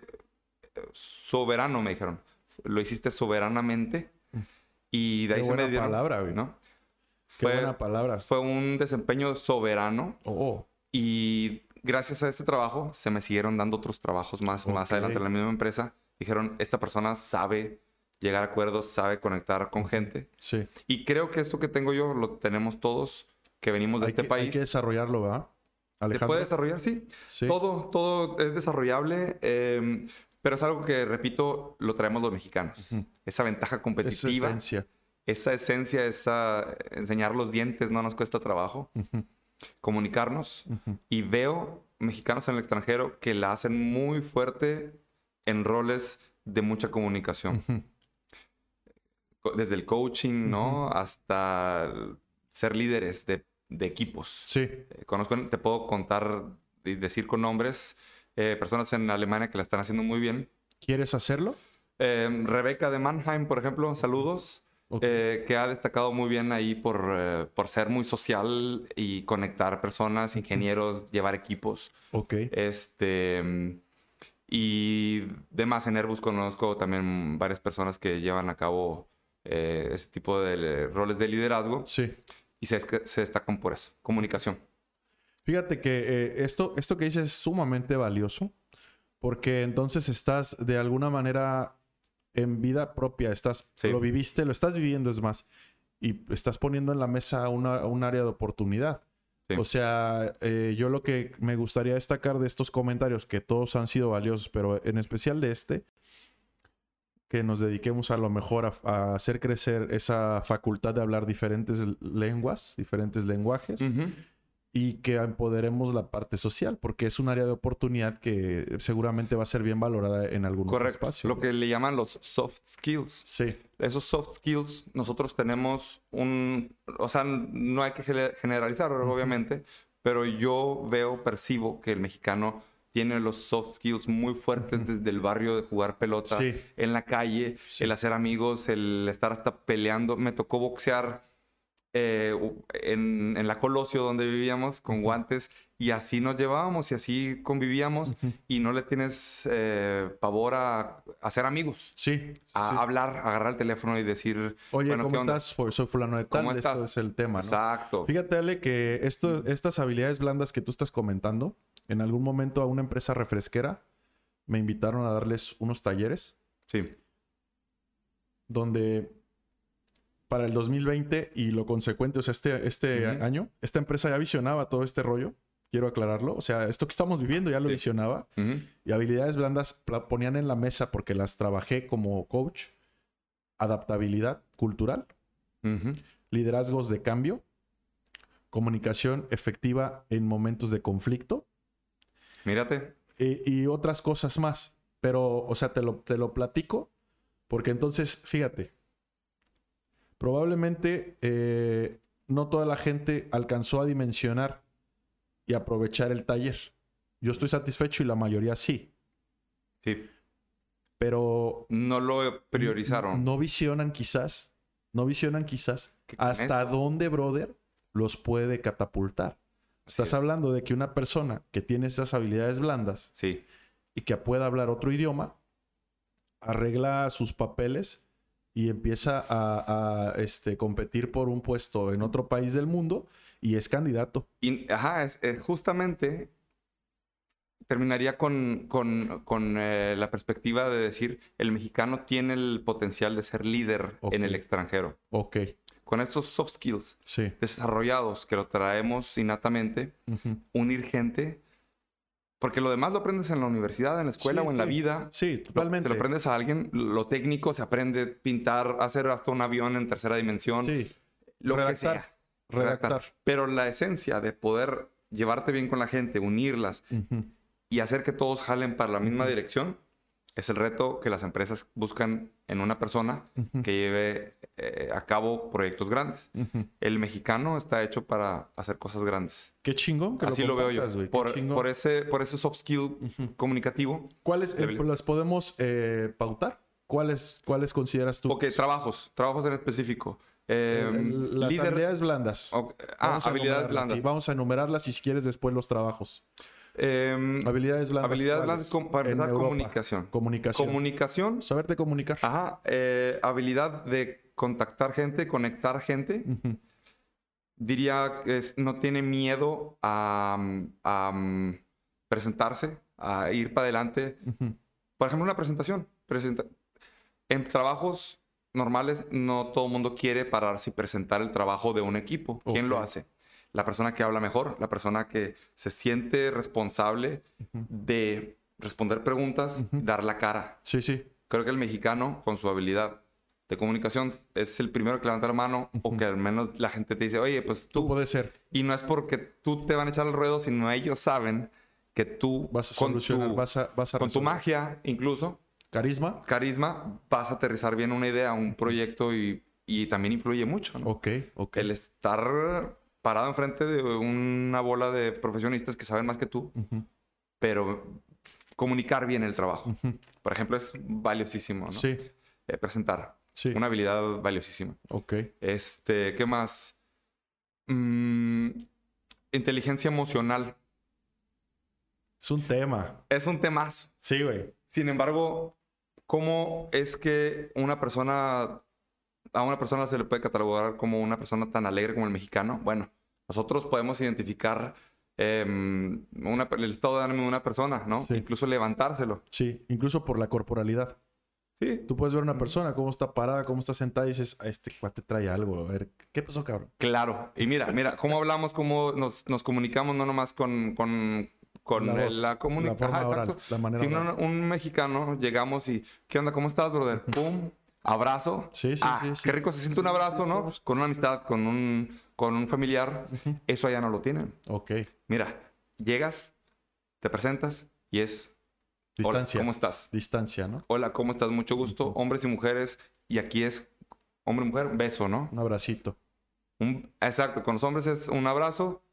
eh, soberano, me dijeron. Lo hiciste soberanamente. Y de ahí se me dieron. palabra, ¿no? Fue, Qué buena palabra. Fue un desempeño soberano. Oh. Y gracias a este trabajo se me siguieron dando otros trabajos más, más adelante en la misma empresa. Dijeron, esta persona sabe llegar a acuerdos, sabe conectar con gente. Sí. Y creo que esto que tengo yo lo tenemos todos que venimos de este país. Hay que desarrollarlo, ¿verdad? ¿Se puede desarrollar? Sí. Todo, todo es desarrollable. Em, pero es algo que, repito, lo traemos los mexicanos. Esa ventaja competitiva. Esa esencia. Esa esencia, esa enseñar los dientes no nos cuesta trabajo comunicarnos y veo mexicanos en el extranjero que la hacen muy fuerte en roles de mucha comunicación. Desde el coaching, ¿no? Hasta ser líderes de, equipos. Sí. Eh, conozco, te puedo contar y decir con nombres eh, personas en Alemania que la están haciendo muy bien. ¿Quieres hacerlo? Eh, Rebeca de Mannheim, por ejemplo, saludos. Eh, que ha destacado muy bien ahí por, eh, por, ser muy social y conectar personas, ingenieros, llevar equipos. Ok. Este, y demás, en Airbus conozco también varias personas que llevan a cabo eh, ese tipo de roles de liderazgo. Sí. Y se, se destacan por eso, comunicación. Fíjate que esto, esto que dices es sumamente valioso porque entonces estás de alguna manera en vida propia, estás, lo viviste, lo estás viviendo, es más, y estás poniendo en la mesa una, un área de oportunidad. O sea, eh, yo lo que me gustaría destacar de estos comentarios, que todos han sido valiosos, pero en especial de este, que nos dediquemos a lo mejor a, a hacer crecer esa facultad de hablar diferentes lenguas, diferentes lenguajes. Ujú. Y que empoderemos la parte social, porque es un área de oportunidad que seguramente va a ser bien valorada en algún Correcto. espacio. Lo que le llaman los soft skills. Sí, Esos soft skills, nosotros tenemos un... O sea, no hay que gene- generalizar, obviamente, pero yo veo, percibo que el mexicano tiene los soft skills muy fuertes desde el barrio de jugar pelota, Sí. en la calle, Sí. el hacer amigos, el estar hasta peleando. Me tocó boxear eh, en, en la Colosio donde vivíamos con guantes y así nos llevábamos y así convivíamos y no le tienes eh, pavor a, a hacer amigos sí. a sí. hablar, agarrar el teléfono y decir, Oye, bueno, ¿qué ¿cómo onda? estás? Pues soy fulano de tal, ¿Cómo esto estás? es el tema, ¿no? Exacto. Fíjate, Ale, que esto, estas habilidades blandas que tú estás comentando, en algún momento a una empresa refresquera me invitaron a darles unos talleres Sí. donde para el 2020 y lo consecuente, o sea, este, este año, esta empresa ya visionaba todo este rollo, quiero aclararlo, o sea, esto que estamos viviendo ya lo Sí. visionaba y habilidades blandas ponían en la mesa porque las trabajé como coach, adaptabilidad cultural, liderazgos de cambio, comunicación efectiva en momentos de conflicto Mírate. eh, y otras cosas más. Pero, o sea, te lo, te lo platico porque entonces, fíjate, probablemente eh, no toda la gente alcanzó a dimensionar y aprovechar el taller. Yo estoy satisfecho y la mayoría sí, Sí. pero No lo priorizaron. no visionan quizás, no visionan quizás hasta esto- dónde, brother, los puede catapultar. Así Estás es. hablando de que una persona que tiene esas habilidades blandas Sí. y que pueda hablar otro idioma, arregla sus papeles y empieza a, a, este, competir por un puesto en otro país del mundo y es candidato. Y, ajá, es, es justamente terminaría con, con- con, eh, la perspectiva de decir, el mexicano tiene el potencial de ser líder en el extranjero. Ok, Con estos soft skills sí. desarrollados que lo traemos innatamente, Ujú. unir gente, porque lo demás lo aprendes en la universidad, en la escuela Sí, o en la vida. Sí, Lo- totalmente. Se lo aprendes a alguien, lo técnico se aprende pintar, hacer hasta un avión en tercera dimensión, Sí, lo redactar, que sea. redactar. Pero la esencia de poder llevarte bien con la gente, unirlas y hacer que todos jalen para la misma dirección, es el reto que las empresas buscan en una persona Ujú. que lleve eh, a cabo proyectos grandes. Ujú. El mexicano está hecho para hacer cosas grandes. Qué chingón que Así lo, veo yo. Por, por ese, por ese soft skill Ujú. comunicativo. ¿Cuáles eh, las podemos eh, pautar? ¿Cuáles, ¿Cuáles consideras tú? Ok, trabajos. Trabajos en específico. Eh, El- las líder- habilidades blandas. Ok, Ah, Vamos habilidades blandas. sí, vamos a enumerarlas y si quieres después los trabajos. Em, Habilidades blandas. habilidades ¿cuáles? blandas, com- para empezar, comunicación. Comunicación. Comunicación. Saberte comunicar. Ajá. eh, habilidad de contactar gente, conectar gente. Diría que no tiene miedo a, mm, a, mm, presentarse, a ir para adelante. Por ejemplo, una presentación. Presenta- en trabajos normales no todo el mundo quiere pararse y presentar el trabajo de un equipo. ¿Quién lo hace? La persona que habla mejor, la persona que se siente responsable de responder preguntas, dar la cara. Sí, sí. Creo que el mexicano, con su habilidad de comunicación, es el primero que levanta la mano o que al menos la gente te dice, oye, pues Tú tú. puede ser. Y no es porque tú te van a echar al ruedo, sino ellos saben que tú, Vas a con, solucionar, tu, vas a, vas a con tu magia, incluso, Carisma. carisma, vas a aterrizar bien una idea, un proyecto y, y también influye mucho. ¿no? Ok, ok. El estar parado enfrente de una bola de profesionistas que saben más que tú, pero comunicar bien el trabajo. Por ejemplo, es valiosísimo, ¿no? Sí, Eh, presentar. sí. Una habilidad valiosísima. Ok. Este, ¿qué más? Mm, inteligencia emocional. Es un tema. Es un temazo. Sí, güey. Sin embargo, ¿cómo es que una persona, a una persona se le puede catalogar como una persona tan alegre como el mexicano? Bueno, nosotros podemos identificar em, una- el estado de ánimo de una persona, ¿no? Sí. Incluso levantárselo. Sí, incluso por la corporalidad. Sí. Tú puedes ver una persona, cómo está parada, cómo está sentada y dices, "Ah, este cuate trae algo. A ver, ¿qué pasó, cabrón? Claro. Y mira, mira, cómo hablamos, cómo nos, nos comunicamos, no nomás con, con, con La voz, la comunicación. la forma oral, la manera Si un, un mexicano llegamos y, ¿qué onda? ¿Cómo estás, brother? Pum, abrazo. Sí, sí, Ah, sí, sí. Qué rico se siente un abrazo, ¿no? Con una amistad, con un, con un familiar. Eso allá no lo tienen. Ok. Mira, llegas, te presentas y es, hola, Distancia. ¿cómo estás? Distancia, ¿no? Hola, ¿cómo estás? Mucho gusto. Hombres y mujeres. Y aquí es hombre y mujer, beso, ¿no? Un abracito. Un- exacto, con los hombres es un abrazo,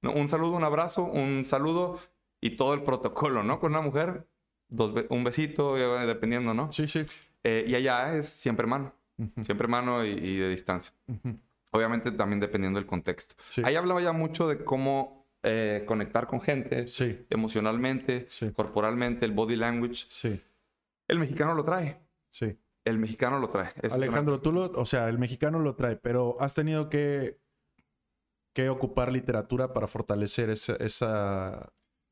no, un saludo, un abrazo, un saludo y todo el protocolo, ¿no? Con una mujer, dos be- un besito, dependiendo, ¿no? Sí, sí. Eh, y allá es siempre mano, siempre mano y, y de distancia. ujú. Obviamente también dependiendo del contexto. Sí. Ahí hablaba ya mucho de cómo eh, conectar con gente Sí, emocionalmente, sí, corporalmente, el body language. El mexicano lo trae. sí. El mexicano lo trae. Es Alejandro, tú lo, o sea, el mexicano lo trae, pero has tenido que, que ocupar literatura para fortalecer esa, esa Al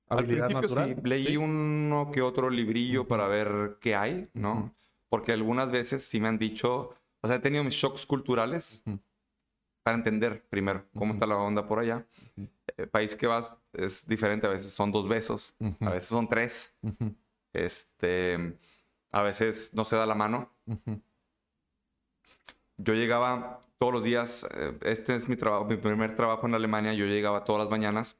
habilidad principio natural. sí, leí uno que otro librillo para ver qué hay, ¿no? Ujú. Porque algunas veces sí me han dicho, o sea, he tenido mis shocks culturales Ujú. Para entender primero cómo está la onda por allá. El país que vas es diferente, a veces son dos besos, a veces son tres, este, a veces no se da la mano. Yo llegaba todos los días, eh, este es mi trabajo, mi primer trabajo en Alemania, yo llegaba todas las mañanas.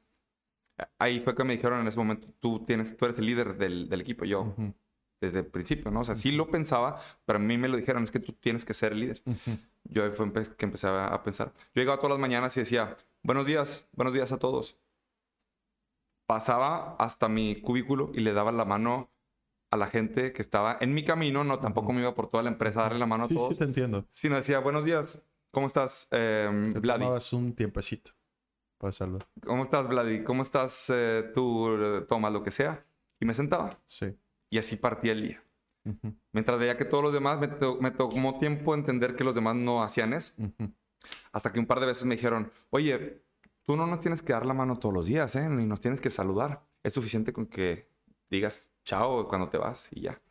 Ahí fue que me dijeron en ese momento, tú, tienes, tú eres el líder del, del equipo. Yo, desde el principio, ¿no? O sea, sí lo pensaba, pero a mí me lo dijeron, es que tú tienes que ser el líder. ujú. Yo ahí fue que empecé a, pensar. Yo llegaba todas las mañanas y decía, buenos días, buenos días a todos. Pasaba hasta mi cubículo y le daba la mano a la gente que estaba en mi camino, no, tampoco me iba por toda la empresa a darle la mano a Sí, todos, sí, te entiendo. sino decía, buenos días, ¿cómo estás, eh, Te Vladi? tomabas un tiempecito para saludar. ¿Cómo estás, Vladi? ¿Cómo estás eh, tú, eh, Tomás, lo que sea? Y me sentaba Sí. Y así partía el día. Mientras veía que todos los demás, me, to- me tomó tiempo entender que los demás no hacían eso. Hasta que un par de veces me dijeron, oye, tú no nos tienes que dar la mano todos los días, ¿eh? Ni nos tienes que saludar. Es suficiente con que digas chao cuando te vas y ya.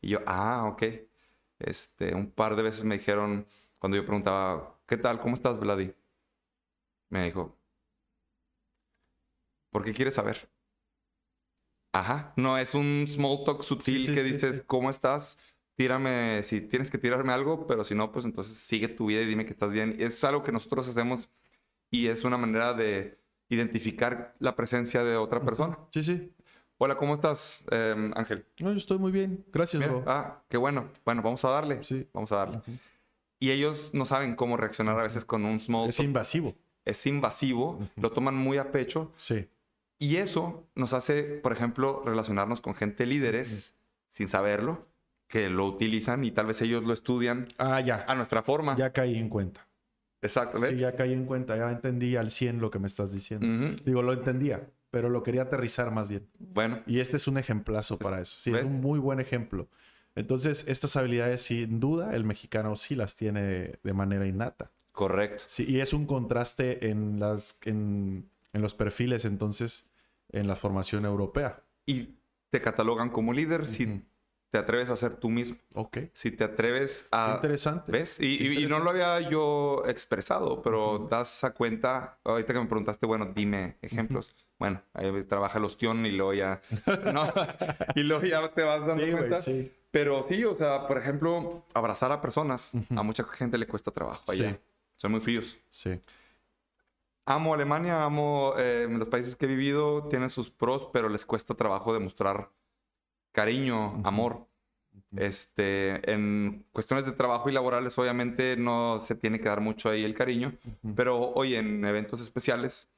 Y yo, ah, ok. Este, un par de veces me dijeron, cuando yo preguntaba, ¿qué tal? ¿Cómo estás, Vladi? Me dijo, ¿por qué quieres saber? Ajá, no es un small talk sutil Sí, sí, que dices, sí. ¿cómo estás? Tírame, si tienes que tirarme algo, pero si no, pues entonces sigue tu vida y dime que estás bien. Es algo que nosotros hacemos y es una manera de identificar la presencia de otra persona. Sí, sí. Hola, ¿cómo estás, eh, Ángel? No, yo estoy muy bien. Gracias, Mira, bro. ah, qué bueno. Bueno, vamos a darle. Sí. Vamos a darle. Y ellos no saben cómo reaccionar a veces con un small Es talk. invasivo. Es invasivo, lo toman muy a pecho Sí. Y eso nos hace, por ejemplo, relacionarnos con gente líderes sin saberlo, que lo utilizan y tal vez ellos lo estudian Ah, ya. a nuestra forma. Ya caí en cuenta. Exacto, ¿ves? Sí, ya caí en cuenta. Ya entendí al 100 lo que me estás diciendo. Digo, lo entendía, pero lo quería aterrizar más bien. Bueno, Y este es un ejemplazo para eso. Sí, ¿ves? es un muy buen ejemplo. Entonces, estas habilidades, sin duda, el mexicano sí las tiene de manera innata. correcto. Sí, y es un contraste en, las, en, en los perfiles, entonces, en la formación europea. Y te catalogan como líder si Ujú. te atreves a ser tú mismo, Ok. si te atreves Qué a... interesante. ¿Ves? Y, Qué y- no lo había yo expresado, pero das a cuenta, ahorita que me preguntaste, bueno, dime ejemplos. Bueno, ahí trabaja el ostión y luego ya, ¿no? y luego ya te vas dando Sí, cuenta. sí. Pero sí, o sea, por ejemplo, abrazar a personas, a mucha gente le cuesta trabajo allá. Sí. Son muy fríos. Sí. Amo Alemania, amo eh, los países que he vivido, tienen sus pros, pero les cuesta trabajo demostrar cariño, amor. Este, en cuestiones de trabajo y laborales, obviamente no se tiene que dar mucho ahí el cariño, pero hoy en eventos especiales,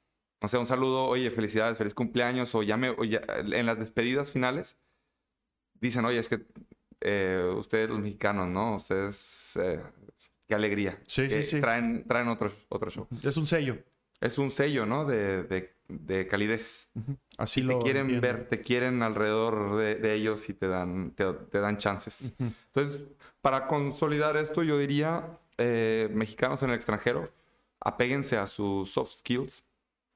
o sea, un saludo, oye, felicidades, feliz cumpleaños, o ya me, o ya- en las despedidas finales, dicen, oye, es que eh, ustedes los mexicanos, ¿no? Ustedes, eh, qué alegría. Sí, sí, sí. Traen, traen otro, otro show. Es un sello. Es un sello, ¿no? De, de, de calidez. Así Y lo te quieren entiendo. ver, te quieren alrededor de, de ellos y te dan, te, te dan chances. Entonces, para consolidar esto, yo diría, eh, mexicanos en el extranjero, apéguense a sus soft skills,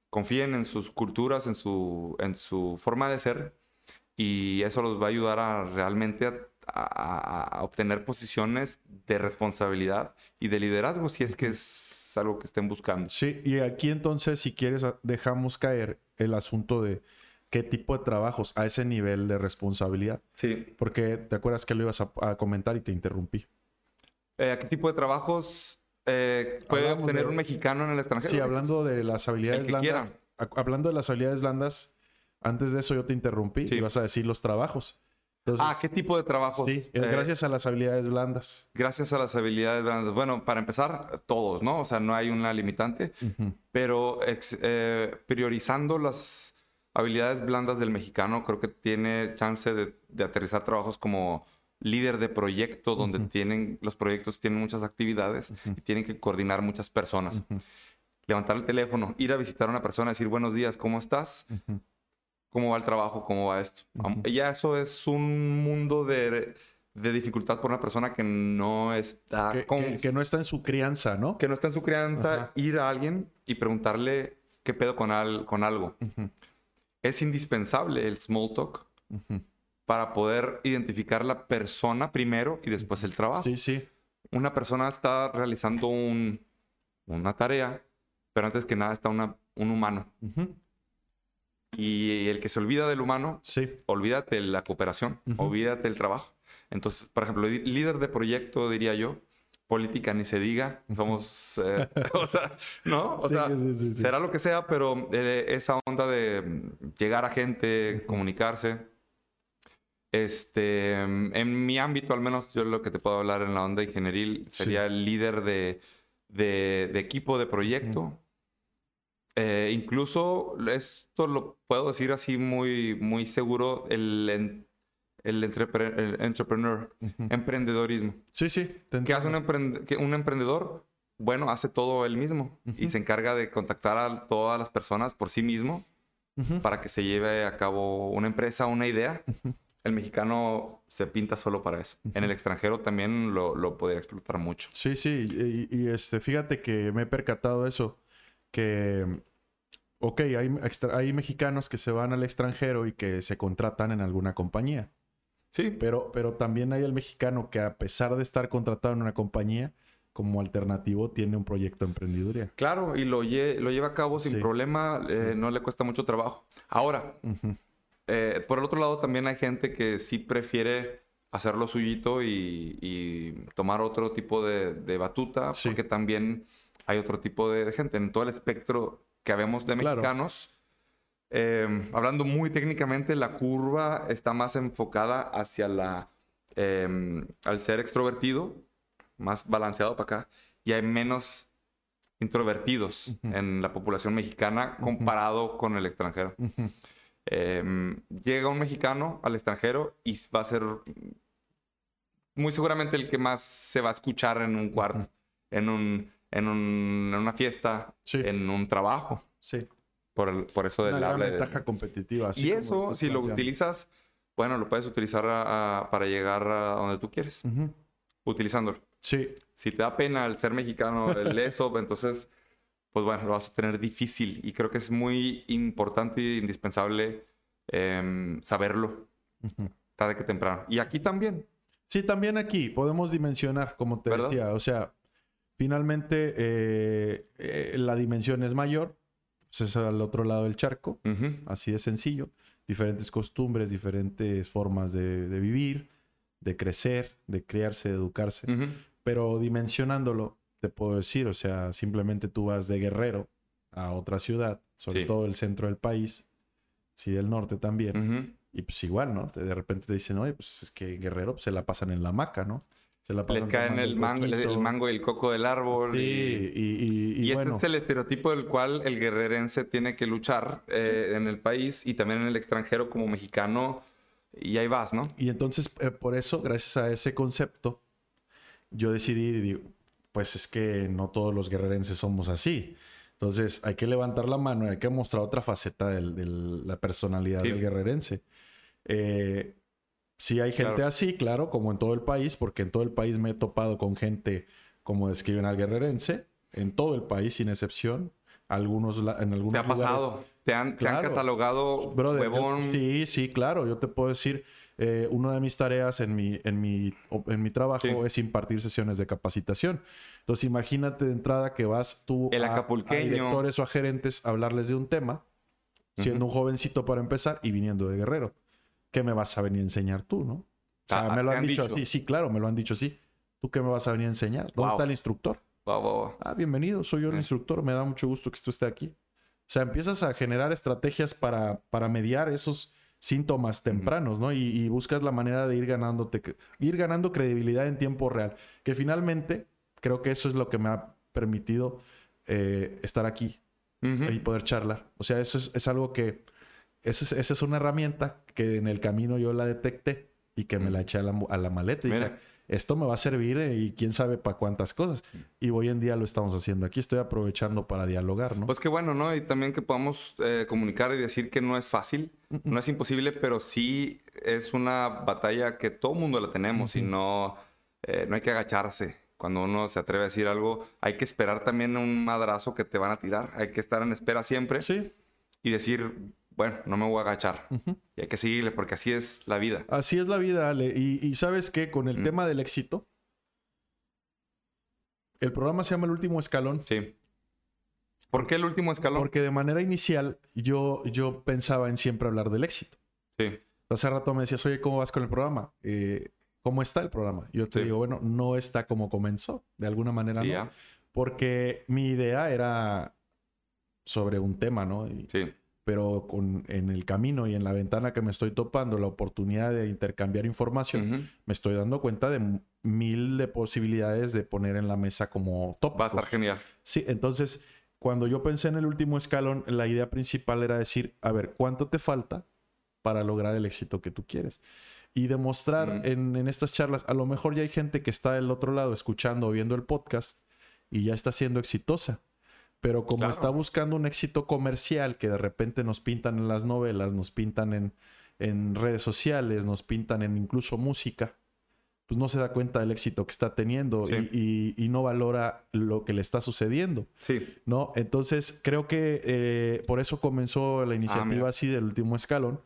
confíen en sus culturas, en su, en su forma de ser, y eso los va a ayudar a realmente a, a- a obtener posiciones de responsabilidad y de liderazgo, si es que es algo que estén buscando. Sí, y aquí entonces, si quieres, a- dejamos caer el asunto de qué tipo de trabajos a ese nivel de responsabilidad. Sí. Porque te acuerdas que lo ibas a, a comentar y te interrumpí. Eh, ¿A qué tipo de trabajos eh, puede Hablamos obtener de- un mexicano en el extranjero? Sí, hablando de las habilidades blandas. Hablando de las habilidades blandas, antes de eso yo te interrumpí Sí. y vas a decir los trabajos. Entonces, Ah, ¿qué tipo de trabajos? Sí, Eh, gracias a las habilidades blandas. gracias a las habilidades blandas. Bueno, para empezar, todos, ¿no? O sea, no hay una limitante, pero ex- eh, priorizando las habilidades blandas del mexicano, creo que tiene chance de, de aterrizar trabajos como líder de proyecto, donde tienen, los proyectos tienen muchas actividades y tienen que coordinar muchas personas. Levantar el teléfono, ir a visitar a una persona, decir buenos días, ¿cómo estás? Cómo va el trabajo, cómo va esto. Am- Ujú. Ya eso es un mundo de, de dificultad por una persona que no está Que, con- que- que no está en su crianza, ¿no? que no está en su crianza, Ajá. ir a alguien y preguntarle qué pedo con, al- con algo. Ujú, Es indispensable el small talk ujú. para poder identificar la persona primero y después el trabajo. Sí, sí. Una persona está realizando un- una tarea, pero antes que nada está una- un humano. Ujú. Y el que se olvida del humano Sí. olvídate de la cooperación, Ujú. olvídate del trabajo. Entonces, por ejemplo, líder de proyecto, diría yo, política ni se diga, somos, eh, o sea, ¿no? O Sí, sea, sí, será lo que sea, pero eh, esa onda de llegar a gente, comunicarse. Este, en mi ámbito, al menos yo lo que te puedo hablar en la onda ingenieril sería el líder de, de- de equipo de proyecto. Eh, incluso esto lo puedo decir así muy, muy seguro, el, el, entrepre- el entrepreneur, emprendedorismo. Sí, sí. ¿Qué hace un, entiendo. emprend- que un emprendedor? Bueno, hace todo él mismo y se encarga de contactar a todas las personas por sí mismo para que se lleve a cabo una empresa, una idea. El mexicano se pinta solo para eso. En el extranjero también lo, lo podría explotar mucho. Sí, sí, y, y, este, fíjate que me he percatado eso, que, ok, hay, extra- hay mexicanos que se van al extranjero y que se contratan en alguna compañía, Sí, pero, pero también hay el mexicano que a pesar de estar contratado en una compañía, como alternativo tiene un proyecto de emprendeduría. claro, y lo, lle- lo lleva a cabo sin Sí. problema, eh, no le cuesta mucho trabajo. Ahora. Eh, por el otro lado, también hay gente que sí prefiere hacerlo suyito y, y tomar otro tipo de, de batuta, Sí. porque también hay otro tipo de, gente. En todo el espectro que vemos de Claro. mexicanos, eh, hablando muy técnicamente, la curva está más enfocada hacia la. eh, al ser extrovertido, más balanceado para acá, y hay menos introvertidos Ujú. en la población mexicana comparado con el extranjero. Eh, llega un mexicano al extranjero y va a ser muy seguramente el que más se va a escuchar en un cuarto, en, un, en, un- en una fiesta, Sí, en un trabajo. sí. Por, el- por eso del Una gran habla de- ventaja competitiva. así Y eso, si lo planteando. utilizas, bueno, lo puedes utilizar a- a- para llegar a donde tú quieres, Ujú. utilizándolo. Sí, Si te da pena el ser mexicano, el eso, entonces, pues bueno, lo vas a tener difícil. Y creo que es muy importante e indispensable em, saberlo Ujú. tarde que temprano. Y aquí también. Sí, también aquí podemos dimensionar, como te ¿Verdad? decía. O sea, finalmente eh, eh, la dimensión es mayor, pues es al otro lado del charco, así de sencillo. Diferentes costumbres, diferentes formas de, de vivir, de crecer, de criarse, de educarse. Pero dimensionándolo, te puedo decir, o sea, simplemente tú vas de Guerrero a otra ciudad, sobre Sí. todo el centro del país, sí, del norte también. Y pues igual, ¿no? De repente te dicen, oye, pues es que Guerrero pues, se la pasan en la hamaca, ¿no? Se la Les caen el mango, el, mango y el coco del árbol. Sí, y y, y, y bueno, este es el estereotipo del cual el guerrerense tiene que luchar eh, en el país y también en el extranjero como mexicano. Y ahí vas, ¿no? y entonces eh, por eso, gracias a ese concepto, yo decidí, digo, pues es que no todos los guerrerenses somos así. Entonces hay que levantar la mano y hay que mostrar otra faceta de la personalidad Sí. del guerrerense. Eh, sí hay gente Claro. así, claro, como en todo el país, porque en todo el país me he topado con gente como describen al guerrerense, en todo el país sin excepción. Algunos, en algunos ¿Te ha lugares- pasado? ¿Te han, te han Claro. catalogado Brother, yo- huevón? sí, sí, claro. Yo te puedo decir, eh, una de mis tareas en mi, en mi, en mi trabajo Sí. es impartir sesiones de capacitación. Entonces, imagínate de entrada que vas tú El a, directores o a gerentes a hablarles de un tema siendo un jovencito para empezar y viniendo de Guerrero. ¿Qué me vas a venir a enseñar tú, no? O sea, Ah, me lo ¿te han, han dicho, dicho? así, sí, claro, me lo han dicho así. ¿Tú qué me vas a venir a enseñar? ¿Dónde Wow. está el instructor? Wow, wow. Ah, bienvenido, soy yo el Eh. instructor, me da mucho gusto que tú estés aquí. O sea, empiezas a generar estrategias para, para mediar esos síntomas tempranos, ¿no? Y, y buscas la manera de ir ganándote, ir ganando credibilidad en tiempo real. Que finalmente creo que eso es lo que me ha permitido eh, estar aquí Ujú. y poder charlar. O sea, eso es, es algo que, esa es, esa es una herramienta que en el camino yo la detecté y que me la eché a la, mu- a la maleta. Y dije, Mira. esto me va a servir eh, y quién sabe para cuántas cosas. Y hoy en día lo estamos haciendo aquí. Estoy aprovechando para dialogar, ¿no? Pues qué bueno, ¿no? Y también que podamos eh, comunicar y decir que no es fácil, no es imposible, pero sí es una batalla que todo mundo la tenemos y no, eh, no hay que agacharse. Cuando uno se atreve a decir algo, hay que esperar también un madrazo que te van a tirar. Hay que estar en espera siempre sí, y decir, bueno, no me voy a agachar. Y hay que seguirle porque así es la vida. así es la vida, Ale. Y, y sabes que con el Mm. tema del éxito, el programa se llama El Último Escalón. Sí. ¿Por qué el último escalón? Porque de manera inicial yo, yo pensaba en siempre hablar del éxito. Sí. Hace rato me decías, oye, ¿cómo vas con el programa? Eh, ¿Cómo está el programa? Yo te Sí. digo, bueno, no está como comenzó, de alguna manera Sí, no. ya. Porque mi idea era sobre un tema, ¿no? Y- Sí. Pero con, en el camino y en la ventana que me estoy topando, la oportunidad de intercambiar información, me estoy dando cuenta de mil de posibilidades de poner en la mesa como tópicos. Va a estar genial. Sí, entonces, cuando yo pensé en el último escalón, la idea principal era decir, a ver, ¿cuánto te falta para lograr el éxito que tú quieres? Y demostrar en, en estas charlas, a lo mejor ya hay gente que está del otro lado escuchando o viendo el podcast y ya está siendo exitosa. Pero como Claro. está buscando un éxito comercial que de repente nos pintan en las novelas, nos pintan en, en redes sociales, nos pintan en incluso música, pues no se da cuenta del éxito que está teniendo Sí. y, y- y no valora lo que le está sucediendo. Sí. ¿no? Entonces, creo que eh, por eso comenzó la iniciativa Ah, mira. así del último escalón.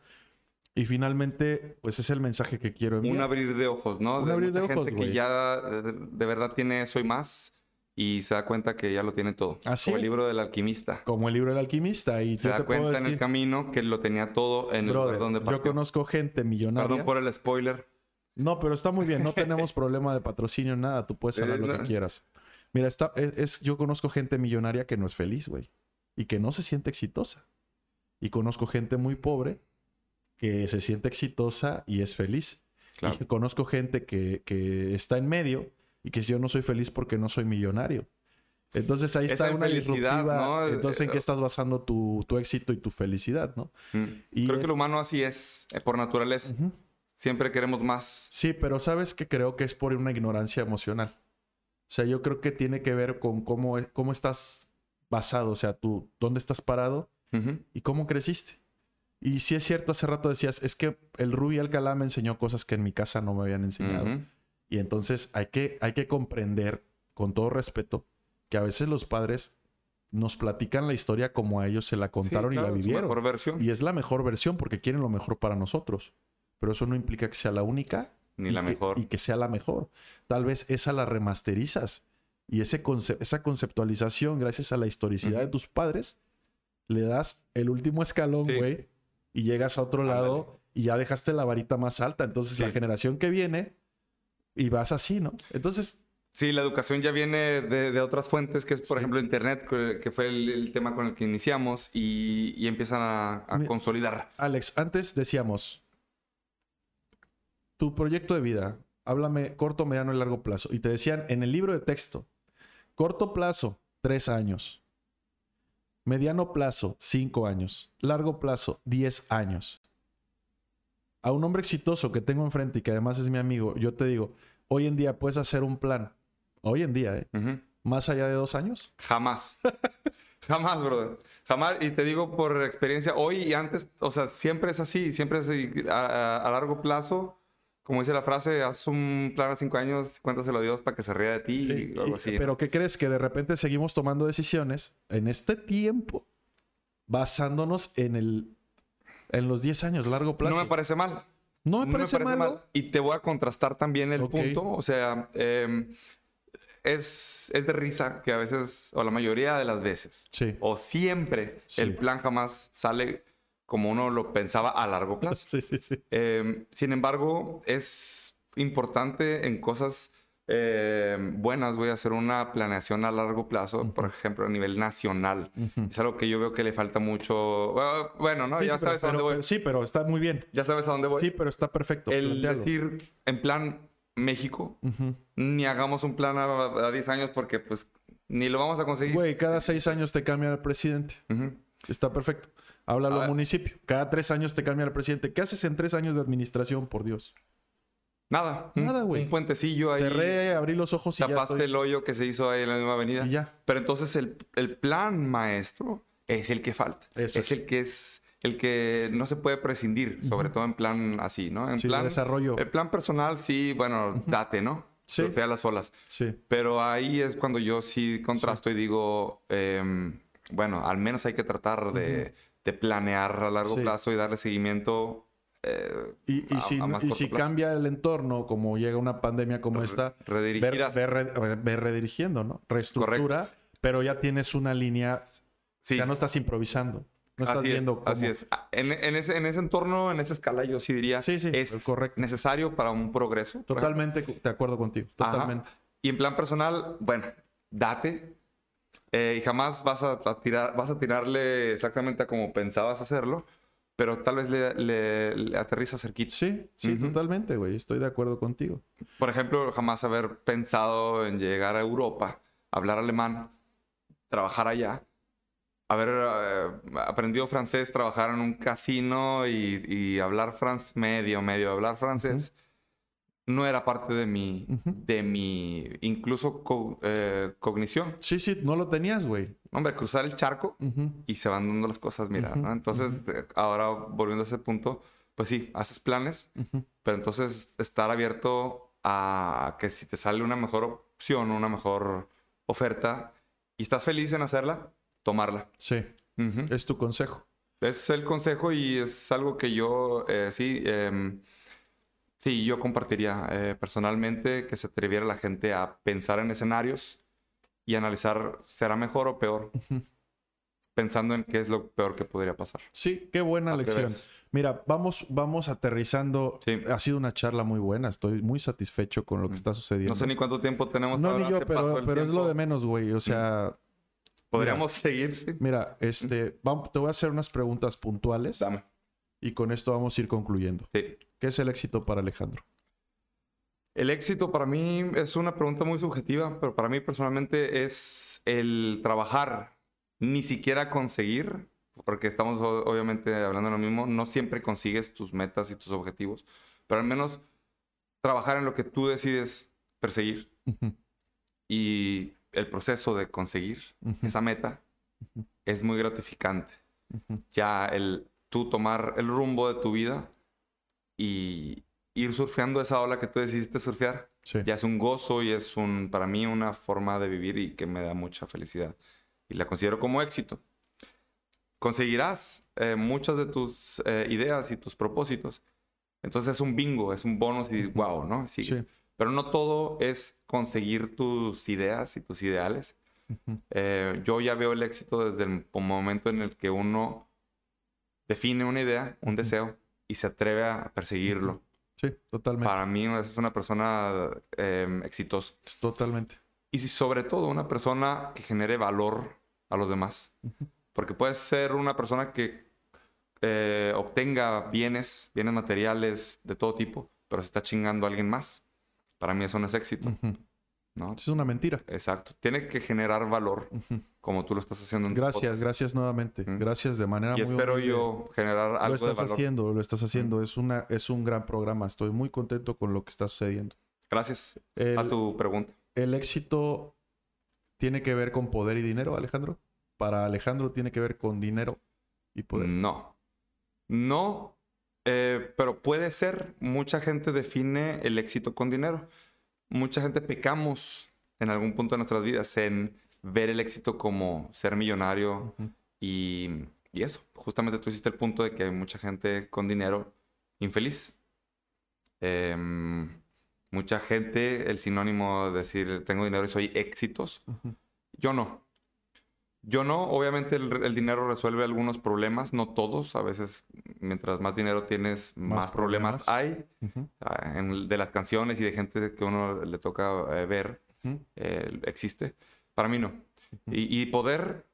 Y finalmente, pues es el mensaje que quiero enviar. Un abrir de ojos, ¿no? Un de abrir de ojos, gente que ya eh, de verdad tiene eso y más y se da cuenta que ya lo tiene todo. Así Como el libro del alquimista. Como el libro del alquimista. Y Se yo da te cuenta en el camino que lo tenía todo en el lugar donde yo partió. conozco gente millonaria. Perdón por el spoiler. No, pero está muy bien. No tenemos problema de patrocinio, nada. Tú puedes hablar Eh, lo que quieras. Mira, está, es, es- yo conozco gente millonaria que no es feliz, güey. Y que no se siente exitosa. Y conozco gente muy pobre que se siente exitosa y es feliz. Claro. Y conozco gente que, que está en medio y que yo no soy feliz porque no soy millonario. Entonces ahí Esa está una. ¿no? Entonces, ¿en Eh, qué estás basando tu, tu éxito y tu felicidad, no? Mm. Y Creo es- que lo humano así es, eh, por naturaleza. Siempre queremos más. Sí, pero sabes que creo que es por una ignorancia emocional. O sea, yo creo que tiene que ver con cómo, cómo estás basado, o sea, tú, dónde estás parado y cómo creciste. Y sí es cierto, hace rato decías, es que el Rubí Alcalá me enseñó cosas que en mi casa no me habían enseñado. Y entonces hay que, hay que comprender, con todo respeto, que a veces los padres nos platican la historia como a ellos se la contaron Sí, y la vivieron. mejor versión. Y es la mejor versión porque quieren lo mejor para nosotros. Pero eso no implica que sea la única Ni la que- mejor. y que sea la mejor. Tal vez esa la remasterizas. Y ese conce- esa conceptualización, gracias a la historicidad de tus padres, le das el último escalón, Sí. güey, y llegas a otro Ándale. lado y ya dejaste la varita más alta. Entonces, Sí. la generación que viene, y vas así, ¿no? Entonces, Sí, la educación ya viene de, de otras fuentes, que es, por Sí. ejemplo, Internet, que, fue el, el tema con el que iniciamos, y, y empiezan a, a Mi- consolidar. Alex, antes decíamos, tu proyecto de vida, háblame corto, mediano y largo plazo. Y te decían en el libro de texto, corto plazo, tres años. Mediano plazo, cinco años. Largo plazo, diez años. A un hombre exitoso que tengo enfrente y que además es mi amigo, yo te digo, hoy en día puedes hacer un plan. Hoy en día, ¿eh? Más allá de dos años. Jamás. Jamás, brother. Jamás. Y te digo por experiencia, hoy y antes, o sea, siempre es así, siempre es así. A, a- a largo plazo, como dice la frase, haz un plan a cinco años, cuéntaselo a Dios para que se ría de ti algo así. Pero ¿qué crees? Que de repente seguimos tomando decisiones en este tiempo basándonos en el en los 10 años, largo plazo. no me parece mal. No me No parece, mal. Y te voy a contrastar también el punto. O sea, em, es, es de risa que a veces, o la mayoría de las veces, Sí. o siempre, Sí. el plan jamás sale como uno lo pensaba a largo plazo. Sí, sí, sí. Eh, sin embargo, es importante en cosas eh, buenas. Voy a hacer una planeación a largo plazo, por ejemplo, a nivel nacional. Es algo que yo veo que le falta mucho. Bueno, no, Sí, ya pero- sabes a dónde pero- voy. Sí, pero está muy bien. Ya sabes a dónde voy. Sí, pero está perfecto. El decir, en plan México, ni hagamos un plan a, a 10 años porque pues ni lo vamos a conseguir. Güey, cada seis años te cambia el presidente. Está perfecto. Háblalo al ver. municipio. Cada tres años te cambia el presidente. ¿Qué haces en tres años de administración, por Dios? Nada. Nada, güey. Un puentecillo ahí. Cerré, abrí los ojos y ya tapaste estoy. el hoyo que se hizo ahí en la misma avenida. Y ya. Pero entonces el, el plan maestro es el que falta. Eso es es. el que es el que no se puede prescindir, sobre todo en plan así, ¿no? En Sí, plan desarrollo. El plan personal, sí, bueno, date, ¿no? Sí. Surfea las olas. Sí. Pero ahí es cuando yo sí contrasto y digo, em, bueno, al menos hay que tratar de, de planear a largo Sí. plazo y darle seguimiento. Eh, Y, y a- si, a y si cambia el entorno, como llega una pandemia como esta, redirigir ver, ver ver redirigiendo, ¿no? Reestructura, pero ya tienes una línea. Sí. Sea, no estás improvisando. No estás así viendo es, cómo. así es. En, en ese, en ese entorno, en esa escala, yo sí diría Sí, sí, es correcto. necesario para un progreso. Totalmente de acuerdo contigo. Ajá. Totalmente. Y en plan personal, bueno, date. eh, y jamás vas a, a tirar, vas a tirarle exactamente a como pensabas hacerlo, pero tal vez le, le, le aterriza cerquita. Sí, sí, totalmente, güey. Estoy de acuerdo contigo. Por ejemplo, jamás haber pensado en llegar a Europa, hablar alemán, trabajar allá, haber eh, aprendido francés, trabajar en un casino y, y hablar francés, medio, medio hablar francés, no era parte de mi, de mi incluso co- eh, cognición. Sí, sí, no lo tenías, güey. Hombre, cruzar el charco y se van dando las cosas, mira, ¿no? Entonces, eh, ahora volviendo a ese punto, pues sí, haces planes, pero entonces estar abierto a que si te sale una mejor opción, una mejor oferta y estás feliz en hacerla, tomarla. Sí, es tu consejo. Es el consejo y es algo que yo eh, sí, em, sí, yo compartiría eh, personalmente que se atreviera la gente a pensar en escenarios y analizar será mejor o peor, pensando en qué es lo peor que podría pasar. Sí, qué buena lección. Mira, vamos, vamos aterrizando. Sí. Ha sido una charla muy buena. Estoy muy satisfecho con lo que está sucediendo. No sé ni cuánto tiempo tenemos. No, ni yo, pero, es lo de menos, güey. O sea, Podríamos seguir, sí. mira, este, te voy a hacer unas preguntas puntuales Dame. y con esto vamos a ir concluyendo. Sí. ¿Qué es el éxito para Alejandro? El éxito para mí es una pregunta muy subjetiva, pero para mí personalmente es el trabajar, ni siquiera conseguir, porque estamos obviamente hablando de lo mismo, no siempre consigues tus metas y tus objetivos, pero al menos trabajar en lo que tú decides perseguir y el proceso de conseguir esa meta es muy gratificante. Ya el tú tomar el rumbo de tu vida y ir surfeando esa ola que tú decidiste surfear Sí. ya es un gozo y es un, para mí una forma de vivir y que me da mucha felicidad. Y la considero como éxito. Conseguirás eh, muchas de tus eh, ideas y tus propósitos. Entonces es un bingo, es un bonus y wow, ¿no? Sí. Pero no todo es conseguir tus ideas y tus ideales. Eh, yo ya veo el éxito desde el momento en el que uno define una idea, un deseo y se atreve a perseguirlo. Sí, totalmente. Para mí es una persona eh, exitosa. Totalmente. Y si sobre todo una persona que genere valor a los demás. Porque puedes ser una persona que eh, obtenga bienes, bienes materiales de todo tipo, pero se está chingando a alguien más. Para mí eso no es éxito, Ujú. ¿No? Es una mentira. Exacto. Tiene que generar valor como tú lo estás haciendo en Gracias, podcast. gracias nuevamente. Gracias de manera Y muy espero humilde. yo generar Lo algo de estás valor. haciendo, lo estás haciendo. Es, una, es un gran programa. Estoy muy contento con lo que está sucediendo. Gracias El, a tu pregunta. el éxito tiene que ver con poder y dinero, Alejandro. Para Alejandro tiene que ver con dinero y poder. No. No, eh, pero puede ser. Mucha gente define el éxito con dinero. Mucha gente pecamos en algún punto de nuestras vidas en ver el éxito como ser millonario y, y eso. Justamente tú hiciste el punto de que hay mucha gente con dinero infeliz. Em, mucha gente, el sinónimo de decir tengo dinero y soy éxitos. Ujú. Yo no. Yo no, obviamente el, el dinero resuelve algunos problemas, no todos. A veces, mientras más dinero tienes, más, Más problemas, problemas. hay. Ah, en de las canciones y de gente que uno le toca eh, ver, eh, existe. Para mí no. Y, y poder,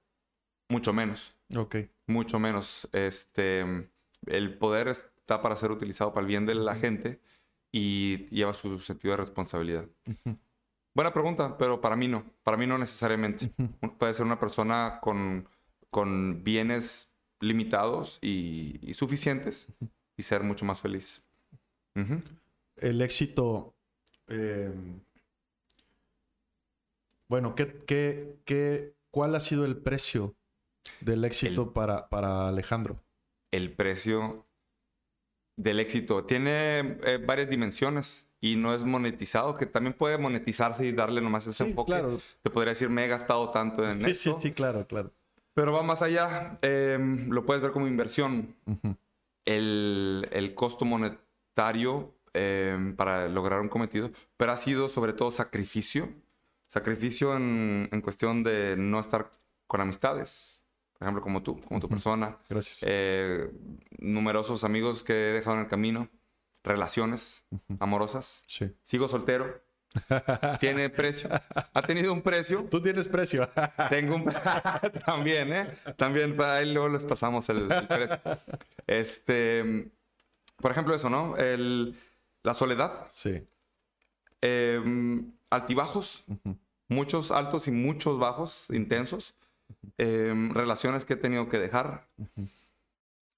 mucho menos. Ok. Mucho menos. Este, el poder está para ser utilizado para el bien de la gente y lleva su sentido de responsabilidad. Buena pregunta, pero para mí no. Para mí no necesariamente. Puede ser una persona con, con bienes limitados y, y suficientes y ser mucho más feliz. El éxito. eh, bueno, ¿qué, qué, qué, ¿cuál ha sido el precio del éxito para, para Alejandro? El precio del éxito tiene eh, varias dimensiones y no es monetizado, que también puede monetizarse y darle nomás ese Sí, enfoque. claro. Te podría decir, me he gastado tanto en Sí, sí, esto. sí, claro, claro. Pero va más allá. eh, lo puedes ver como inversión. Ujú, el, el costo monetario eh, para lograr un cometido, pero ha sido sobre todo sacrificio. Sacrificio en, en cuestión de no estar con amistades, por ejemplo, como tú, como tu Ujú. persona. Gracias. Eh, numerosos amigos que he dejado en el camino, relaciones amorosas. Sí. Sigo soltero, tiene precio, ha tenido un precio. Tú tienes precio. Tengo un... También, ¿eh? También para ahí luego les pasamos el, el precio. Este... Por ejemplo, eso, ¿no? El, la soledad. sí. eh, altibajos. Muchos altos y muchos bajos, intensos. eh, relaciones que he tenido que dejar.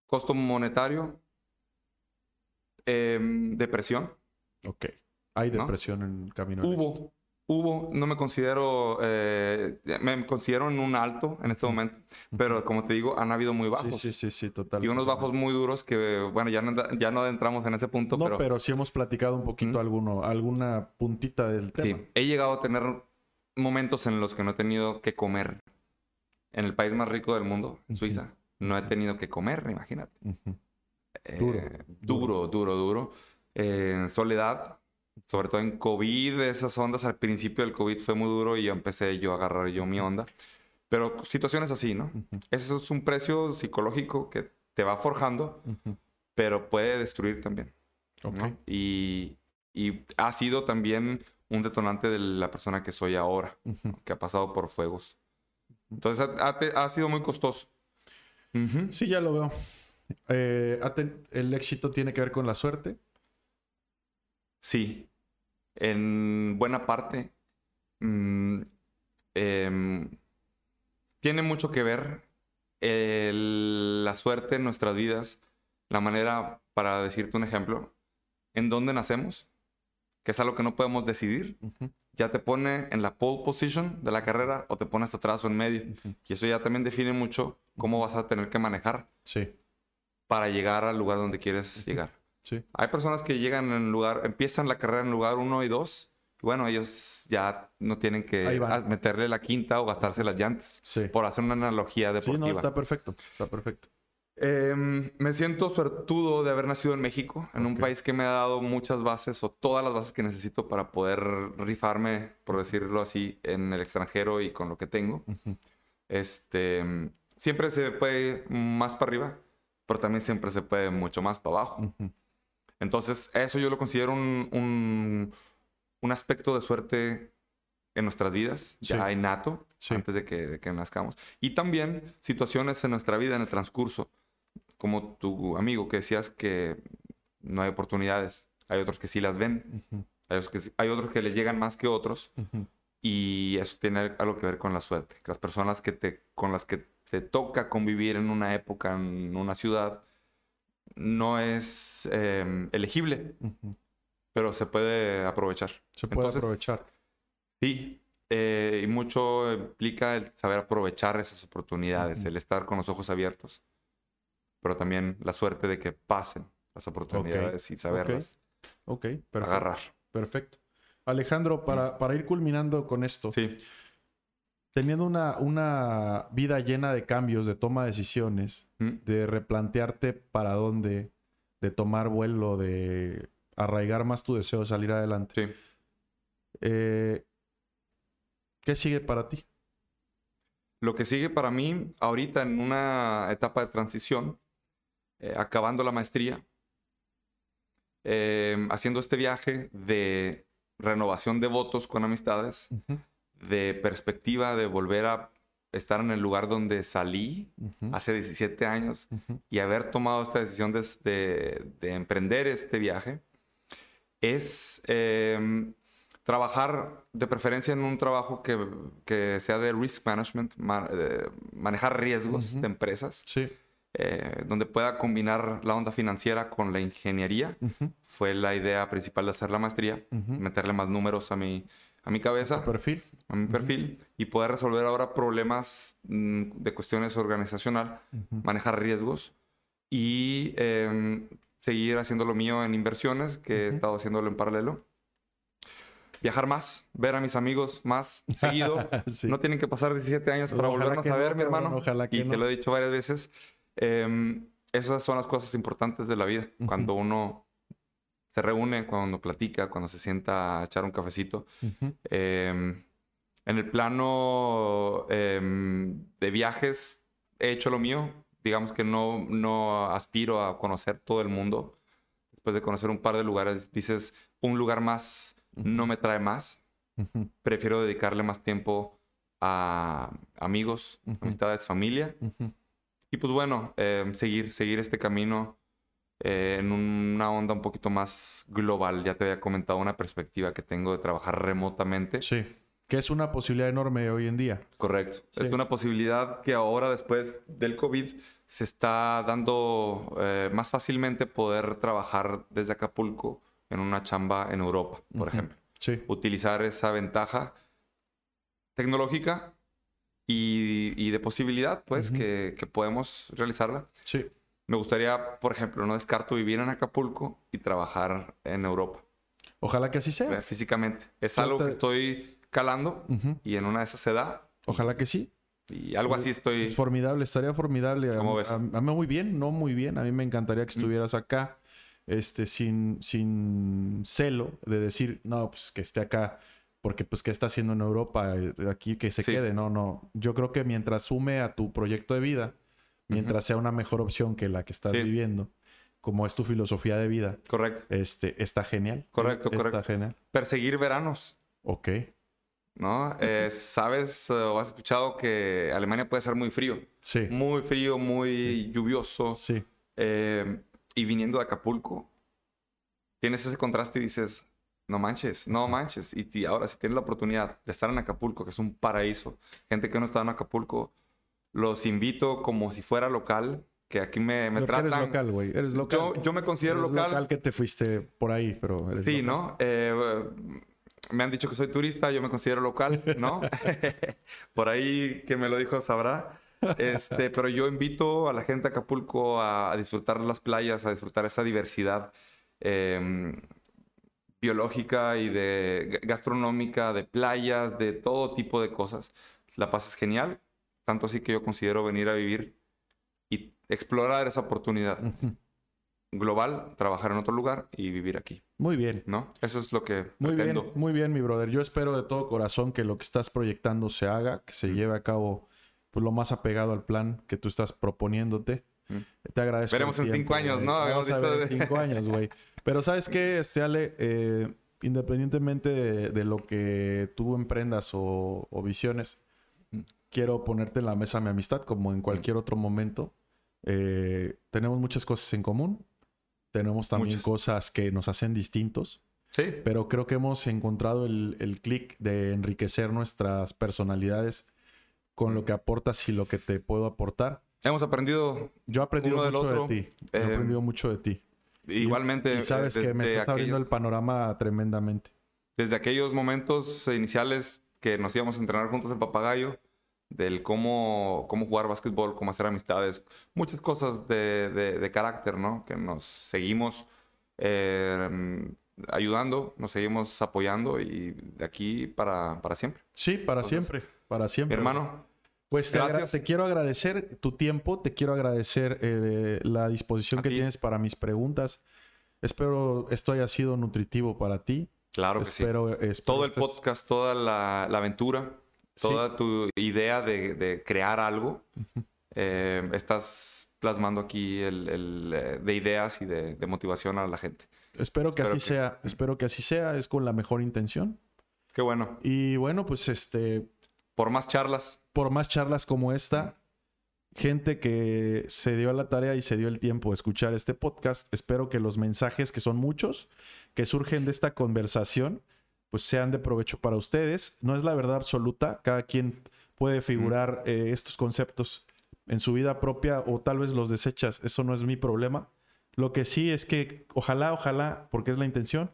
Costo monetario. Eh, depresión. Ok. Hay ¿No? depresión en el camino. Hubo, hubo, no me considero, eh, me considero en un alto en este momento, pero como te digo, han habido muy bajos. Sí, sí, sí, sí, total. Y unos bajos muy duros que, bueno, ya no, ya no adentramos en ese punto, No, pero, pero... sí hemos platicado un poquito alguno, alguna puntita del tema. sí, he llegado a tener momentos en los que no he tenido que comer. En el país más rico del mundo, en. Suiza, no he tenido que comer, imagínate. Ujú. Eh, Duro, duro, duro, duro. Eh, soledad, sobre todo en COVID, esas ondas al principio del COVID fue muy duro y yo empecé yo a agarrar yo mi onda. Pero situaciones así, ¿no? Ujú. Ese es un precio psicológico que te va forjando, pero puede destruir también. Y, y ha sido también un detonante de la persona que soy ahora, que ha pasado por fuegos. Entonces ha, ha sido muy costoso. Sí, ya lo veo. Eh, el éxito tiene que ver con la suerte. Sí, en buena parte. mm, em, tiene mucho que ver el- la suerte en nuestras vidas, la manera, para decirte un ejemplo, en dónde nacemos, que es algo que no podemos decidir, ya te pone en la pole position de la carrera o te pone hasta atrás o en medio. Ujú. Y eso ya también define mucho cómo vas a tener que manejar Sí, para llegar al lugar donde quieres llegar. sí. Hay personas que llegan en lugar, empiezan la carrera en lugar uno y dos. Y bueno, ellos ya no tienen que meterle la quinta o gastarse las llantas. Sí. Por hacer una analogía Sí, deportiva. no, está perfecto. Está perfecto. Em, me siento suertudo de haber nacido en México, en un Ok. país que me ha dado muchas bases o todas las bases que necesito para poder rifarme, por decirlo así, en el extranjero y con lo que tengo. Ujú. Este, siempre se puede más para arriba, pero también siempre se puede mucho más para abajo. Entonces, eso yo lo considero un, un, un aspecto de suerte en nuestras vidas, Sí. ya innato, Sí. antes de que, de que nazcamos. Y también situaciones en nuestra vida, en el transcurso, como tu amigo que decías que no hay oportunidades, hay otros que sí las ven, hay otros que, hay otros que les llegan más que otros, y eso tiene algo que ver con la suerte. Las personas que te, con las que te toca convivir en una época, en una ciudad, no es eh, elegible, Ujú. pero se puede aprovechar. Se puede Entonces, aprovechar. Sí, eh, y mucho implica el saber aprovechar esas oportunidades, Ujú. el estar con los ojos abiertos, pero también la suerte de que pasen las oportunidades y saberlas Ok, perfecto. agarrar. Perfecto. Alejandro, para, para ir culminando con esto, Sí, teniendo una, una vida llena de cambios, de toma de decisiones, Mm, de replantearte para dónde, de tomar vuelo, de arraigar más tu deseo de salir adelante, sí. eh, ¿qué sigue para ti? Lo que sigue para mí ahorita en una etapa de transición, eh, acabando la maestría, eh, haciendo este viaje de renovación de votos con amistades, de perspectiva de volver a estar en el lugar donde salí hace 17 años y haber tomado esta decisión de, emprender este viaje, es em, trabajar de preferencia en un trabajo que, sea de risk management, manejar riesgos de empresas. Eh, donde pueda combinar la onda financiera con la ingeniería. Fue la idea principal de hacer la maestría, meterle más números a mi, a mi cabeza. perfil? A mi perfil. Y poder resolver ahora problemas mm, de cuestiones organizacional, manejar riesgos y em, seguir haciendo lo mío en inversiones, que he estado haciéndolo en paralelo. Viajar más, ver a mis amigos más seguido. No tienen que pasar 17 años para volvernos a ver, mi hermano. Ojalá que y te lo he dicho varias veces. Em, esas son las cosas importantes de la vida. Cuando uno se reúne, cuando platica, cuando se sienta a echar un cafecito. Em, en el plano em, de viajes, he hecho lo mío. Digamos que no, no aspiro a conocer todo el mundo. Después de conocer un par de lugares, dices, un lugar más no me trae más. Prefiero dedicarle más tiempo a amigos, amistades, familia. Y pues bueno, em, seguir, seguir este camino eh, en una onda un poquito más global. Ya te había comentado una perspectiva que tengo de trabajar remotamente. Sí. Que es una posibilidad enorme hoy en día. Correcto. Es una posibilidad que ahora, después del COVID, se está dando eh, más fácilmente poder trabajar desde Acapulco en una chamba en Europa, por ejemplo. Sí. Utilizar esa ventaja tecnológica y, de posibilidad, pues, que, que podemos realizarla. Sí. Me gustaría, por ejemplo, no descarto vivir en Acapulco y trabajar en Europa. Ojalá que así sea. Físicamente. Es algo que estoy calando y en una de esas se da. Ojalá que sí. Y algo así estoy. Formidable, estaría formidable. ¿Cómo ves? A, mí muy bien, no muy bien. A mí me encantaría que estuvieras acá, este, sin, sin celo de decir, no, pues que esté acá, porque pues qué está haciendo en Europa, eh, aquí que se quede. No, no. Yo creo que mientras sume a tu proyecto de vida, mientras sea una mejor opción que la que estás viviendo, como es tu filosofía de vida. Correcto. Este, está genial. Correcto, correcto. Está genial. Perseguir veranos. Ok. ¿No? Eh, Sabes eh, o has escuchado que Alemania puede ser muy frío. Sí. Muy frío, muy lluvioso. Sí. Eh, y viniendo de Acapulco, tienes ese contraste y dices, no manches, no manches. Y, ahora, si tienes la oportunidad de estar en Acapulco, que es un paraíso, gente que no está en Acapulco, los invito como si fuera local, que aquí me, me tratan. Eres local, güey. Eres local. Yo, yo me considero eres local. local que te fuiste por ahí, pero. Eres sí, ¿no? Eh, me han dicho que soy turista, yo me considero local, ¿no? por ahí que me lo dijo sabrá. Este, pero yo invito a la gente de Acapulco a, disfrutar las playas, a disfrutar esa diversidad em, biológica y de gastronómica, de playas, de todo tipo de cosas. La pasas genial. Tanto así que yo considero venir a vivir y explorar esa oportunidad global, trabajar en otro lugar y vivir aquí. Muy bien. ¿No? Eso es lo que muy Bien, muy bien, mi brother. Yo espero de todo corazón que lo que estás proyectando se haga, que se lleve a cabo pues, lo más apegado al plan que tú estás proponiéndote. Te agradezco. Veremos en cinco años, ¿no? Habíamos dicho de... cinco años, güey. Pero ¿sabes qué, este Ale? Eh, independientemente de, lo que tú emprendas o visiones, quiero ponerte en la mesa mi amistad como en cualquier otro momento. Eh, tenemos muchas cosas en común. Tenemos también cosas que nos hacen distintos. Sí. Pero creo que hemos encontrado el, el clic de enriquecer nuestras personalidades con lo que aportas y lo que te puedo aportar. Hemos aprendido. Yo he aprendido mucho de ti. he eh, aprendido mucho de ti. Igualmente. Y, sabes que me estás abriendo el panorama tremendamente. Desde aquellos momentos iniciales que nos íbamos a entrenar juntos en Papagayo, del cómo, cómo jugar básquetbol, cómo hacer amistades, muchas cosas de, de, carácter, ¿no? Que nos seguimos eh, ayudando, nos seguimos apoyando y de aquí para, para siempre. Sí, para siempre, para siempre. hermano. Pues Gracias. Te, quiero agradecer tu tiempo, te quiero agradecer eh, la disposición que tienes para mis preguntas. Espero esto haya sido nutritivo para ti. Claro que sí. Todo el podcast, toda la, la aventura toda tu idea de, crear algo, eh, estás plasmando aquí el, eh, de ideas y de, motivación a la gente. Espero que así sea, espero que así sea, es con la mejor intención. Qué bueno. Y bueno, pues este... Por más charlas. Por más charlas como esta, gente que se dio a la tarea y se dio el tiempo de escuchar este podcast, espero que los mensajes, que son muchos, que surgen de esta conversación, pues sean de provecho para ustedes. No es la verdad absoluta, cada quien puede figurar eh, estos conceptos en su vida propia o tal vez los desechas, eso no es mi problema. Lo que sí es que ojalá, ojalá, porque es la intención,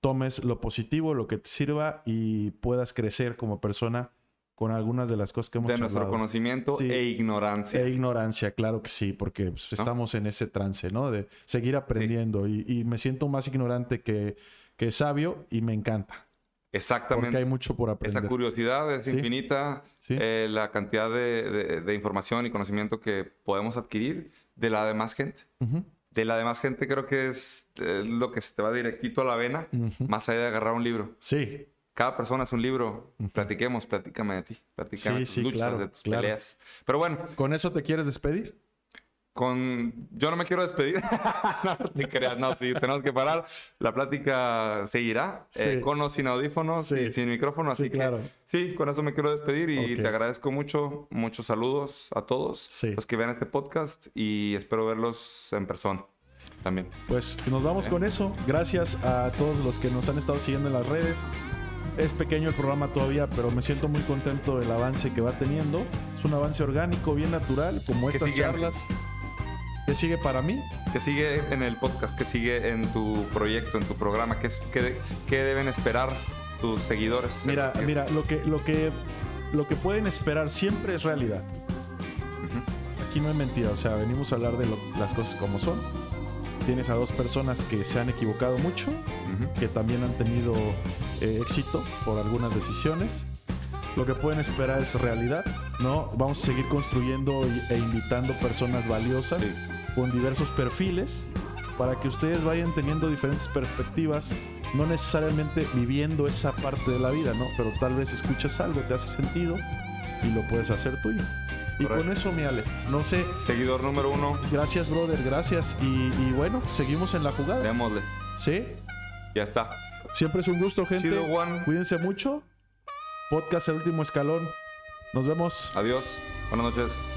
tomes lo positivo, lo que te sirva y puedas crecer como persona con algunas de las cosas que hemos De nuestro conocimiento e ignorancia. E ignorancia, claro que sí, porque pues, estamos en ese trance, ¿no? De seguir aprendiendo y, me siento más ignorante que, que sabio y me encanta. Exactamente. Porque hay mucho por aprender. Esa curiosidad es infinita. Eh, la cantidad de, información y conocimiento que podemos adquirir de la demás gente. De la demás gente creo que es eh, lo que se te va directito a la vena, más allá de agarrar un libro. Sí. Cada persona es un libro. Platiquemos, platícame de ti. Platícame de tus luchas, de tus peleas. Pero bueno. ¿Con eso te quieres despedir? Con... Yo no me quiero despedir. no te creas, no, sí, tenemos que parar. La plática seguirá, eh, con o sin audífonos y sin micrófono, así que sí, con eso me quiero despedir y te agradezco mucho. Muchos saludos a todos los que vean este podcast y espero verlos en persona también. Pues nos vamos con eso. Gracias a todos los que nos han estado siguiendo en las redes. Es pequeño el programa todavía, pero me siento muy contento del avance que va teniendo. Es un avance orgánico, bien natural, como estas charlas. ¿Qué sigue para mí? ¿Qué sigue en el podcast? ¿Qué sigue en tu proyecto, en tu programa? ¿Qué, qué, deben esperar tus seguidores? Mira, mira, lo que, lo, que, lo que pueden esperar siempre es realidad. Aquí no hay mentira, o sea, venimos a hablar de las cosas como son. Tienes a dos personas que se han equivocado mucho, que también han tenido eh, éxito por algunas decisiones lo que pueden esperar es realidad, ¿no? Vamos a seguir construyendo e invitando personas valiosas con diversos perfiles para que ustedes vayan teniendo diferentes perspectivas, no necesariamente viviendo esa parte de la vida, ¿no? Pero tal vez escuchas algo, te hace sentido y lo puedes hacer tuyo. Y con eso, mi Ale, no sé. Seguidor número uno. Gracias, brother, gracias. Y, bueno, seguimos en la jugada. Démosle. Sí. Ya está. Siempre es un gusto, gente. Chido, Juan. Cuídense mucho. Podcast El Último Escalón. Nos vemos. Adiós. Buenas noches.